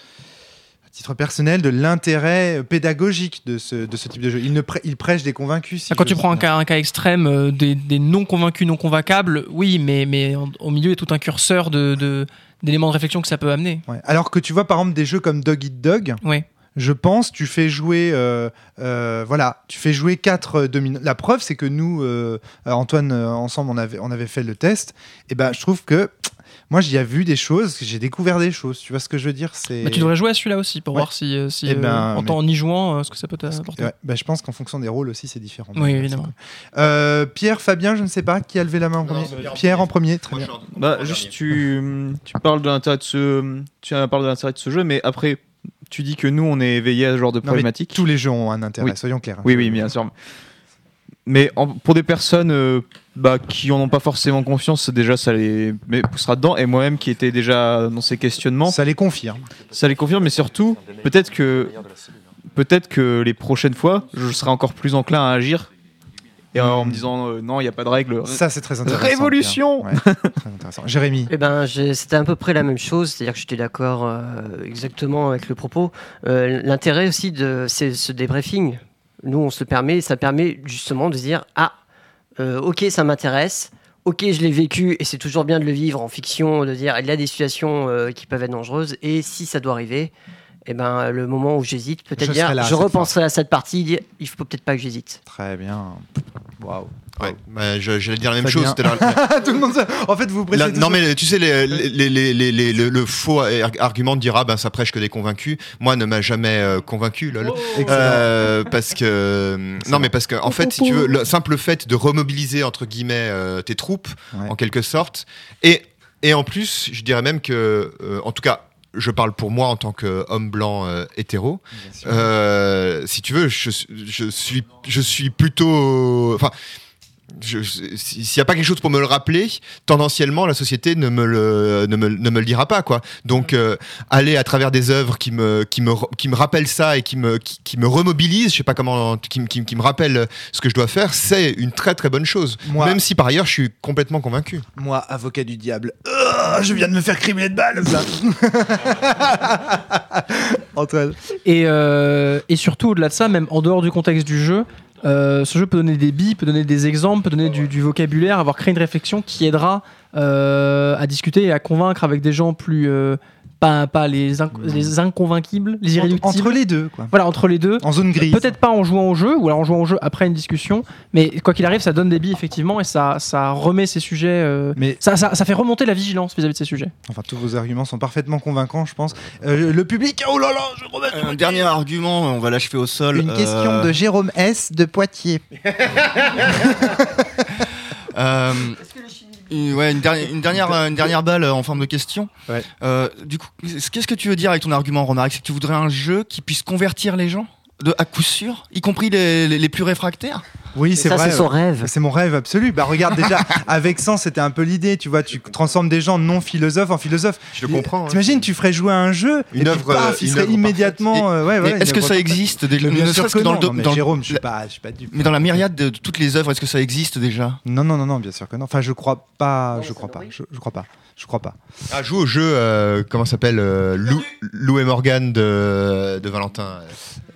Titre personnel, de l'intérêt pédagogique de ce, de ce type de jeu. Il, ne prê- il prêche des convaincus. si Quand tu prends un cas, un cas extrême euh, des, des non convaincus, non convaincables, oui, mais, mais en- au milieu, il y a tout un curseur de, de- d'éléments de réflexion que ça peut amener. Ouais. Alors que tu vois, par exemple, des jeux comme Dog Eat Dog, Oui. je pense, tu fais jouer, euh, euh, voilà, tu fais jouer quatre dominants. La preuve, c'est que nous, euh, Antoine, ensemble, on avait, on avait fait le test. Et ben, je trouve que moi, j'y ai vu des choses, j'ai découvert des choses. Tu vois ce que je veux dire C'est. Bah, tu devrais jouer à celui-là aussi pour Ouais. voir si, euh, si Eh euh, ben, en, temps- en y jouant, euh, ce que ça peut t'apporter. Ouais, bah, je pense qu'en fonction des rôles aussi, c'est différent. Oui, évidemment. Euh, Pierre, Fabien, je ne sais pas qui a levé la main en premier. Pierre en premier, très bien. Bah, juste, tu, tu parles de l'intérêt de ce, tu parles de l'intérêt de ce jeu, mais après, tu dis que nous, on est éveillés à ce genre de Non, mais problématique. tous les jeux ont un intérêt, Oui. soyons clairs. hein. Oui, oui, bien sûr. Mais en- pour des personnes euh, bah, qui en ont pas forcément confiance, déjà, ça les mais poussera dedans. Et moi-même, qui étais déjà dans ces questionnements, Ça les confirme. ça les confirme. Mais surtout, peut-être que, peut-être que les prochaines fois, je serai encore plus enclin à agir. Et en me disant, euh, non, il n'y a pas de règle. Ça, c'est très intéressant. Révolution. Ouais, très intéressant. Jérémy. Eh ben, c'était à peu près la même chose, c'est-à-dire que j'étais d'accord euh, exactement avec le propos. Euh, L'intérêt aussi de c'est ce débriefing, nous on se le permet, ça permet justement de se dire ah, ok, ça m'intéresse. Ok, je l'ai vécu et c'est toujours bien de le vivre en fiction, de dire il y a des situations euh, qui peuvent être dangereuses et si ça doit arriver, eh ben le moment où j'hésite, peut-être là je repenserai à cette partie, il faut peut-être pas que j'hésite. Très bien. Waouh. Ouais, bah, je- j'allais dire la même chose. tout le monde. En fait, vous La- non mais tu sais les, les- les- les- les- le, le faux ar- argument de dire ah ben ça prêche que des convaincus moi ne m'a jamais euh, convaincu lol. Excellent. Euh, parce que non mais parce que en fait si tu veux le simple fait de remobiliser entre guillemets euh, tes troupes Ouais. en quelque sorte et et en plus je dirais même que euh, en tout cas je parle pour moi en tant qu'homme blanc euh, hétéro euh, si tu veux, je, je suis, je suis plutôt. Enfin, s'il n'y a pas quelque chose pour me le rappeler, tendanciellement, la société ne me le, ne me, ne me le dira pas. Quoi. Donc, euh, aller à travers des œuvres qui me, qui me, qui me rappellent ça et qui me, qui, qui me remobilisent, je sais pas comment, qui, me- qui, me- qui me rappellent ce que je dois faire, c'est une très très bonne chose. Moi- Même si par ailleurs, je suis complètement convaincu. Moi, avocat du diable. Ah, je viens de me faire crimeler de balles. ça. Antoine. Et, euh, et surtout, au-delà de ça, même en dehors du contexte du jeu, euh, ce jeu peut donner des billes, peut donner des exemples, peut donner du, vocabulaire, avoir créé une réflexion qui aidera euh, à discuter et à convaincre avec des gens plus. euh, pas, pas les, inc- les inconvainquibles, les irréductibles. Entre les deux, quoi. Voilà, entre les deux. En zone grise. Peut-être pas en jouant au jeu, ou alors en jouant au jeu après une discussion, mais quoi qu'il arrive, ça donne des billes effectivement et ça, ça remet ces sujets. euh, Mais ça, ça, ça fait remonter la vigilance vis-à-vis de ces sujets. enfin, tous vos arguments sont parfaitement convaincants, je pense. Euh, le public. Oh là là, je remets Un dernier argument, on va l'achever au sol. Une Euh, question de Jérôme S de Poitiers. euh, une- ouais, une, dernière, une, dernière, une dernière balle euh, en forme de question. Ouais. Euh, du coup, qu'est-ce que tu veux dire avec ton argument, Romaric? C'est que tu voudrais un jeu qui puisse convertir les gens de, à coup sûr, y compris les, les- les plus réfractaires? Oui, c'est ça, vrai. c'est son rêve. C'est mon rêve absolu. Bah regarde déjà, avec Sens, c'était un peu l'idée, tu vois, tu transformes des gens non philosophes en philosophes. Je le comprends. hein. T'imagines, tu ferais jouer à un jeu, Une et œuvre, paf, euh, il une serait immédiatement. euh, ouais, Est-ce que ça existe déjà Mais bien ne sûr que dans non, le, non, mais dans Jérôme, je suis la- pas, je suis pas dupe. Mais dans la myriade de, de toutes les œuvres, est-ce que ça existe déjà? Non, non, non, non, bien sûr que non. Enfin, je crois pas, je crois pas, je, je crois pas, je crois pas. Ah, joue au jeu, euh, comment ça s'appelle euh, Lou, Lou et Morgan de, de Valentin.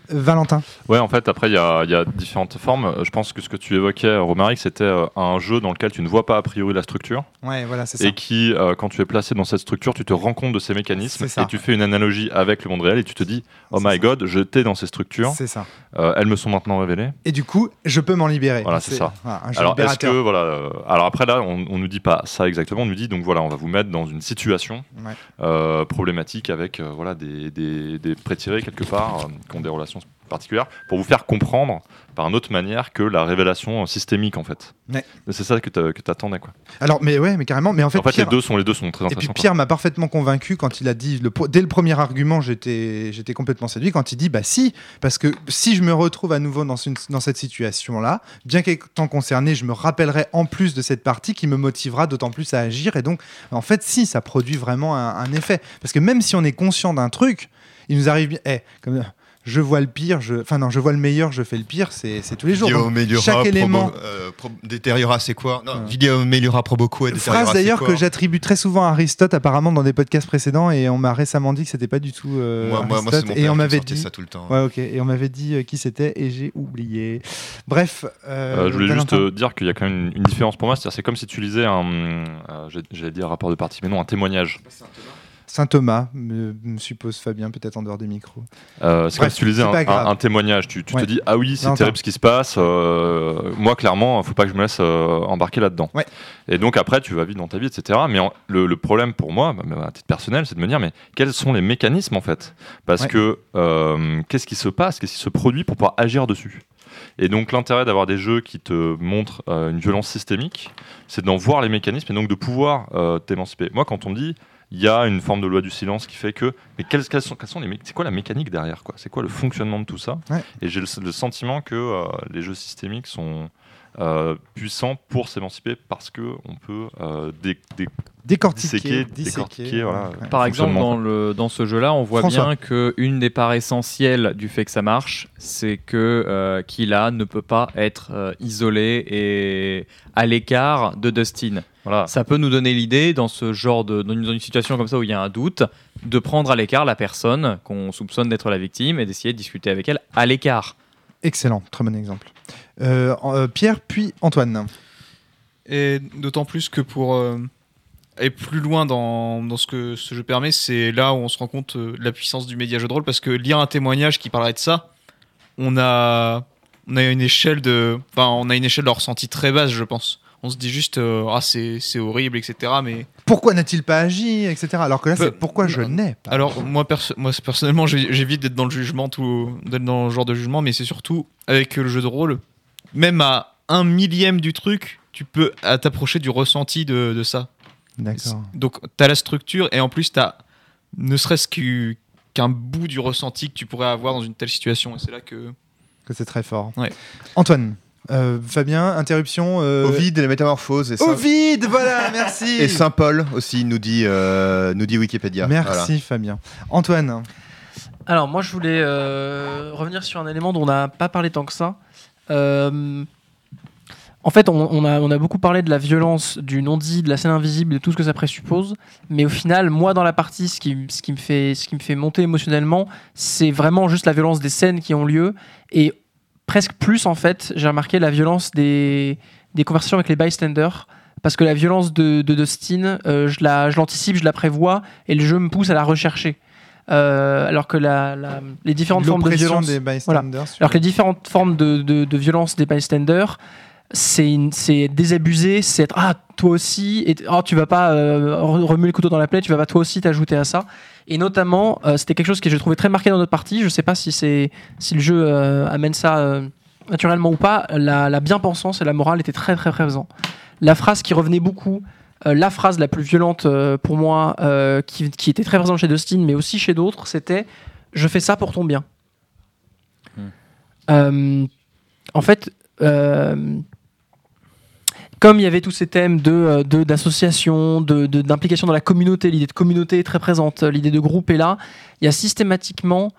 Valentin. Ouais, en fait, après, il y a, il y a différentes formes. Je pense que ce que tu évoquais, Romaric, c'était euh, un jeu dans lequel tu ne vois pas a priori la structure Ouais, voilà, c'est ça. et qui, euh, quand tu es placé dans cette structure, tu te rends compte de ces mécanismes et tu fais une analogie avec le monde réel et tu te dis, oh my ça. god, j'étais dans ces structures, C'est ça. euh, elles me sont maintenant révélées. Et du coup, je peux m'en libérer. Voilà, c'est ça. voilà, un jeu Alors, est-ce que, voilà, euh, alors après, là, on, on nous dit pas ça exactement, on nous dit, donc voilà, on va vous mettre dans une situation Ouais. problématique avec voilà, des, des, des prétirés quelque part qui ont des relations particulières pour vous faire comprendre par une autre manière que la révélation systémique en fait. Ouais. C'est ça que que t'attendais quoi. Alors, mais ouais, mais carrément. Mais en fait, en fait, Pierre- les deux sont les deux sont très Et puis. Pierre m'a parfaitement convaincu quand il a dit, le, dès le premier argument, j'étais j'étais complètement séduit, quand il dit, bah si, parce que si je me retrouve à nouveau dans, une, dans cette situation-là, bien qu'étant concerné, je me rappellerai en plus de cette partie qui me motivera d'autant plus à agir. Et donc, en fait, si, ça produit vraiment un, un effet. Parce que même si on est conscient d'un truc, il nous arrive bien, eh, comme, je vois le pire, je, enfin non, je vois le meilleur, je fais le pire, c'est c'est tous les jours. Vidéo Donc, améliora, chaque probo- élément- euh, pro- détériora, c'est quoi Non, Ouais. vidéo améliora pro beaucoup et détériora, Phrase c'est d'ailleurs quoi que j'attribue très souvent à Aristote apparemment dans des podcasts précédents et on m'a récemment dit que c'était pas du tout euh, Moi, moi, moi, c'est Aristote mon et on m'avait dit ça tout le temps. ouais ok et on m'avait dit euh, qui c'était et j'ai oublié bref euh, Euh, je voulais juste euh, dire qu'il y a quand même une, une différence pour moi. C'est-à-dire, c'est comme si tu lisais un, euh, j'allais dire rapport de partie, mais non, un témoignage. Saint Thomas me, me suppose Fabien peut-être en dehors des micros Euh, c'est comme si tu lisais un, témoignage. Tu, tu Ouais. te dis ah oui c'est terrible ce qui se passe. euh, moi clairement faut pas que je me laisse euh, embarquer là-dedans. Ouais. Et donc après tu vas vivre dans ta vie etc. Mais en- le, le problème pour moi, bah, à titre personnel, c'est de me dire mais quels sont les mécanismes en fait? Parce Ouais. que euh, qu'est-ce qui se passe? Qu'est-ce qui se produit pour pouvoir agir dessus? Et donc l'intérêt d'avoir des jeux qui te montrent euh, une violence systémique, c'est d'en voir les mécanismes et donc de pouvoir euh, t'émanciper. Moi, quand on me dit il y a une forme de loi du silence qui fait que, mais quelles, quelles sont, quelles sont les, mé- c'est quoi la mécanique derrière quoi? C'est quoi le fonctionnement de tout ça? Ouais. Et j'ai le, le sentiment que euh, les jeux systémiques sont euh, puissants pour s'émanciper parce que on peut euh, dé- dé- décortiquer disséquer, disséquer, décortiquer, voilà. ouais. Par exemple, dans, le, dans ce jeu-là, on voit François. bien qu'une des parts essentielles du fait que ça marche, c'est que euh, Killa ne peut pas être euh, isolé et à l'écart de Dustin. Voilà. Ça peut nous donner l'idée, dans ce genre de, dans une, dans une situation comme ça où il y a un doute, de prendre à l'écart la personne qu'on soupçonne d'être la victime et d'essayer de discuter avec elle à l'écart. excellent très bon exemple Pierre puis Antoine Et d'autant plus que pour euh, aller plus loin dans, dans ce que ce jeu permet, c'est là où on se rend compte euh, de la puissance du média jeu de rôle parce que lire un témoignage qui parlerait de ça, on a on a une échelle de enfin on a une échelle de ressenti très basse, je pense. On se dit juste euh, ah c'est horrible etc. Mais pourquoi n'a-t-il pas agi etc alors que là c'est pourquoi je n'ai pas Alors moi, perso- moi personnellement, j'évite d'être dans le jugement, d'être dans le genre de jugement, mais c'est surtout avec le jeu de rôle, même à un millième du truc, tu peux t'approcher du ressenti de, de ça. d'accord Donc t'as la structure et en plus t'as ne serait-ce qu'u- qu'un bout du ressenti que tu pourrais avoir dans une telle situation. Et c'est là que que c'est très fort Ouais. Antoine euh, Fabien interruption euh, Ovid et la métamorphose et Saint, voilà merci et Saint Paul aussi nous dit euh, nous dit Wikipédia. merci Voilà. Fabien Antoine Alors moi je voulais euh, revenir sur un élément dont on n'a pas parlé tant que ça. Euh, en fait, on, a, beaucoup parlé de la violence, du non-dit, de la scène invisible, de tout ce que ça présuppose. Mais au final, moi dans la partie, ce qui, me, fait, monter émotionnellement, c'est vraiment juste la violence des scènes qui ont lieu. Et presque plus en fait, j'ai remarqué la violence des, des conversations avec les bystanders. Parce que la violence de, Dustin, euh, je l'anticipe, je la prévois, et le jeu me pousse à la rechercher. Euh, alors que la, la- les différentes formes de violence, des bystanders alors que les différentes formes de, de, de violence des bystanders, c'est désabusé, c'est être ah toi aussi et oh, tu vas pas euh, re- remuer le couteau dans la plaie, tu vas pas toi aussi t'ajouter à ça. Et notamment, euh, c'était quelque chose que j'ai trouvé très marqué dans notre partie. Je sais pas si c'est si le jeu euh, amène ça naturellement ou pas. La, la bien-pensance et la morale étaient très très présents. La phrase qui revenait beaucoup. Euh, la phrase la plus violente euh, pour moi, euh, qui, qui était très présente chez Dustin, mais aussi chez d'autres, c'était Je fais ça pour ton bien. Euh, en fait, comme il y avait tous ces thèmes de de- d'association, de, de- d'implication dans la communauté, l'idée de communauté est très présente, l'idée de groupe est là, il y a systématiquement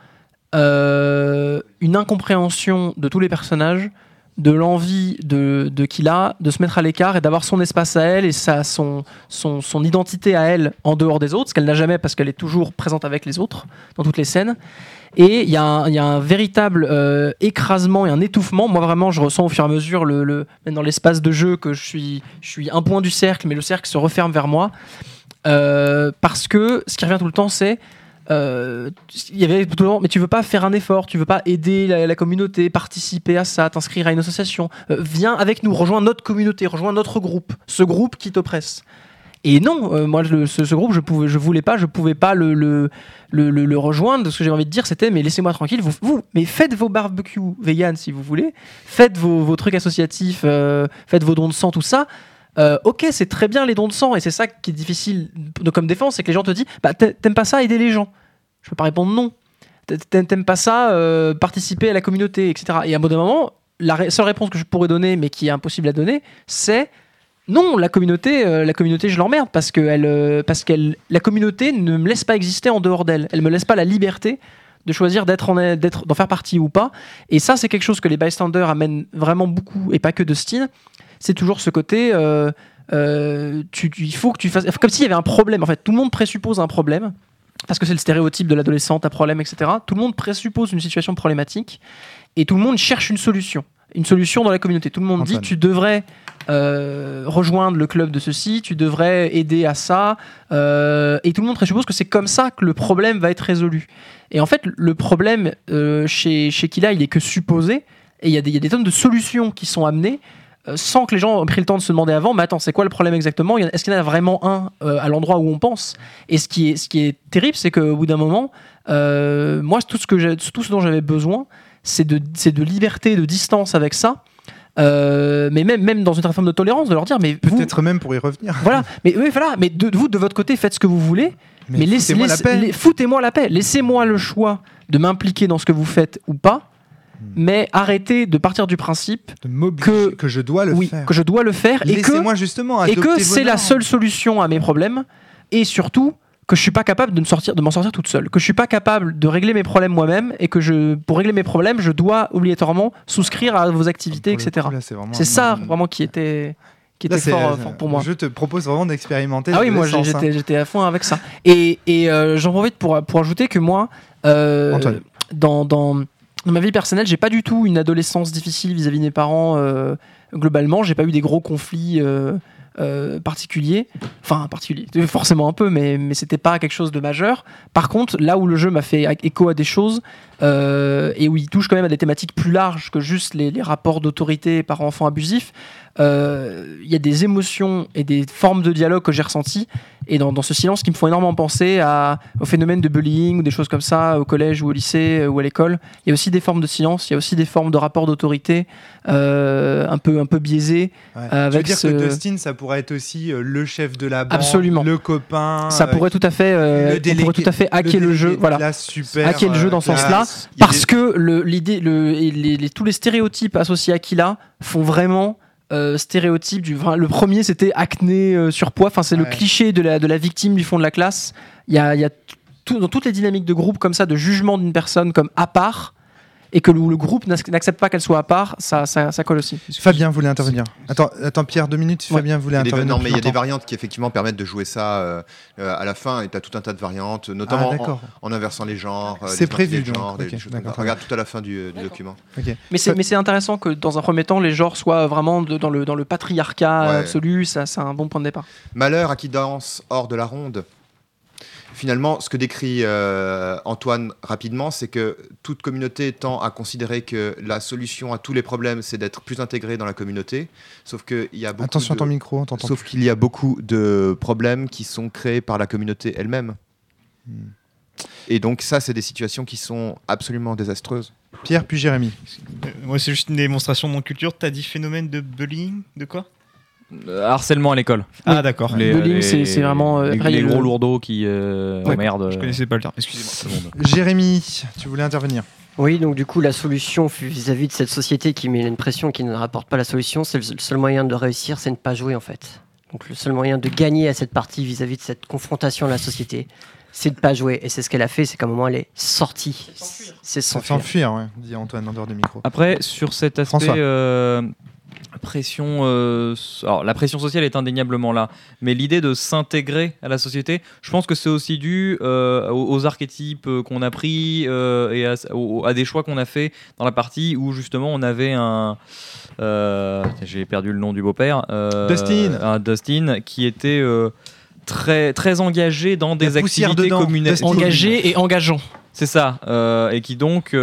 euh, une incompréhension de tous les personnages de l'envie de, de qu'il a de se mettre à l'écart et d'avoir son espace à elle et sa, son, son, son identité à elle en dehors des autres, ce qu'elle n'a jamais parce qu'elle est toujours présente avec les autres dans toutes les scènes. Et il y, a un- il y a un véritable euh, écrasement et un étouffement. Moi, vraiment, je ressens au fur et à mesure, le, le- même dans l'espace de jeu, que je suis, je suis un point du cercle, mais le cercle se referme vers moi. Euh, parce que ce qui revient tout le temps, c'est. Euh, il y avait tout le temps, mais tu veux pas faire un effort, tu veux pas aider la, communauté, participer à ça, t'inscrire à une association. Euh, viens avec nous, rejoins notre communauté, rejoins notre groupe, ce groupe qui t'oppresse. Et non, euh, moi, ce, groupe, je pouvais, je voulais pas, je pouvais pas le, le, le, rejoindre. Ce que j'ai envie de dire, c'était, mais laissez-moi tranquille. Vous, vous, mais faites vos barbecues vegan si vous voulez. Faites vos, vos trucs associatifs, faites vos dons de sang, tout ça. Euh, ok, c'est très bien les dons de sang, et c'est ça qui est difficile de, comme défense, c'est que les gens te disent, bah t'a- t'aimes pas ça, aider les gens. Je peux pas répondre non. T'a- T'aimes pas ça, euh, participer à la communauté, etc. Et à un d'un moment, la seule réponse que je pourrais donner, mais qui est impossible à donner, c'est non, la communauté, euh, la communauté, je l'emmerde parce que parce qu'elle, la communauté ne me laisse pas exister en dehors d'elle. Elle me laisse pas la liberté de choisir d'être en, d'être, d'en faire partie ou pas. Et ça, c'est quelque chose que les bystanders amènent vraiment beaucoup, et pas que Dustin. C'est toujours ce côté. euh, euh, tu, tu- il faut que tu fasses. Comme s'il y avait un problème. En fait, tout le monde présuppose un problème. Parce que c'est le stéréotype de l'adolescente à problème, etc. Tout le monde présuppose une situation problématique. Et tout le monde cherche une solution. Une solution dans la communauté. Tout le monde Antoine. dit tu devrais euh, rejoindre le club de ceci, tu devrais aider à ça. euh, et tout le monde présuppose que c'est comme ça que le problème va être résolu. Et en fait, le problème chez, chez Kila, il est que supposé. Et il y, a des- il y a des tonnes de solutions qui sont amenées sans que les gens aient pris le temps de se demander avant, mais attends, c'est quoi le problème exactement? Est-ce qu'il y en a vraiment un euh, à l'endroit où on pense? Et ce qui est, ce qui est terrible, c'est qu'au bout d'un moment, euh, moi, tout ce, que tout ce dont j'avais besoin, c'est de, de liberté, de distance avec ça. Euh, mais même, même dans une forme de tolérance, de leur dire, mais Peut-être même pour y revenir. voilà, mais oui, voilà, mais de, vous de votre côté, faites ce que vous voulez, mais, laissez- foutez-moi la laissez- paix. foutez-moi la paix. Laissez-moi le choix de m'impliquer dans ce que vous faites ou pas. Mais arrêtez de partir du principe que- que, je dois le oui, faire. que je dois le faire et que, Laissez-moi justement et que c'est la seule solution à mes problèmes, et surtout que je suis pas capable de me sortir, de m'en sortir toute seule, que je suis pas capable de régler mes problèmes moi-même, et que je, pour régler mes problèmes, je dois obligatoirement souscrire à vos activités, etc. c'est ça vraiment qui était, qui Là, était c'est- fort, euh, fort pour moi. Je te propose vraiment d'expérimenter. Ah oui, moi hein. j'étais j'étais à fond avec ça. Et, et euh, j'en profite pour, pour ajouter que moi, euh, Antoine. dans, dans, dans ma vie personnelle, j'ai pas du tout une adolescence difficile vis-à-vis de mes parents. euh, globalement, j'ai pas eu des gros conflits euh, euh, particuliers. Enfin, particuliers, forcément un peu, mais, mais c'était pas quelque chose de majeur. Par contre, là où le jeu m'a fait écho à des choses, euh, et où il touche quand même à des thématiques plus larges que juste les, les rapports d'autorité par enfants abusifs, euh, il y a des émotions et des formes de dialogue que j'ai ressenties et dans, dans ce silence qui me font énormément penser à, au phénomène de bullying ou des choses comme ça au collège ou au lycée euh, ou à l'école. Il y a aussi des formes de silence, il y a aussi des formes de rapports d'autorité euh, un, peu, un peu biaisés. Ouais. Euh, tu veux avec dire que Dustin, ça pourrait être aussi euh, le chef de la bande, Absolument. le copain. ça pourrait tout à fait, euh, le on pourrait tout à fait hacker le, jeu. Voilà. super, Hacker le jeu dans ce sens-là. Parce des- que le- l'idée, le, et les, les- tous les stéréotypes associés à Kila font vraiment euh, stéréotype du. enfin, le premier, c'était acné, euh, surpoids. Enfin, c'est le cliché de la, de la victime du fond de la classe. Il y a, y a tout- dans toutes les dynamiques de groupe comme ça, de jugement d'une personne comme à part, et que le, le groupe n'ac- n'accepte pas qu'elle soit à part, ça, ça, ça colle aussi. Fabien voulait intervenir. Attends, attends Pierre, deux minutes. Ouais. Fabien voulait des- intervenir. non, mais il y a des variantes qui effectivement permettent de jouer ça euh, euh, à la fin, et tu as tout un tas de variantes, notamment Ah, en, inversant les genres. euh, C'est prévu, des Ok, choses comme ça. d'accord. Regarde tout à la fin du, du document. Mais c'est, mais c'est intéressant que dans un premier temps, les genres soient vraiment de- dans, le, dans le patriarcat Ouais. absolu. Ça, c'est un bon point de départ. Malheur à qui danse hors de la ronde. Finalement, ce que décrit euh, Antoine rapidement, c'est que toute communauté tend à considérer que la solution à tous les problèmes, c'est d'être plus intégré dans la communauté. Sauf qu'il y a beaucoup Attention à de- ton micro, on. Sauf qu'il y a beaucoup de problèmes qui sont créés par la communauté elle-même. Hmm. Et donc ça, c'est des situations qui sont absolument désastreuses. Pierre puis Jérémy. Euh, Moi, c'est juste une démonstration de mon culture. T'as dit phénomène de bullying De quoi? Harcèlement à l'école. Ah, d'accord. Les, bullying, les- c'est- vraiment, euh, les, après, gros le- lourdeaux qui euh, Ouais, emmerdent. Je connaissais pas le terme. Excusez-moi. Jérémy, tu voulais intervenir. Oui, donc du coup, la solution vis-à-vis de cette société qui met une pression qui ne rapporte pas la solution, c'est le seul moyen de réussir, c'est ne pas jouer en fait. Donc le seul moyen de gagner à cette partie vis-à-vis de cette confrontation à la société, c'est de pas jouer. Et c'est ce qu'elle a fait, c'est qu'à un moment, elle est sortie. C'est C'est s'enfuir. s'enfuir, ouais, dit Antoine en dehors du micro. Après, sur cet aspect François. euh, pression, euh, alors la pression sociale est indéniablement là, mais l'idée de s'intégrer à la société, je pense que c'est aussi dû euh, aux, aux archétypes euh, qu'on a pris euh, et à, aux- à des choix qu'on a fait dans la partie où justement on avait un, euh, j'ai perdu le nom du beau-père, euh, Dustin. un Dustin qui était euh, très très engagé dans des activités dedans. communautaires. Engagé et engageant. C'est ça. euh, et qui donc.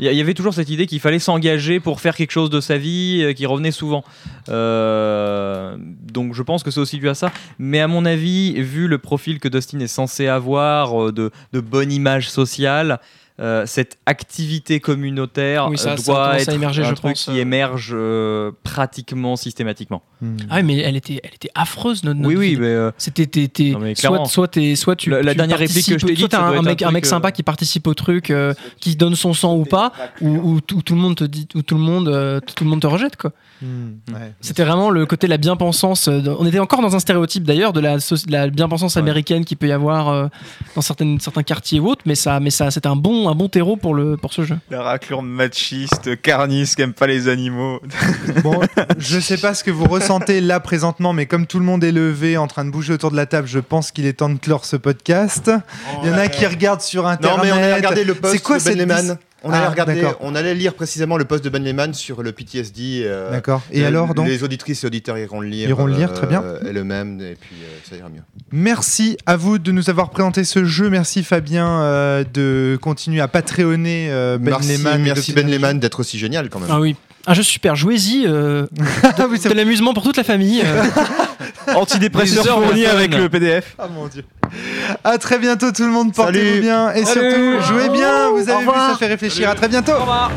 Il y, avait toujours cette idée qu'il fallait s'engager pour faire quelque chose de sa vie, euh, qui revenait souvent. Euh, donc je pense que c'est aussi dû à ça. Mais à mon avis, vu le profil que Dustin est censé avoir euh, de bonne image sociale, euh, cette activité communautaire Oui, ça- euh, ça doit être émerger, un je truc pense, qui euh. émerge euh, pratiquement systématiquement. Hmm. Ah, mais elle était, elle était affreuse, notre, notre oui, oui, vie. mais euh, C'était soit, clairement. soit, t'es- soit tu. La- la tu dernière réplique que je t'ai dite, soit un, être mec, un un mec sympa euh, qui participe au truc, euh, qui donne son sang ou pas, ou, ou tout, tout le monde te dit, ou tout le monde, euh, tout le monde te rejette quoi. Hmm, ouais. C'était vraiment le côté de la bien-pensance. On était encore dans un stéréotype d'ailleurs de la, bien-pensance Ouais. américaine qui peut y avoir euh, dans certaines, certains quartiers ou autres, mais ça, mais ça, c'était un bon, un bon terreau pour le, pour ce jeu. La raclure machiste, carniste, qui aime pas les animaux. Bon, je sais pas ce que vous ressentez là présentement, mais comme tout le monde est levé en train de bouger autour de la table, je pense qu'il est temps de clore ce podcast. Il y en a qui regardent sur Non, internet. mais on allait regarder le post C'est quoi de Ben cette On allait Ah, regarder, on allait lire précisément le post de Ben Lehman sur le PTSD. euh, D'accord. Et euh, alors donc Les auditrices et auditeurs iront le lire. Iront le lire, très bien. euh, Et le même, et puis euh, ça ira mieux. Merci à vous de nous avoir présenté ce jeu. Merci Fabien euh, de continuer à patreonner euh, Ben merci, Lehman. merci Ben Lehman d'être aussi génial quand même. Ah oui, un jeu super. Jouez-y. euh, Ah oui, de l'amusement pour toute la famille. euh. Antidépresseur fourni avec le PDF. Ah mon dieu. À très bientôt tout le monde, portez-vous bien et Salut. surtout jouez bien. Vous avez vu, ça fait réfléchir. À très bientôt. Au revoir.